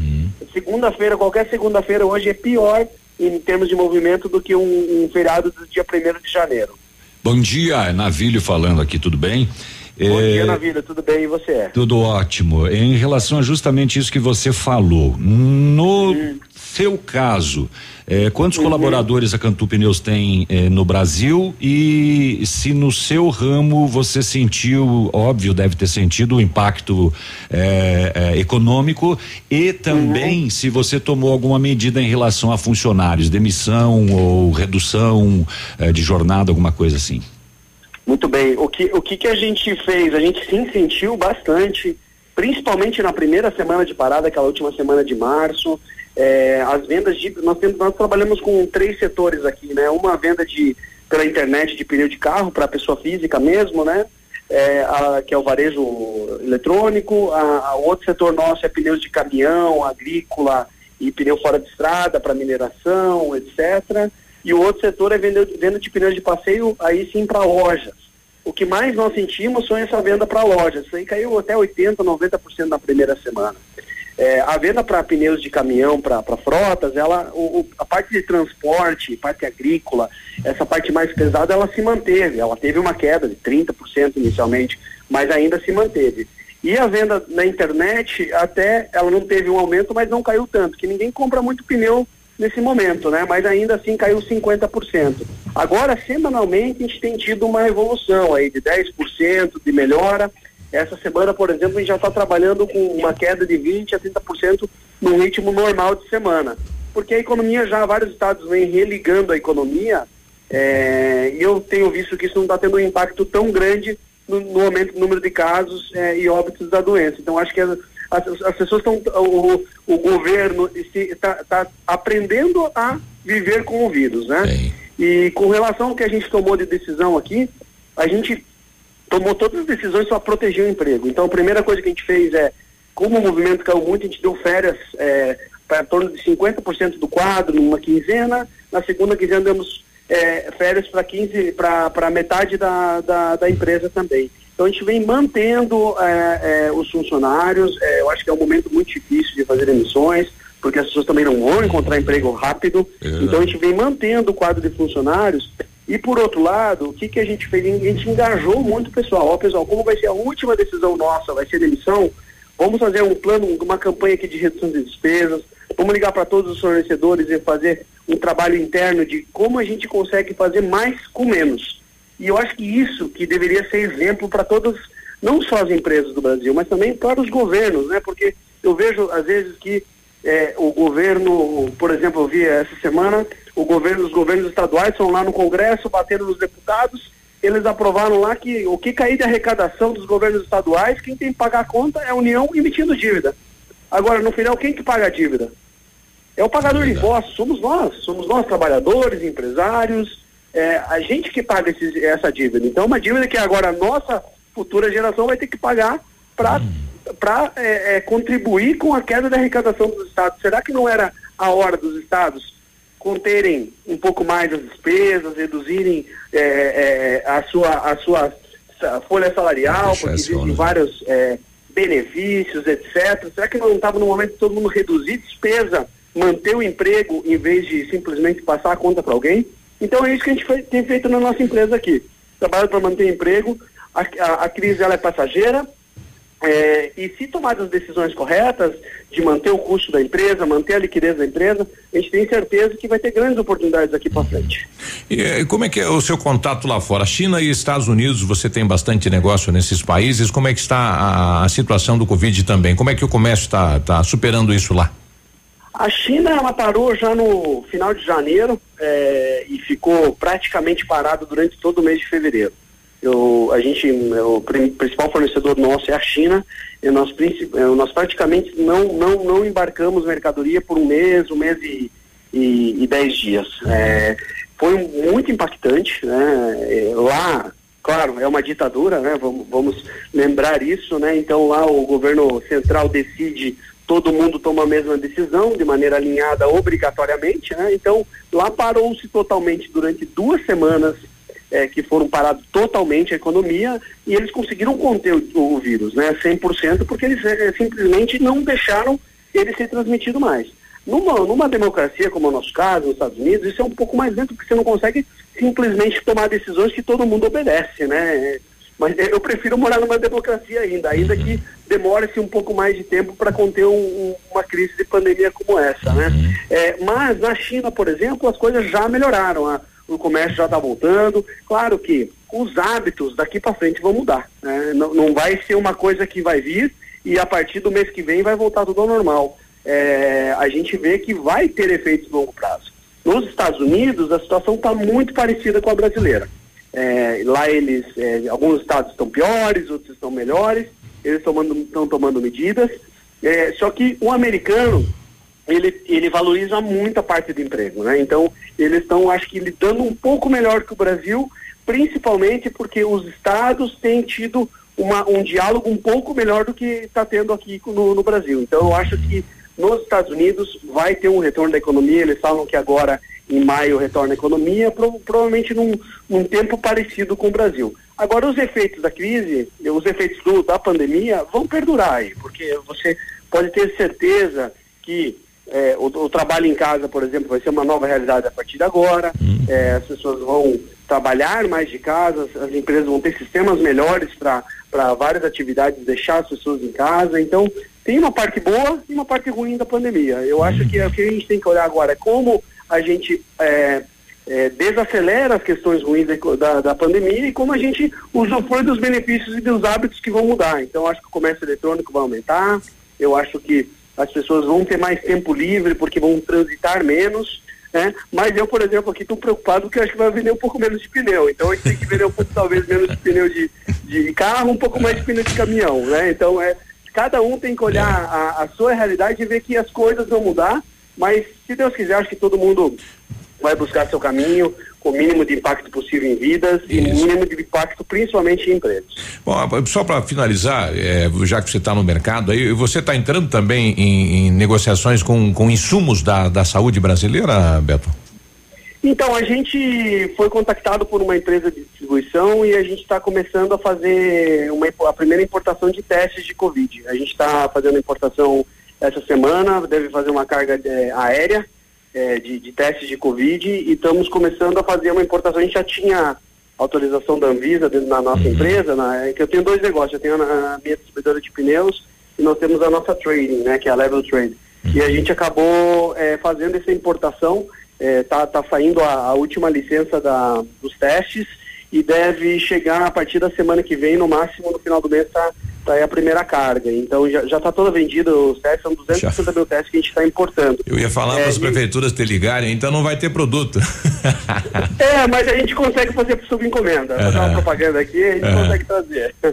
Segunda-feira, qualquer segunda-feira hoje é pior em termos de movimento do que um, um feriado do dia 1 de janeiro.
Bom dia, Navilho falando aqui, tudo bem?
Bom
É,
dia, na vida, tudo bem? E você?
Tudo ótimo. Em relação a justamente isso que você falou, no seu caso, eh, quantos colaboradores a Cantu Pneus tem eh, no Brasil e se no seu ramo você sentiu, óbvio, deve ter sentido o impacto eh, econômico e também se você tomou alguma medida em relação a funcionários, demissão ou redução de jornada, alguma coisa assim.
Muito bem. O que, o que, que a gente fez? A gente sim sentiu bastante, principalmente na primeira semana de parada, aquela última semana de março. É, as vendas de. Nós, temos, nós trabalhamos com três setores aqui, né? Uma venda de pela internet de pneu de carro para pessoa física mesmo, né? É, a- que é o varejo eletrônico. A, a outro setor nosso é pneus de caminhão, agrícola e pneu fora de estrada para mineração, etc. E o outro setor é venda, venda de pneus de passeio, aí sim para lojas. O que mais nós sentimos foi essa venda para lojas. Isso aí caiu até 80%, 90% na primeira semana. É, a venda para pneus de caminhão, para frotas, ela, o- o- a parte de transporte, parte agrícola, essa parte mais pesada, ela se manteve. Ela teve uma queda de 30% inicialmente, mas ainda se manteve. E a venda na internet, até ela não teve um aumento, mas não caiu tanto, que ninguém compra muito pneu nesse momento, né? Mas ainda assim caiu 50%. Agora, semanalmente, a gente tem tido uma evolução aí de 10% de melhora. Essa semana, por exemplo, a gente já está trabalhando com uma queda de 20% a 30% no ritmo normal de semana. Porque a economia já, vários estados vêm religando a economia é, e eu tenho visto que isso não está tendo um impacto tão grande no, no aumento do número de casos é, e óbitos da doença. Então, acho que as, as, as pessoas estão, o, o governo está tá aprendendo a viver com o vírus, né?
Sim.
E com relação ao que a gente tomou de decisão aqui, a gente tomou todas as decisões para proteger o emprego. Então, a primeira coisa que a gente fez é, como o movimento caiu muito, a gente deu férias é, para torno de 50% do quadro numa quinzena, na segunda quinzena demos é, férias para 15 para metade da, da, da, empresa também. Então a gente vem mantendo é, é, os funcionários. É, eu acho que é um momento muito difícil de fazer emissões, porque as pessoas também não vão encontrar emprego rápido. Então a gente vem mantendo o quadro de funcionários. E por outro lado, o que, que a gente fez? A gente engajou muito o pessoal. Ó, pessoal, como vai ser a última decisão nossa? Vai ser demissão? Vamos fazer um plano, uma campanha aqui de redução de despesas. Vamos ligar para todos os fornecedores e fazer um trabalho interno de como a gente consegue fazer mais com menos. E eu acho que isso que deveria ser exemplo para todas, não só as empresas do Brasil, mas também para os governos, né? Porque eu vejo às vezes que é, o governo, por exemplo, eu vi essa semana, o governo, os governos estaduais estão lá no Congresso batendo nos deputados, eles aprovaram lá que o que cair de arrecadação dos governos estaduais, quem tem que pagar a conta é a União emitindo dívida. Agora, no final, quem que paga a dívida? É o pagador de impostos, somos nós, somos nós trabalhadores, empresários, é, a gente que paga esses, essa dívida. Então, uma dívida que agora a nossa futura geração vai ter que pagar para para é, é, contribuir com a queda da arrecadação dos estados. Será que não era a hora dos estados conterem um pouco mais as despesas, reduzirem é, é, a sua a sua folha salarial, porque existem vários é, benefícios, etc. Será que não estava no momento de todo mundo reduzir despesa manter o emprego em vez de simplesmente passar a conta para alguém. Então é isso que a gente foi, tem feito na nossa empresa aqui. Trabalho para manter emprego, a, a, a, crise ela é passageira, é, e se tomadas as decisões corretas de manter o custo da empresa, manter a liquidez da empresa, a gente tem certeza que vai ter grandes oportunidades aqui para frente.
E como é que é o seu contato lá fora? China e Estados Unidos, você tem bastante negócio nesses países. Como é que está a, a situação do Covid também? Como é que o comércio está tá superando isso lá?
A China ela parou já no final de janeiro é, e ficou praticamente parado durante todo o mês de fevereiro. Eu, a gente, o principal fornecedor nosso é a China, e nós, nós praticamente não, não, não embarcamos mercadoria por um mês, um mês e, e, e dez dias. É, foi muito impactante, né? É, lá, claro, é uma ditadura, né? Vamos, vamos lembrar isso, né? Então lá o governo central decide todo mundo toma a mesma decisão de maneira alinhada obrigatoriamente, né? Então lá parou-se totalmente durante duas semanas é, que foram parados totalmente a economia e eles conseguiram conter o, o vírus, né? 100% porque eles é, simplesmente não deixaram ele ser transmitido mais. Numa, numa democracia como o nosso caso, nos Estados Unidos, isso é um pouco mais lento porque você não consegue simplesmente tomar decisões que todo mundo obedece, né? Mas eu prefiro morar numa democracia ainda, ainda uhum. que demore-se um pouco mais de tempo para conter um, um, uma crise de pandemia como essa, né? Uhum. É, mas na China, por exemplo, as coisas já melhoraram, a, o comércio já está voltando. Claro que os hábitos daqui para frente vão mudar, né? não, não vai ser uma coisa que vai vir e a partir do mês que vem vai voltar tudo ao normal. É, a gente vê que vai ter efeitos longo prazo. Nos Estados Unidos, a situação está muito parecida com a brasileira. É, lá eles, é, alguns estados estão piores, outros estão melhores, eles estão tomando medidas. É, só que o americano, ele, ele valoriza muito a parte do emprego, né? Então, eles estão, acho que, lidando um pouco melhor que o Brasil, principalmente porque os estados têm tido uma, um diálogo um pouco melhor do que está tendo aqui no, no Brasil. Então, eu acho que nos Estados Unidos vai ter um retorno da economia, eles falam que agora em maio retorna a economia, pro, provavelmente num, num, tempo parecido com o Brasil. Agora, os efeitos da crise, os efeitos do, da pandemia vão perdurar aí, porque você pode ter certeza que é, o, o, trabalho em casa, por exemplo, vai ser uma nova realidade a partir de agora, hum. é, as pessoas vão trabalhar mais de casa, as, as empresas vão ter sistemas melhores para várias atividades deixar as pessoas em casa, então tem uma parte boa e uma parte ruim da pandemia. Eu acho que o que a gente tem que olhar agora é como a gente é, é, desacelera as questões ruins da, da, da pandemia e como a gente usufrui dos benefícios e dos hábitos que vão mudar. Então, eu acho que o comércio eletrônico vai aumentar, eu acho que as pessoas vão ter mais tempo livre porque vão transitar menos. Né? Mas eu, por exemplo, aqui estou preocupado porque acho que vai vender um pouco menos de pneu. Então a gente tem que vender um pouco, talvez, menos de pneu de, de carro, um pouco mais de pneu de caminhão. Né? Então é, cada um tem que olhar a, a sua realidade e ver que as coisas vão mudar. Mas se Deus quiser, acho que todo mundo vai buscar seu caminho o mínimo de impacto possível em vidas e mínimo de impacto principalmente em empregos.
Bom, só para finalizar, é, já que você está no mercado aí, você está entrando também em, em, negociações com, com insumos da, da saúde brasileira, Beto?
Então, a gente foi contactado por uma empresa de distribuição e a gente está começando a fazer uma, a primeira importação de testes de Covid. A gente está fazendo a importação essa semana, deve fazer uma carga é, aérea é, de, de, testes de Covid e estamos começando a fazer uma importação. A gente já tinha autorização da Anvisa dentro da nossa uhum. empresa, né, é que eu tenho dois negócios, eu tenho a, a, minha distribuidora de pneus e nós temos a nossa trading, né, que é a Level Trade. Uhum. E a gente acabou é, fazendo essa importação, é, tá, tá saindo a, a última licença da, dos testes e deve chegar a partir da semana que vem, no máximo no final do mês, tá Tá aí a primeira carga. Então já está toda vendida, os testes são 260 já. mil testes que a gente está importando.
Eu ia falar é, para as prefeituras te ligarem, então não vai ter produto.
é, mas a gente consegue fazer por subencomenda. Vou dar uma propaganda aqui, a gente consegue trazer.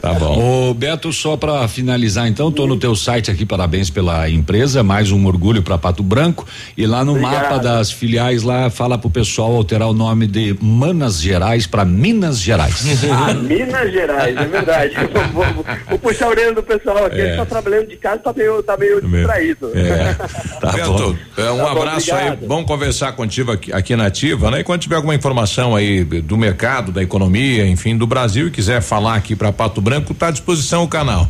Tá bom. Ô Beto, só para finalizar então, tô no teu site aqui, parabéns pela empresa, mais um orgulho para Pato Branco e lá no Obrigado. mapa das filiais lá fala pro pessoal alterar o nome de Manas Gerais para Minas Gerais.
ah, Minas Gerais, é verdade. Vou puxar a orelha do pessoal aqui, é. ele tá trabalhando de casa, tá meio, tá meio distraído. É.
Tá Beto, é, um tá abraço bom, aí, vamos conversar contigo aqui, aqui na Ativa, né? E quando tiver alguma informação aí do mercado, da economia, enfim, do Brasil e quiser falar aqui para Pato Branco, tá à disposição o canal.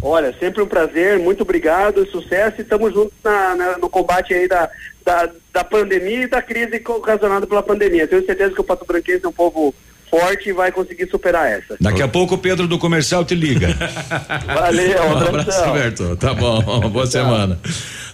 Olha, sempre um prazer, muito obrigado, sucesso e estamos juntos na, na, no combate aí da, da, da pandemia e da crise ocasionada pela pandemia. Tenho certeza que o Pato Branquense é um povo forte e vai conseguir superar essa.
Daqui a pouco o Pedro do comercial te liga.
Valeu, um abraço,
Roberto. Tá bom, boa semana.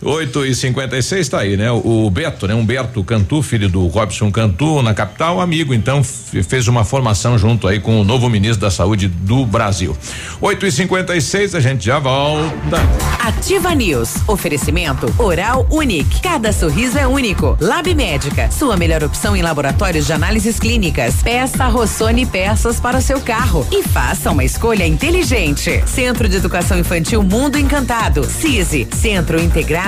8 e 56 está aí, né? O Beto, né? Humberto Cantu, filho do Robson Cantu, na capital, amigo, então fez uma formação junto aí com o novo ministro da Saúde do Brasil. 8 e 56 a gente já volta.
Ativa News. Oferecimento Oral Unique. Cada sorriso é único. Lab Médica. Sua melhor opção em laboratórios de análises clínicas. Peça Rossoni peças para o seu carro e faça uma escolha inteligente. Centro de Educação Infantil Mundo Encantado. CISI. Centro Integrado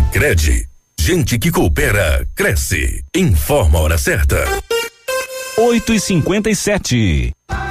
Sicredi, gente que coopera cresce. Informa a hora certa.
8 e 57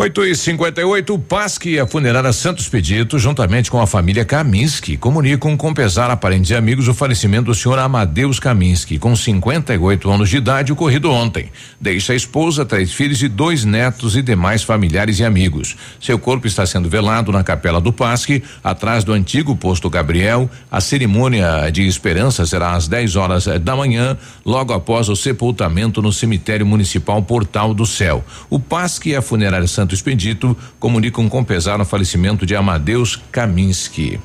8 e 58 o PASC e a funerária Santos Pedito, juntamente com a família Kaminski, comunicam com pesar a parentes e amigos o falecimento do senhor Amadeus Kaminski, com 58 anos de idade, ocorrido ontem. Deixa a esposa, três filhos e dois netos e demais familiares e amigos. Seu corpo está sendo velado na capela do PASC, atrás do antigo posto Gabriel. A cerimônia de esperança será às 10 horas da manhã, logo após o sepultamento no cemitério municipal Portal do Céu. O PASC e a funerária Santo Expedito comunicam com pesar o falecimento de Amadeus Kaminski.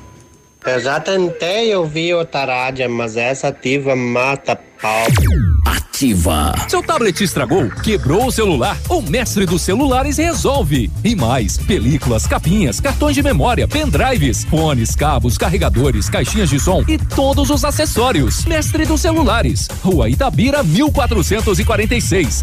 Eu já tentei ouvir outra rádio, mas essa ativa mata pau.
Ativa. Seu tablet estragou, quebrou o celular? O mestre dos celulares resolve. E mais, películas, capinhas, cartões de memória, pendrives, fones, cabos, carregadores, caixinhas de som e todos os acessórios. Mestre dos celulares. Rua Itabira, 1446.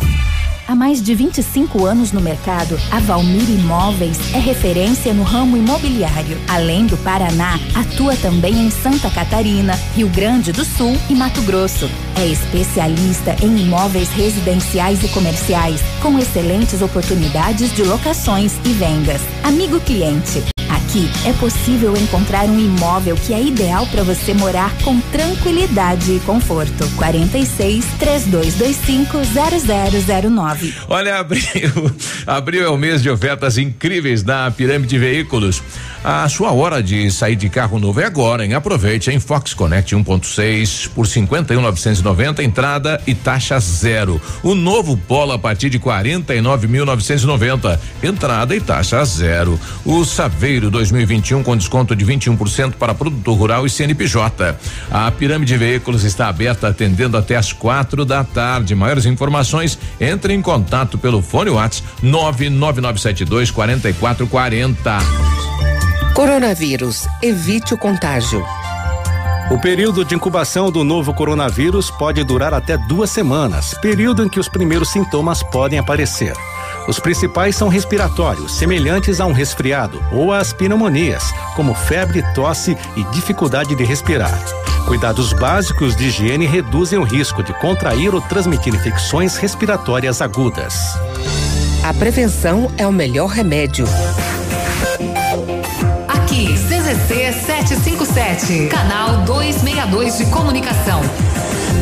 Há mais de 25 anos no mercado, a Valmir Imóveis é referência no ramo imobiliário. Além do Paraná, atua também em Santa Catarina, Rio Grande do Sul e Mato Grosso. É especialista em imóveis residenciais e comerciais, com excelentes oportunidades de locações e vendas. Amigo cliente, Aqui é possível encontrar um imóvel que é ideal para você morar com tranquilidade e conforto. 46 3225 0009.
Olha, abril, abril é o mês de ofertas incríveis na Pirâmide Veículos. A sua hora de sair de carro novo é agora, hein? Aproveite em Fox Connect 1.6 por 51.990 entrada e taxa zero. O novo Polo a partir de 49.990 entrada e taxa zero. O Saveiro 2021 com desconto de 21% para produtor rural e CNPJ. A Pirâmide Veículos está aberta atendendo até às quatro da tarde. Maiores informações, entre em contato pelo fone WhatsApp 99972 4440.
Coronavírus. Evite o contágio.
O período de incubação do novo coronavírus pode durar até duas semanas, período em que os primeiros sintomas podem aparecer. Os principais são respiratórios, semelhantes a um resfriado, ou às pneumonias, como febre, tosse e dificuldade de respirar. Cuidados básicos de higiene reduzem o risco de contrair ou transmitir infecções respiratórias agudas.
A prevenção é o melhor remédio.
Aqui, CZC 757, canal 262 de comunicação.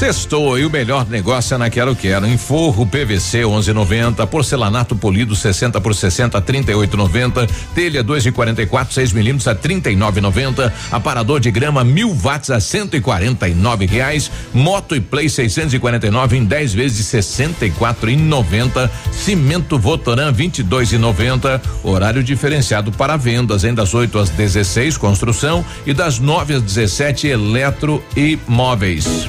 Sextou e o melhor negócio é na Quero Quero. Em forro PVC 11,90, porcelanato polido 60 por 60 38,90, telha 2 de 44 6 milímetros a 39,90, aparador de grama mil watts a 149 reais, moto e play 649 em 10 vezes de 64,90, cimento Votoran 22,90, horário diferenciado para vendas em das 8 às 16 construção e das 9 às 17 eletro e móveis.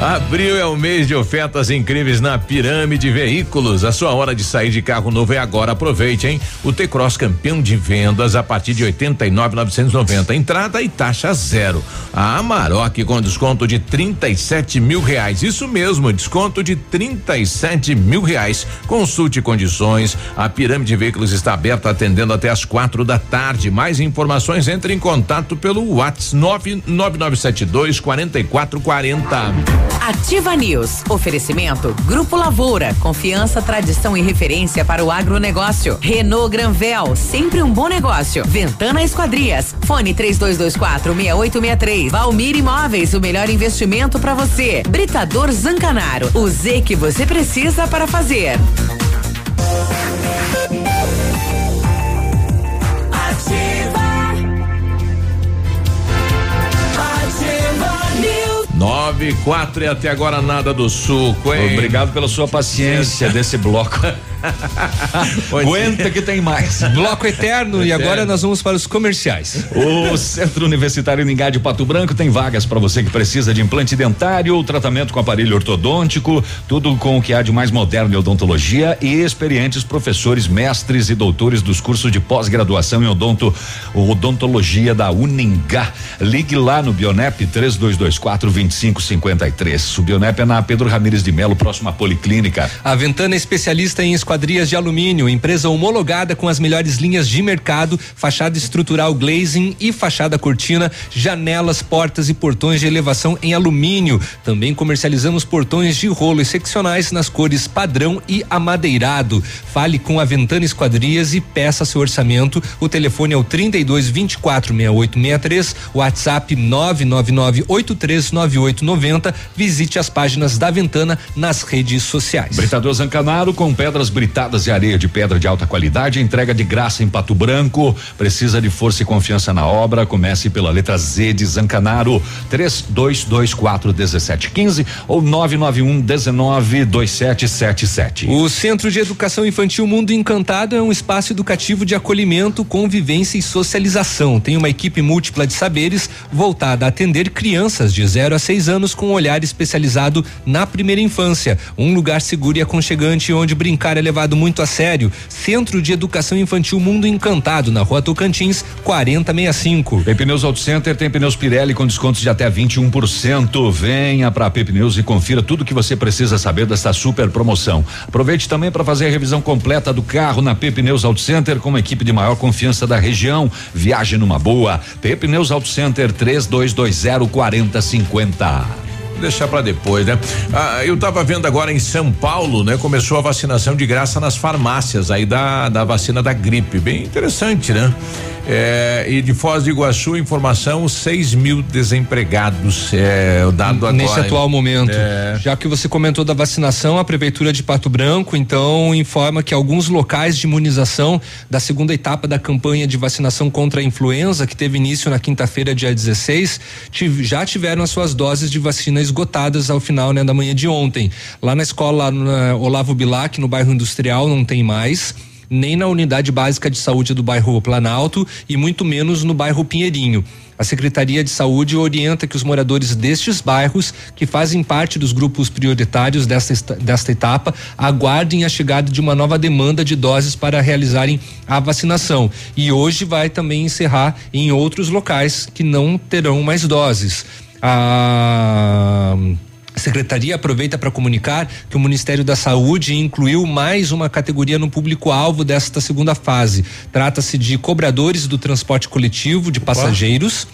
Abril é o mês de ofertas incríveis na Pirâmide Veículos. A sua hora de sair de carro novo é agora. Aproveite, hein? O T-Cross campeão de vendas a partir de 89,990. Entrada e taxa zero. A Amarok com desconto de 37 mil reais. Isso mesmo, desconto de 37 mil reais. Consulte condições. A Pirâmide Veículos está aberta atendendo até as quatro da tarde. Mais informações entre em contato pelo WhatsApp 99972 4440.
Ativa News. Oferecimento Grupo Lavoura. Confiança, tradição e referência para o agronegócio. Renault Granvel. Sempre um bom negócio. Ventana Esquadrias. Fone 3224 6863. Valmir Imóveis. O melhor investimento para você. Britador Zancanaro. O Z que você precisa para fazer.
Ativa. 9 4 e até agora nada do suco, hein?
Obrigado pela sua paciência desse bloco. Aguenta é. que tem mais.
Bloco eterno e agora nós vamos para os comerciais.
O Centro Universitário Ningá de Pato Branco tem vagas para você que precisa de implante dentário ou tratamento com aparelho ortodôntico, tudo com o que há de mais moderno em odontologia e experientes professores, mestres e doutores dos cursos de pós-graduação em odonto, odontologia da Uningá. Ligue lá no Bionep 3224 2553. O Bionep é na Pedro Ramires de Melo, próximo à Policlínica.
A Ventana é especialista em esquadrias de alumínio, empresa homologada com as melhores linhas de mercado, fachada estrutural glazing e fachada cortina, janelas, portas e portões de elevação em alumínio. Também comercializamos portões de rolo e seccionais nas cores padrão e amadeirado. Fale com a Ventana Esquadrias e peça seu orçamento. O telefone é o 32 24 6863, WhatsApp 999 839890. Visite as páginas da Ventana nas redes sociais.
Britador Zancanaro com pedras britadas e areia de pedra de alta qualidade, entrega de graça em Pato Branco. Precisa de força e confiança na obra? Comece pela letra Z de Zancanaro, 3224 1715 ou 991 19 2777.
O Centro de Educação Infantil Mundo Encantado é um espaço educativo de acolhimento, convivência e socialização. Tem uma equipe múltipla de saberes voltada a atender crianças de 0 a 6 anos com um olhar especializado na primeira infância. Um lugar seguro e aconchegante onde brincar é levado muito a sério. Centro de Educação Infantil Mundo Encantado, na rua Tocantins, 4065.
Pneus Auto Center tem pneus Pirelli com descontos de até 21%. Venha para Pneus e confira tudo que você precisa saber desta super promoção. Aproveite também para fazer a revisão completa do carro na Pneus Auto Center com uma equipe de maior confiança da região. Viaje numa boa. Pneus Auto Center 3220 4050
deixar para depois, né? Ah, eu tava vendo agora em São Paulo, né? Começou a vacinação de graça nas farmácias aí da, da vacina da gripe, bem interessante, né? É, e de Foz do Iguaçu, informação: 6 mil desempregados. É o dado agora.
Nesse atual momento. É. Já que você comentou da vacinação, a Prefeitura de Pato Branco, então, informa que alguns locais de imunização da segunda etapa da campanha de vacinação contra a influenza, que teve início na quinta-feira, dia 16, já tiveram as suas doses de vacina esgotadas ao final né, da manhã de ontem. Lá na escola na Olavo Bilac, no bairro industrial, não tem mais nem na unidade básica de saúde do bairro Planalto e muito menos no bairro Pinheirinho. A Secretaria de Saúde orienta que os moradores destes bairros, que fazem parte dos grupos prioritários desta, desta etapa, aguardem a chegada de uma nova demanda de doses para realizarem a vacinação. E hoje vai também encerrar em outros locais que não terão mais doses. A a secretaria aproveita para comunicar que o Ministério da Saúde incluiu mais uma categoria no público-alvo desta segunda fase. Trata-se de cobradores do transporte coletivo de passageiros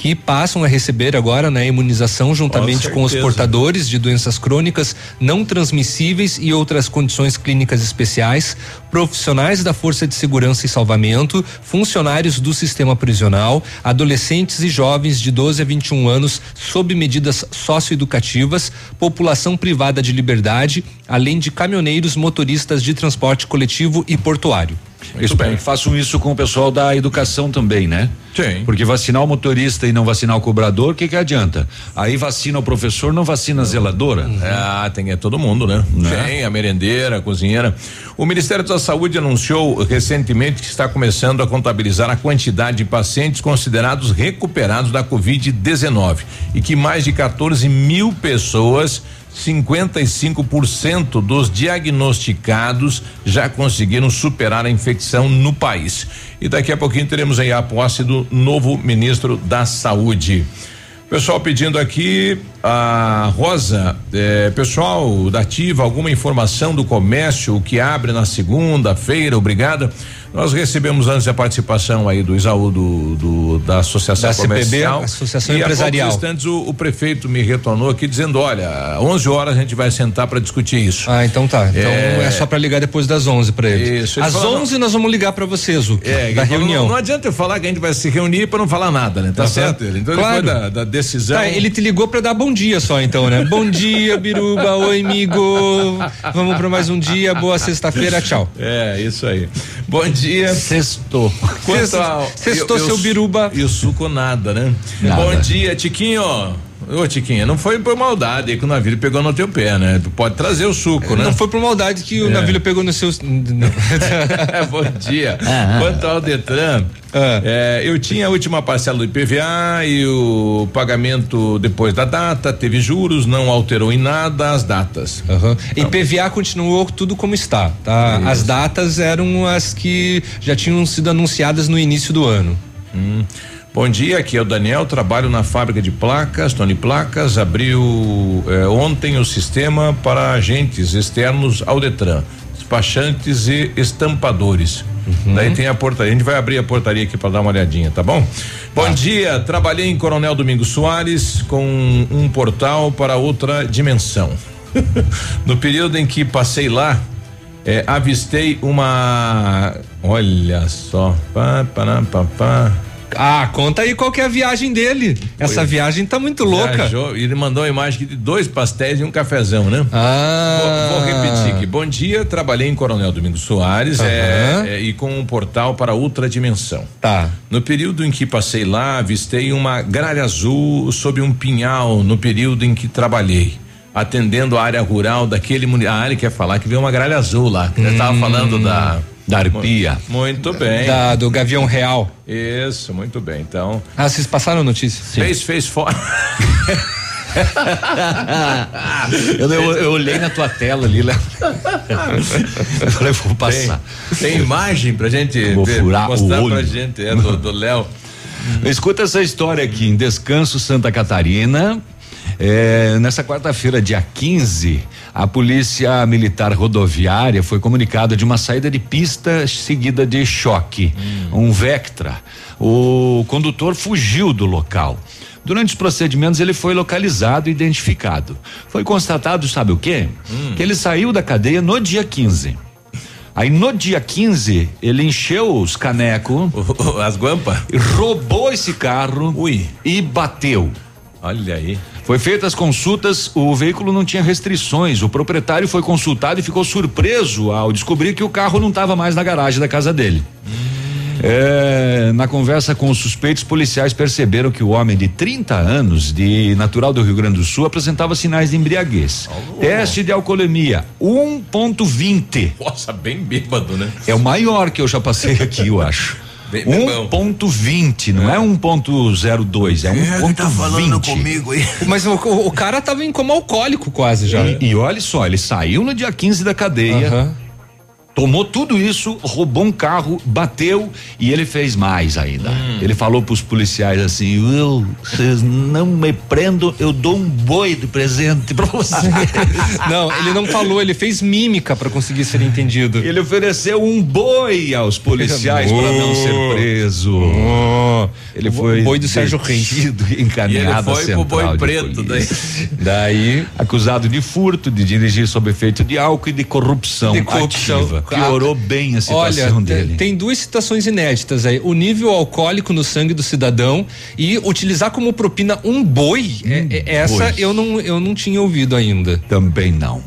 que passam a receber agora na né, imunização juntamente com, com os portadores de doenças crônicas não transmissíveis e outras condições clínicas especiais, profissionais da Força de Segurança e Salvamento, funcionários do sistema prisional, adolescentes e jovens de 12 a 21 anos sob medidas socioeducativas, população privada de liberdade, além de caminhoneiros, motoristas de transporte coletivo e portuário.
Isso bem. Façam isso com o pessoal da educação também, né?
Sim.
Porque vacinar o motorista e não vacinar o cobrador, o que que adianta? Aí vacina o professor, não vacina a zeladora? Uhum.
Ah, tem é todo mundo, né? né? Sim, a merendeira, a cozinheira. O Ministério da Saúde anunciou recentemente que está começando a contabilizar a quantidade de pacientes considerados recuperados da Covid-19 e que mais de 14 mil pessoas 55% dos diagnosticados já conseguiram superar a infecção no país. E daqui a pouquinho teremos aí a posse do novo ministro da Saúde. Pessoal pedindo aqui a Rosa, eh, pessoal da Ativa, alguma informação do comércio que abre na segunda-feira, obrigada. Nós recebemos antes a participação aí do Isaú do, do da Associação
Da CPB,
Comercial.
Associação
e
Empresarial.
Há instantes o, o prefeito me retornou aqui dizendo, olha, 11 horas a gente vai sentar para discutir isso.
Ah, então tá. Então é,
É.
só pra ligar depois das 11 pra eles.
Isso, ele
Às
falou,
11 nós vamos ligar pra você, Zuc,
É,
da
ele
reunião.
Não, não adianta eu falar que a gente vai se reunir para não falar nada, né? Tá certo ele. Então
Claro.
depois da, da decisão.
Tá, ele te ligou pra dar bom dia só, então, né? bom dia, Biruba. Oi, amigo. Vamos pra mais um dia. Boa sexta-feira. Tchau.
É, isso aí. Bom dia.
Sextou.
Quanto
Sextou-
ao-
sextou
eu- eu-
seu biruba.
E o suco nada, né?
Nada.
Bom dia, Tiquinho. Ô, Tiquinho, não foi por maldade que o navio pegou no teu pé, né? Tu pode trazer o suco, né?
Não foi por maldade que o
É.
navio pegou no seu.
Bom dia. Quanto ao Detran, é, eu tinha a última parcela do IPVA e o pagamento depois da data, teve juros, não alterou em nada as datas.
Aham. E PVA continuou tudo como está, tá? As datas eram as que já tinham sido anunciadas no início do ano.
Hum. Bom dia, aqui é o Daniel, trabalho na fábrica de placas, Tony Placas, abriu eh, ontem o sistema para agentes externos ao Detran, despachantes e estampadores. Daí tem a portaria, a gente vai abrir a portaria aqui para dar uma olhadinha, tá bom? Bom dia, trabalhei em Coronel Domingos Soares com um portal para outra dimensão. no período em que passei lá, eh, avistei uma. Olha só. Pá, pará, pá, pá.
Ah, conta aí qual que é a viagem dele. Essa
Foi.
viagem tá muito louca.
Viajou, ele mandou uma imagem de dois pastéis e um cafezão, né?
Ah.
Vou, vou repetir aqui. Bom dia, trabalhei em Coronel Domingos Soares é,
Aham.
é, e com um portal para outra dimensão.
Tá.
No período em que passei lá, avistei uma gralha azul sob um pinhal no período em que trabalhei. Atendendo a área rural daquele município. Ah, ele quer falar que veio uma gralha azul lá. Que nós tava falando da.
Da arpia.
Muito bem.
Da, do Gavião Real.
Isso, muito bem. Então.
Ah, vocês passaram a notícia?
Fez, fez fora.
eu, eu, eu olhei na tua tela ali. Eu falei, vou passar.
Tem, tem imagem pra gente
Vou
ver,
furar o
mostrar
olho.
pra gente, é do do Léo.
Escuta essa história aqui em Descanso, Santa Catarina. É, nessa quarta-feira, dia 15, a Polícia Militar Rodoviária foi comunicada de uma saída de pista seguida de choque, um Vectra. O condutor fugiu do local. Durante os procedimentos, ele foi localizado e identificado. Foi constatado, sabe o quê? Que ele saiu da cadeia no dia 15. Aí no dia 15, ele encheu os canecos.
As guampas?
Roubou esse carro e bateu.
Olha aí.
Foi feitas as consultas, o veículo não tinha restrições. O proprietário foi consultado e ficou surpreso ao descobrir que o carro não estava mais na garagem da casa dele. É, na conversa com os suspeitos, policiais perceberam que o homem de 30 anos, de natural do Rio Grande do Sul, apresentava sinais de embriaguez. Teste de alcoolemia 1.20.
Nossa, bem bêbado, né?
É o maior que eu já passei aqui, eu acho.
Bem- bem bom.
1.20, não é 1.02, é 1.20.
tá
aí?
Mas o, o- cara tava em coma alcoólico quase já.
E, e olha só, ele saiu no dia 15 da cadeia.
Aham.
Tomou tudo isso, roubou um carro, bateu e ele fez mais ainda.
Hum.
Ele falou pros policiais assim: eu, vocês não me prendam, eu dou um boi de presente pra vocês.
Não, ele não falou, ele fez mímica pra conseguir ser entendido.
Ele ofereceu um boi aos policiais para não ser preso. Ele foi
boi do Sérgio Reis.
encaminhado
E ele foi pro boi preto,
polícia. Daí, acusado de furto, de dirigir sob efeito de álcool e de corrupção,
De corrupção.
ativa. Piorou bem a situação
Olha,
dele.
te- tem duas situações inéditas aí. O nível alcoólico no sangue do cidadão e utilizar como propina um boi. é- é- essa
boi.
eu não, eu não tinha ouvido ainda.
Também não.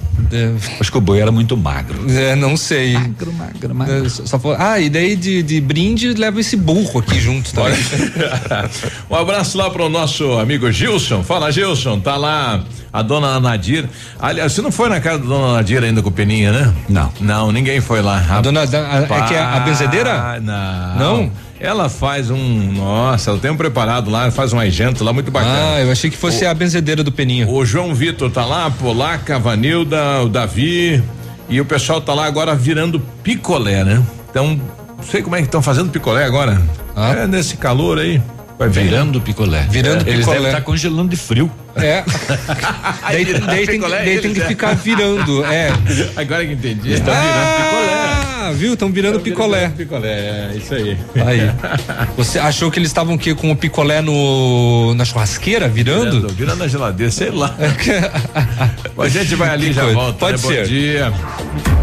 Acho que o boi era muito magro.
É, não sei.
Magro, magro, magro.
É, só- só falou- ah, e daí de, de brinde leva esse burro aqui junto, tá?
um abraço lá pro nosso amigo Gilson. Fala, Gilson. Tá lá a dona Nadir. Aliás, você não foi na casa da dona Nadir ainda com o Peninha, né?
Não.
Não, ninguém foi lá.
A dona da- a- é que é a benzedeira?
Não.
Não?
Ela faz um. Nossa, ela tem um preparado lá, faz um agento lá muito bacana.
Ah, eu achei que fosse a benzedeira do Peninha.
O João Vitor tá lá, Polaca, Vanilda, o Davi. E o pessoal tá lá agora virando picolé, né? Então, não sei como é que estão fazendo picolé agora. É nesse calor aí. Vai ver.
Virando picolé.
Virando
Eles
picolé.
devem estar congelando de frio.
É. daí daí tem,
picolé,
daí tem que ficar virando. É.
Agora que entendi.
Estão virando picolé.
Ah, Ah, viu? Estão virando picolé.
Picolé, é isso aí.
Aí. Você achou que eles estavam aqui com o picolé no na churrasqueira virando?
Virando, virando na geladeira, sei lá. a gente vai ali e já
coisa.
volta.
Pode
né?
ser.
Bom dia.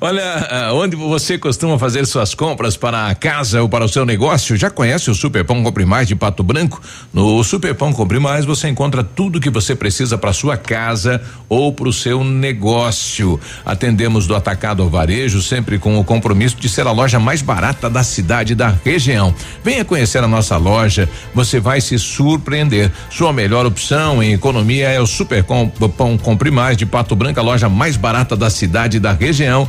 Olha, ah, onde você costuma fazer suas compras para a casa ou para o seu negócio? Já conhece o Superpão Compre Mais de Pato Branco? No Superpão Compre Mais você encontra tudo que você precisa para sua casa ou para o seu negócio. Atendemos do atacado ao varejo, sempre com o compromisso de ser a loja mais barata da cidade e da região. Venha conhecer a nossa loja, você vai se surpreender. Sua melhor opção em economia é o Superpão Compre Mais de Pato Branco, a loja mais barata da cidade e da região.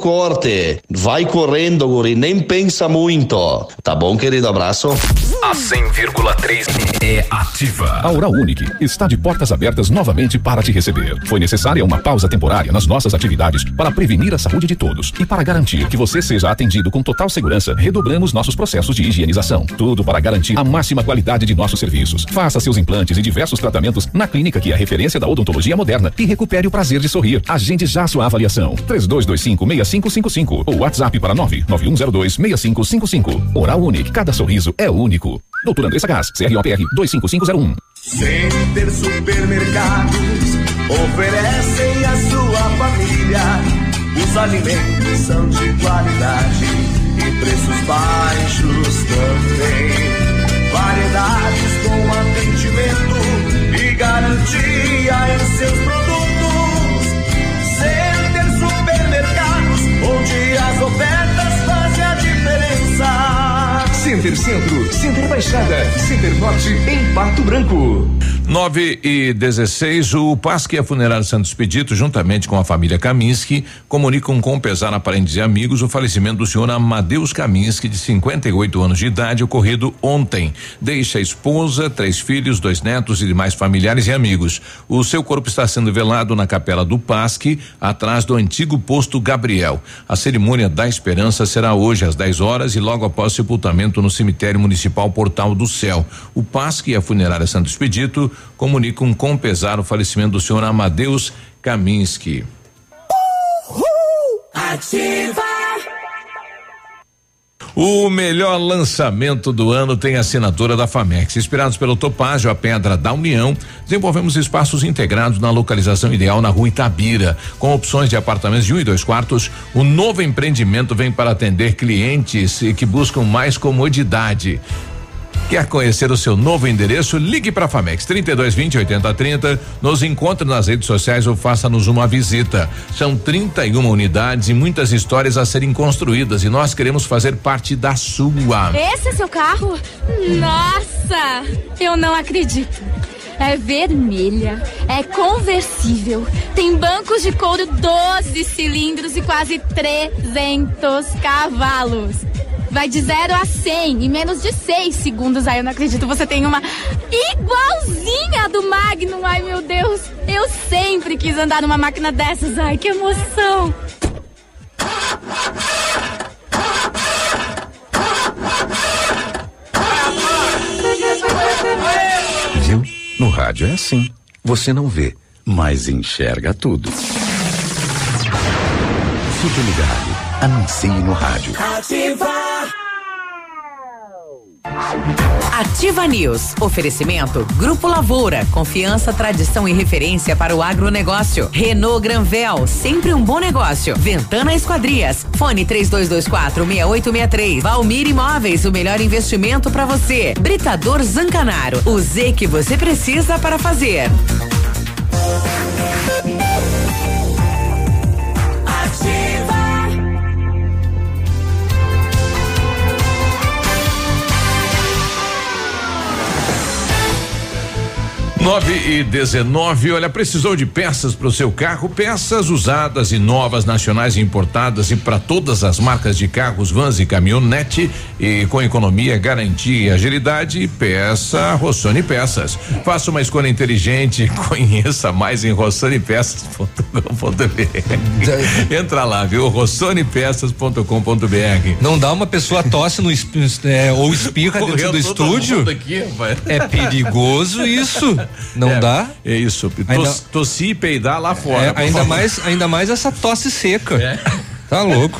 Corte. Vai correndo, guri, nem pensa muito. Tá bom, querido? Abraço.
A 100,3 é ativa. A Oral Unique está de portas abertas novamente para te receber. Foi necessária uma pausa temporária nas nossas atividades para prevenir a saúde de todos e para garantir que você seja atendido com total segurança. Redobramos nossos processos de higienização. Tudo para garantir a máxima qualidade de nossos serviços. Faça seus implantes e diversos tratamentos na clínica que é referência da odontologia moderna e recupere o prazer de sorrir. Agende já sua avaliação. 3225-6555 ou WhatsApp para 99102-6555. Oral Unique. Cada sorriso é único. Doutor Andressa Gás, CROPR 25501.
Center Supermercados oferecem à sua família. Os alimentos são de qualidade e preços baixos também. Variedades com atendimento e garantia em seus produtos. Onde as ofertas fazem a diferença.
Center Centro, Center Baixada, Center Norte em Pato Branco.
9 e 16, o Pasque e a Funerária Santos Pedito, juntamente com a família Kaminski, comunicam com pesar a parentes e amigos o falecimento do senhor Amadeus Kaminski, de 58 anos de idade, ocorrido ontem. Deixa a esposa, três filhos, dois netos e demais familiares e amigos. O seu corpo está sendo velado na capela do Pasque, atrás do antigo posto Gabriel. A cerimônia da esperança será hoje às 10 horas e logo após sepultamento no cemitério municipal Portal do Céu. O Pasque e a Funerária Santos Pedito comunicam com pesar o falecimento do senhor Amadeus Kaminski.
Ativa.
O melhor lançamento do ano tem a assinatura da Famex. Inspirados pelo Topázio, a Pedra da União, desenvolvemos espaços integrados na localização ideal na rua Itabira. Com opções de apartamentos de um e dois quartos, o novo empreendimento vem para atender clientes que buscam mais comodidade. Quer conhecer o seu novo endereço? Ligue para a Famex 3220 8030. Nos encontre nas redes sociais ou faça-nos uma visita. São 31 unidades e muitas histórias a serem construídas e nós queremos fazer parte da sua.
Esse é seu carro? Nossa, eu não acredito. É vermelha, é conversível, tem bancos de couro 12 cilindros e quase 300 cavalos. Vai de 0 a 100 em menos de 6 segundos. Ai, eu não acredito. Você tem uma igualzinha do Magnum. Ai, meu Deus. Eu sempre quis andar numa máquina dessas. Ai, que emoção.
Viu? No rádio é assim. Você não vê, mas enxerga tudo. Fique ligado. Anuncie no rádio.
Ativa.
Ativa News. Oferecimento Grupo Lavoura. Confiança, tradição e referência para o agronegócio. Renault Granvel. Sempre um bom negócio. Ventana Esquadrias. Fone 3224 6863. Valmir Imóveis. O melhor investimento para você. Britador Zancanaro. O Z que você precisa para fazer.
Nove e 19, olha, precisou de peças para o seu carro, peças usadas e novas, nacionais e importadas e para todas as marcas de carros, vans e caminhonete e com economia, garantia e agilidade, peça Rossoni Peças. Faça uma escolha inteligente, conheça mais em rossonepeças.com.br. Entra lá, viu? rossonepeças.com.br.
Não dá uma pessoa tosse no é, ou espirra dentro do estúdio?
aqui.
É perigoso isso. Não
É,
dá?
É isso.
Ainda-
Tos, tossir e peidar lá fora.
É, ainda
favor.
mais, ainda mais essa tosse seca.
É.
Tá louco.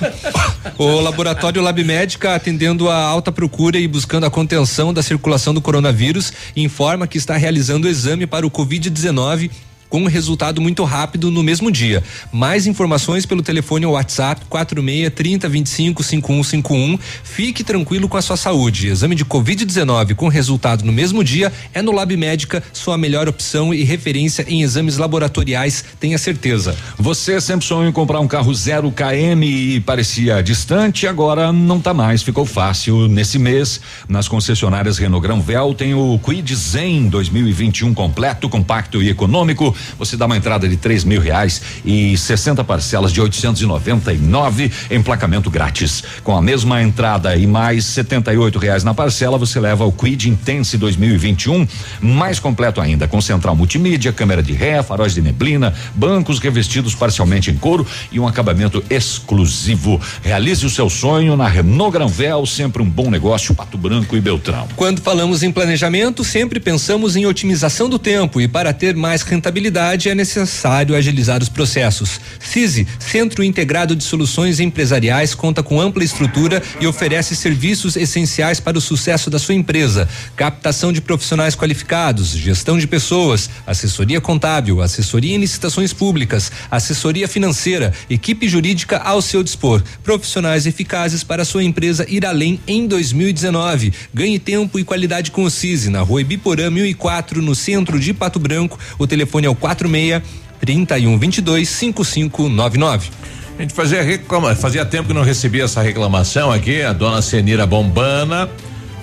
O laboratório Lab Médica, atendendo a alta procura e buscando a contenção da circulação do coronavírus, informa que está realizando o exame para o Covid-19 com um resultado muito rápido no mesmo dia. Mais informações pelo telefone ou WhatsApp 46 30 25 5151. Fique tranquilo com a sua saúde. Exame de Covid-19 com resultado no mesmo dia é no Lab Médica, sua melhor opção e referência em exames laboratoriais, tenha certeza.
Você sempre sonhou em comprar um carro zero KM e parecia distante, agora não tá mais, ficou fácil. Nesse mês, nas concessionárias Renault Granvel, tem o Quid Zen 2021 completo, compacto e econômico. Você dá uma entrada de três mil reais e 60 parcelas de 899, emplacamento grátis. Com a mesma entrada e mais 78 reais na parcela, você leva o Quid Intense 2021, mais completo ainda, com central multimídia, câmera de ré, faróis de neblina, bancos revestidos parcialmente em couro e um acabamento exclusivo. Realize o seu sonho na Renault Granvel, sempre um bom negócio, Pato Branco e Beltrão.
Quando falamos em planejamento, sempre pensamos em otimização do tempo e para ter mais rentabilidade é necessário agilizar os processos. CISI, Centro Integrado de Soluções Empresariais, conta com ampla estrutura e oferece serviços essenciais para o sucesso da sua empresa: captação de profissionais qualificados, gestão de pessoas, assessoria contábil, assessoria em licitações públicas, assessoria financeira, equipe jurídica ao seu dispor, profissionais eficazes para a sua empresa ir além em 2019. Ganhe tempo e qualidade com o CISI na Rua Ibiporã 1004, no centro de Pato Branco. O telefone é o 46 31 22 5599.
A gente fazia reclama, fazia tempo que não recebia essa reclamação aqui, a dona Senira Bombana,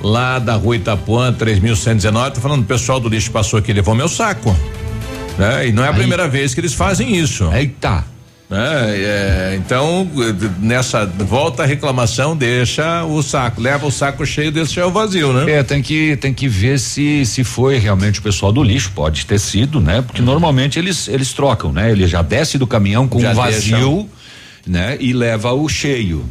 lá da rua Itapuã, 3119, tá falando, o pessoal do lixo passou aqui e levou meu saco. Né? E não é a primeira vez que eles fazem isso.
Eita.
É, então, nessa volta a reclamação, deixa o saco, leva o saco cheio, deixa o vazio, né?
É, tem que tem que ver se se foi realmente o pessoal do lixo, pode ter sido, né? Porque normalmente eles eles trocam, né? Ele já desce do caminhão com
Já
um vazio,
deixam.
Né? E leva o cheio.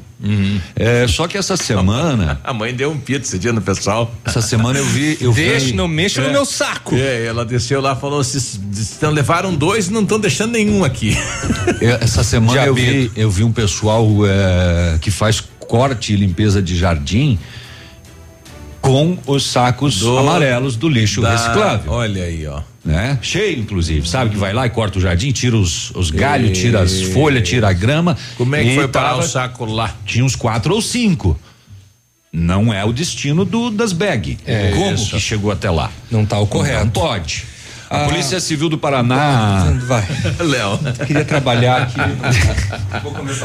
É, só que essa semana,
A mãe deu um pito esse dia no pessoal.
essa semana eu vi, eu
Deixe,
vi,
não mexa no
É.
meu saco.
É, ela desceu lá e falou: vocês estão- levaram dois e não estão deixando nenhum aqui.
É, Essa semana eu vi, eu vi um pessoal é, que faz corte e limpeza de jardim com os sacos
Do-
amarelos do lixo
Da-
reciclável.
Olha aí, ó.
Né? Cheio, inclusive, sabe que vai lá e corta o jardim, tira os, os galhos, tira as folhas, tira a grama.
Como é que foi parar
tava-
o saco lá?
Tinha uns quatro ou cinco. Não é o destino do das bag.
É,
Como
isso.
que chegou até lá?
Não tá o correto.
Não pode. A
Ah.
Polícia Civil do Paraná.
Vai.
Léo.
Queria trabalhar aqui.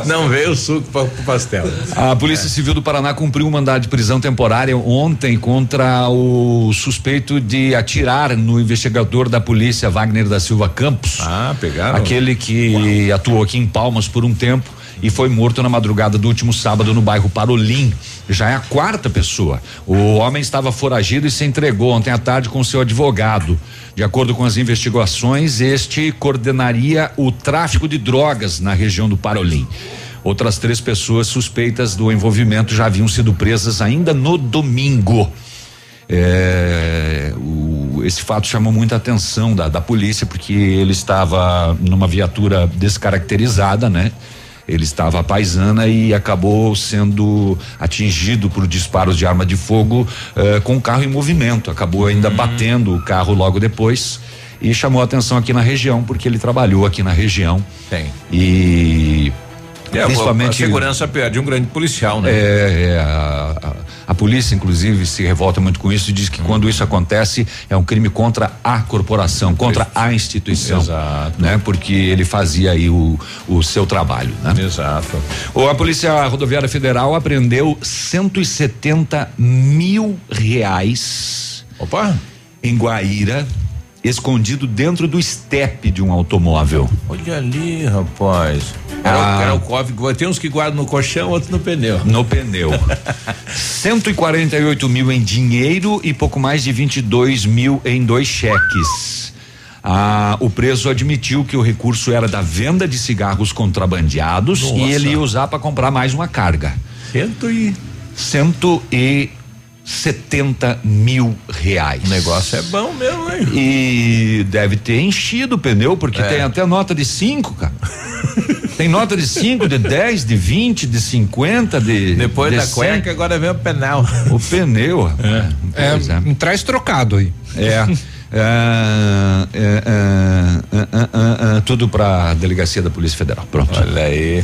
Não veio o suco para o pastel.
A Polícia Civil do Paraná cumpriu um mandado de prisão temporária ontem contra o suspeito de atirar no investigador da polícia Wagner da Silva Campos.
Ah, pegaram.
Aquele que atuou aqui em Palmas por um tempo e foi morto na madrugada do último sábado no bairro Parolim. Já é a quarta pessoa. O homem estava foragido e se entregou ontem à tarde com seu advogado. De acordo com as investigações, este coordenaria o tráfico de drogas na região do Parolim. Outras três pessoas suspeitas do envolvimento já haviam sido presas ainda no domingo. É, o- esse fato chamou muita atenção da, da polícia porque ele estava numa viatura descaracterizada, né? Ele estava à paisana e acabou sendo atingido por disparos de arma de fogo eh, com o carro em movimento. Acabou ainda
Hum.
batendo o carro logo depois e chamou atenção aqui na região, porque ele trabalhou aqui na região.
Tem.
E
É,
principalmente
a segurança perde um grande policial, né?
é, é, a, a- a polícia, inclusive, se revolta muito com isso e diz que
Hum.
quando isso acontece é um crime contra a corporação, contra a instituição.
Exato.
Né? Porque ele fazia aí o, o seu trabalho, né?
Exato.
O, a Polícia Rodoviária Federal apreendeu 170 mil reais.
Opa!
Em Guaíra, escondido dentro do estepe de um automóvel.
Olha ali, rapaz. Era,
Ah.
era o cofre. Tem uns que guardam no colchão, outros no pneu.
No pneu. 148 mil em dinheiro e pouco mais de 22 mil em dois cheques. Ah, o preso admitiu que o recurso era da venda de cigarros contrabandeados
Nossa.
e ele ia usar para comprar mais uma carga.
Cento e.
Cento e setenta mil reais.
O negócio é bom mesmo, hein?
E deve ter enchido o pneu, porque
É.
tem até nota de cinco, cara. tem nota de cinco, de 10, de 20, de 50, de.
Depois
de
da
100.
cueca, agora vem o penal.
O pneu, rapaz. Pois
É, um traz trocado aí.
É. É, é, é, é, é, é, tudo pra delegacia da Polícia Federal. Pronto.
Olha aí.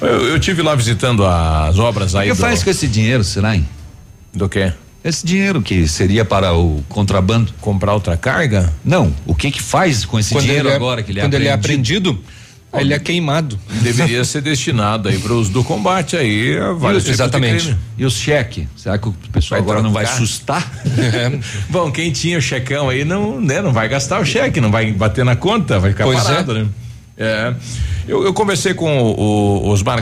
Eu, eu tive lá visitando as obras
O
aí.
que
do-
faz com esse dinheiro, será, hein?
Do quê?
Esse dinheiro que seria para o contrabando.
Comprar outra carga?
Não. O que que faz com esse
Quando
dinheiro
é-
agora que ele é
quando ele é
apreendido?
apreendido, ele é queimado.
Deveria ser destinado aí para os do combate aí. vários de
Exatamente. E os cheques? Será que o pessoal
Vai
agora não vai assustar?
Bom, quem tinha o checão aí não, né, não vai gastar o cheque, não vai bater na conta, vai ficar
Pois
parado, né? É. Eu, eu conversei com o, o Osmar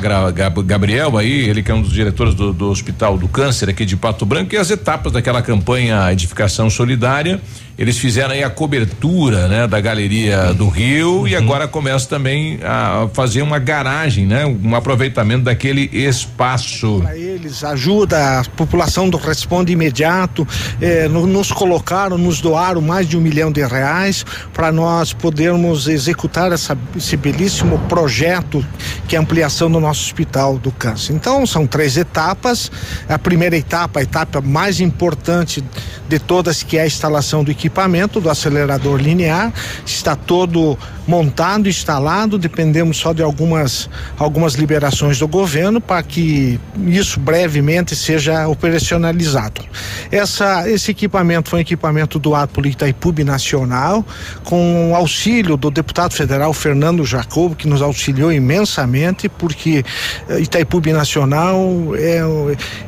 Gabriel aí, ele que é um dos diretores do, do Hospital do Câncer aqui de Pato Branco, e as etapas daquela campanha Edificação Solidária. Eles fizeram aí a cobertura, né, da Galeria do Rio
Uhum.
e agora começa também a fazer uma garagem, né, um aproveitamento daquele espaço.
para eles, ajuda, a população do responde imediato, eh, no- nos colocaram, nos doaram mais de um milhão de reais para nós podermos executar essa- esse belíssimo projeto que é a ampliação do nosso hospital do câncer. Então são três etapas. A primeira etapa, a etapa mais importante de todas, que é a instalação do equipamento do acelerador linear, está todo montado, instalado, dependemos só de algumas algumas liberações do governo para que isso brevemente seja operacionalizado. Essa, esse equipamento foi um equipamento doado pelo Itaipu Nacional, com o auxílio do deputado federal Fernando Jacob, que nos auxiliou imensamente, porque eh, Itaipu Nacional é,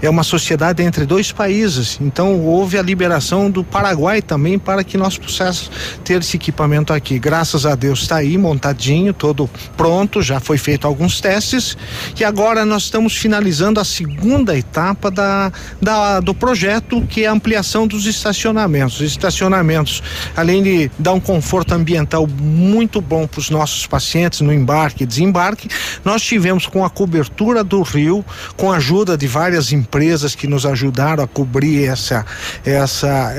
é uma sociedade entre dois países, então houve a liberação do Paraguai também para que nós pudéssemos ter esse equipamento aqui. Graças a Deus está aí montadinho, todo pronto, já foi feito alguns testes e agora nós estamos finalizando a segunda etapa da, da- do projeto, que é a ampliação dos estacionamentos. Os estacionamentos, além de dar um conforto ambiental muito bom para os nossos pacientes no embarque e desembarque, nós tivemos com a cobertura do rio, com a ajuda de várias empresas que nos ajudaram a cobrir essa essa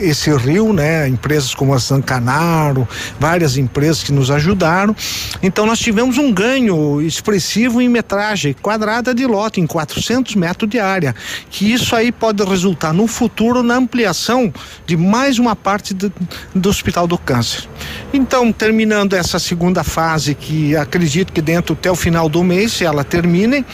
esse rio, né? Empresas como a Zancanaro, várias empresas que nos ajudaram. Então nós tivemos um ganho expressivo em metragem quadrada de lote, em 400 metros de área, que isso aí pode resultar no futuro na ampliação de mais uma parte do, do Hospital do Câncer. Então, terminando essa segunda fase, que acredito que dentro até o final do mês, ela termine,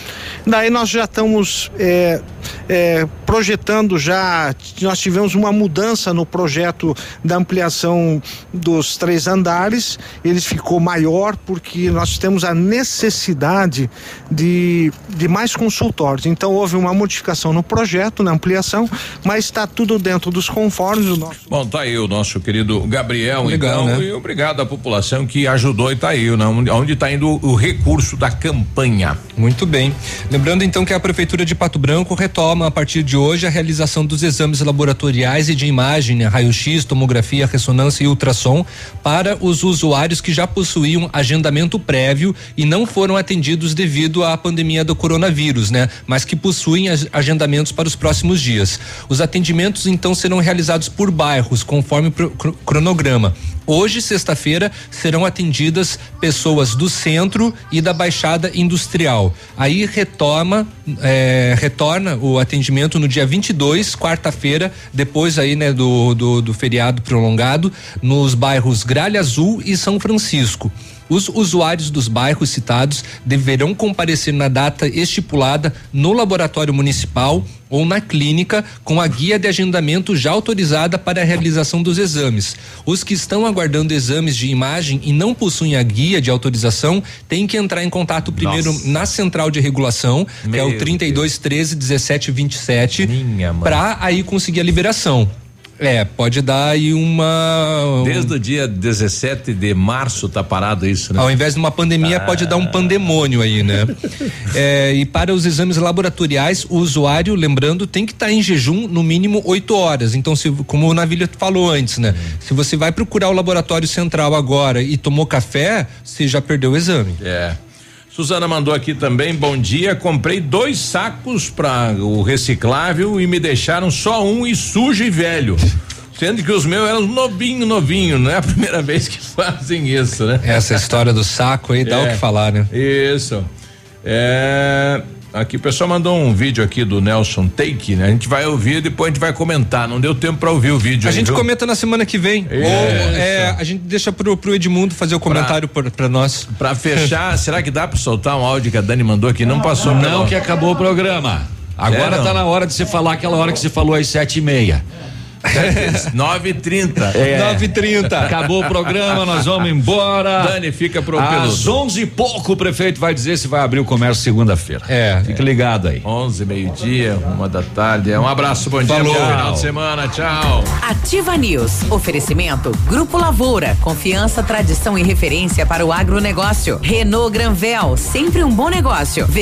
daí nós já estamos é, é, projetando já, nós tivemos uma mudança no projeto da ampliação dos três andares, ele ficou maior porque nós temos a necessidade de, de mais consultórios. Então houve uma modificação no projeto, na ampliação, mas está tudo dentro dos conformes do nosso.
Bom, tá aí o nosso querido Gabriel,
Legal,
então,
né?
e obrigado à população que ajudou e tá aí, né? Onde- onde está indo o recurso da campanha.
Muito bem. Lembrando então que a Prefeitura de Pato Branco retoma a partir de hoje a realização dos exames laboratoriais e de imagem, né, raio-x, tomografia, ressonância e ultrassom para os usuários que já possuíam agendamento prévio e não foram atendidos devido à pandemia do coronavírus, né? Mas que possuem ag- agendamentos para os próximos dias. Os atendimentos então serão realizados por bairros, conforme cronograma. Hoje, sexta-feira, serão atendidas pessoas do centro e da Baixada Industrial. Aí retoma, é, retorna o atendimento no dia 22, quarta-feira, depois aí, né, do, do, do feriado prolongado, nos bairros Gralha Azul e São Francisco. Os usuários dos bairros citados deverão comparecer na data estipulada no laboratório municipal ou na clínica com a guia de agendamento já autorizada para a realização dos exames. Os que estão aguardando exames de imagem e não possuem a guia de autorização têm que entrar em contato primeiro
Nossa.
na central de regulação, que é o
Meu
32 13 17 27,
Minha mãe.
para aí conseguir a liberação. É, pode dar aí uma.
Desde o dia 17 de março tá parado isso, né?
Ao invés de uma pandemia, pode dar um pandemônio aí, né? É, e para os exames laboratoriais, o usuário, lembrando, tem que estar em jejum no mínimo oito horas. Então, se, como o Navilha falou antes, né? Se você vai procurar o laboratório central agora e tomou café, você já perdeu o exame.
É. Suzana mandou aqui também, bom dia. Comprei dois sacos para o reciclável e me deixaram só um e sujo e velho. Sendo que os meus eram novinho, novinho. Não é a primeira vez que fazem isso, né?
Essa história do saco aí dá o
É.
que falar, né?
Isso. É. Aqui o pessoal mandou um vídeo aqui do Nelson Take, né? A gente vai ouvir e depois a gente vai comentar. Não deu tempo para ouvir o vídeo.
A
aí,
gente
viu?
comenta na semana que vem. Ou é, a gente deixa pro, pro Edmundo fazer o comentário pra, pra nós.
Pra fechar, será que dá pra soltar um áudio que a Dani mandou aqui? Não passou
Não,
pelo-
que acabou o programa. Agora
É, não.
tá na hora de você falar aquela hora que você falou às sete e meia.
9h30.
É.
9h30.
Acabou o programa, nós vamos embora.
Dani, fica pro
Às
peludo.
onze e pouco o prefeito vai dizer se vai abrir o comércio segunda-feira.
É.
Fica ligado aí.
11, meio-dia, uma da tarde. Um abraço, bom
Falou.
dia, bom final de semana, tchau.
Ativa News. Oferecimento Grupo Lavoura. Confiança, tradição e referência para o agronegócio. Renault Granvel. Sempre um bom negócio.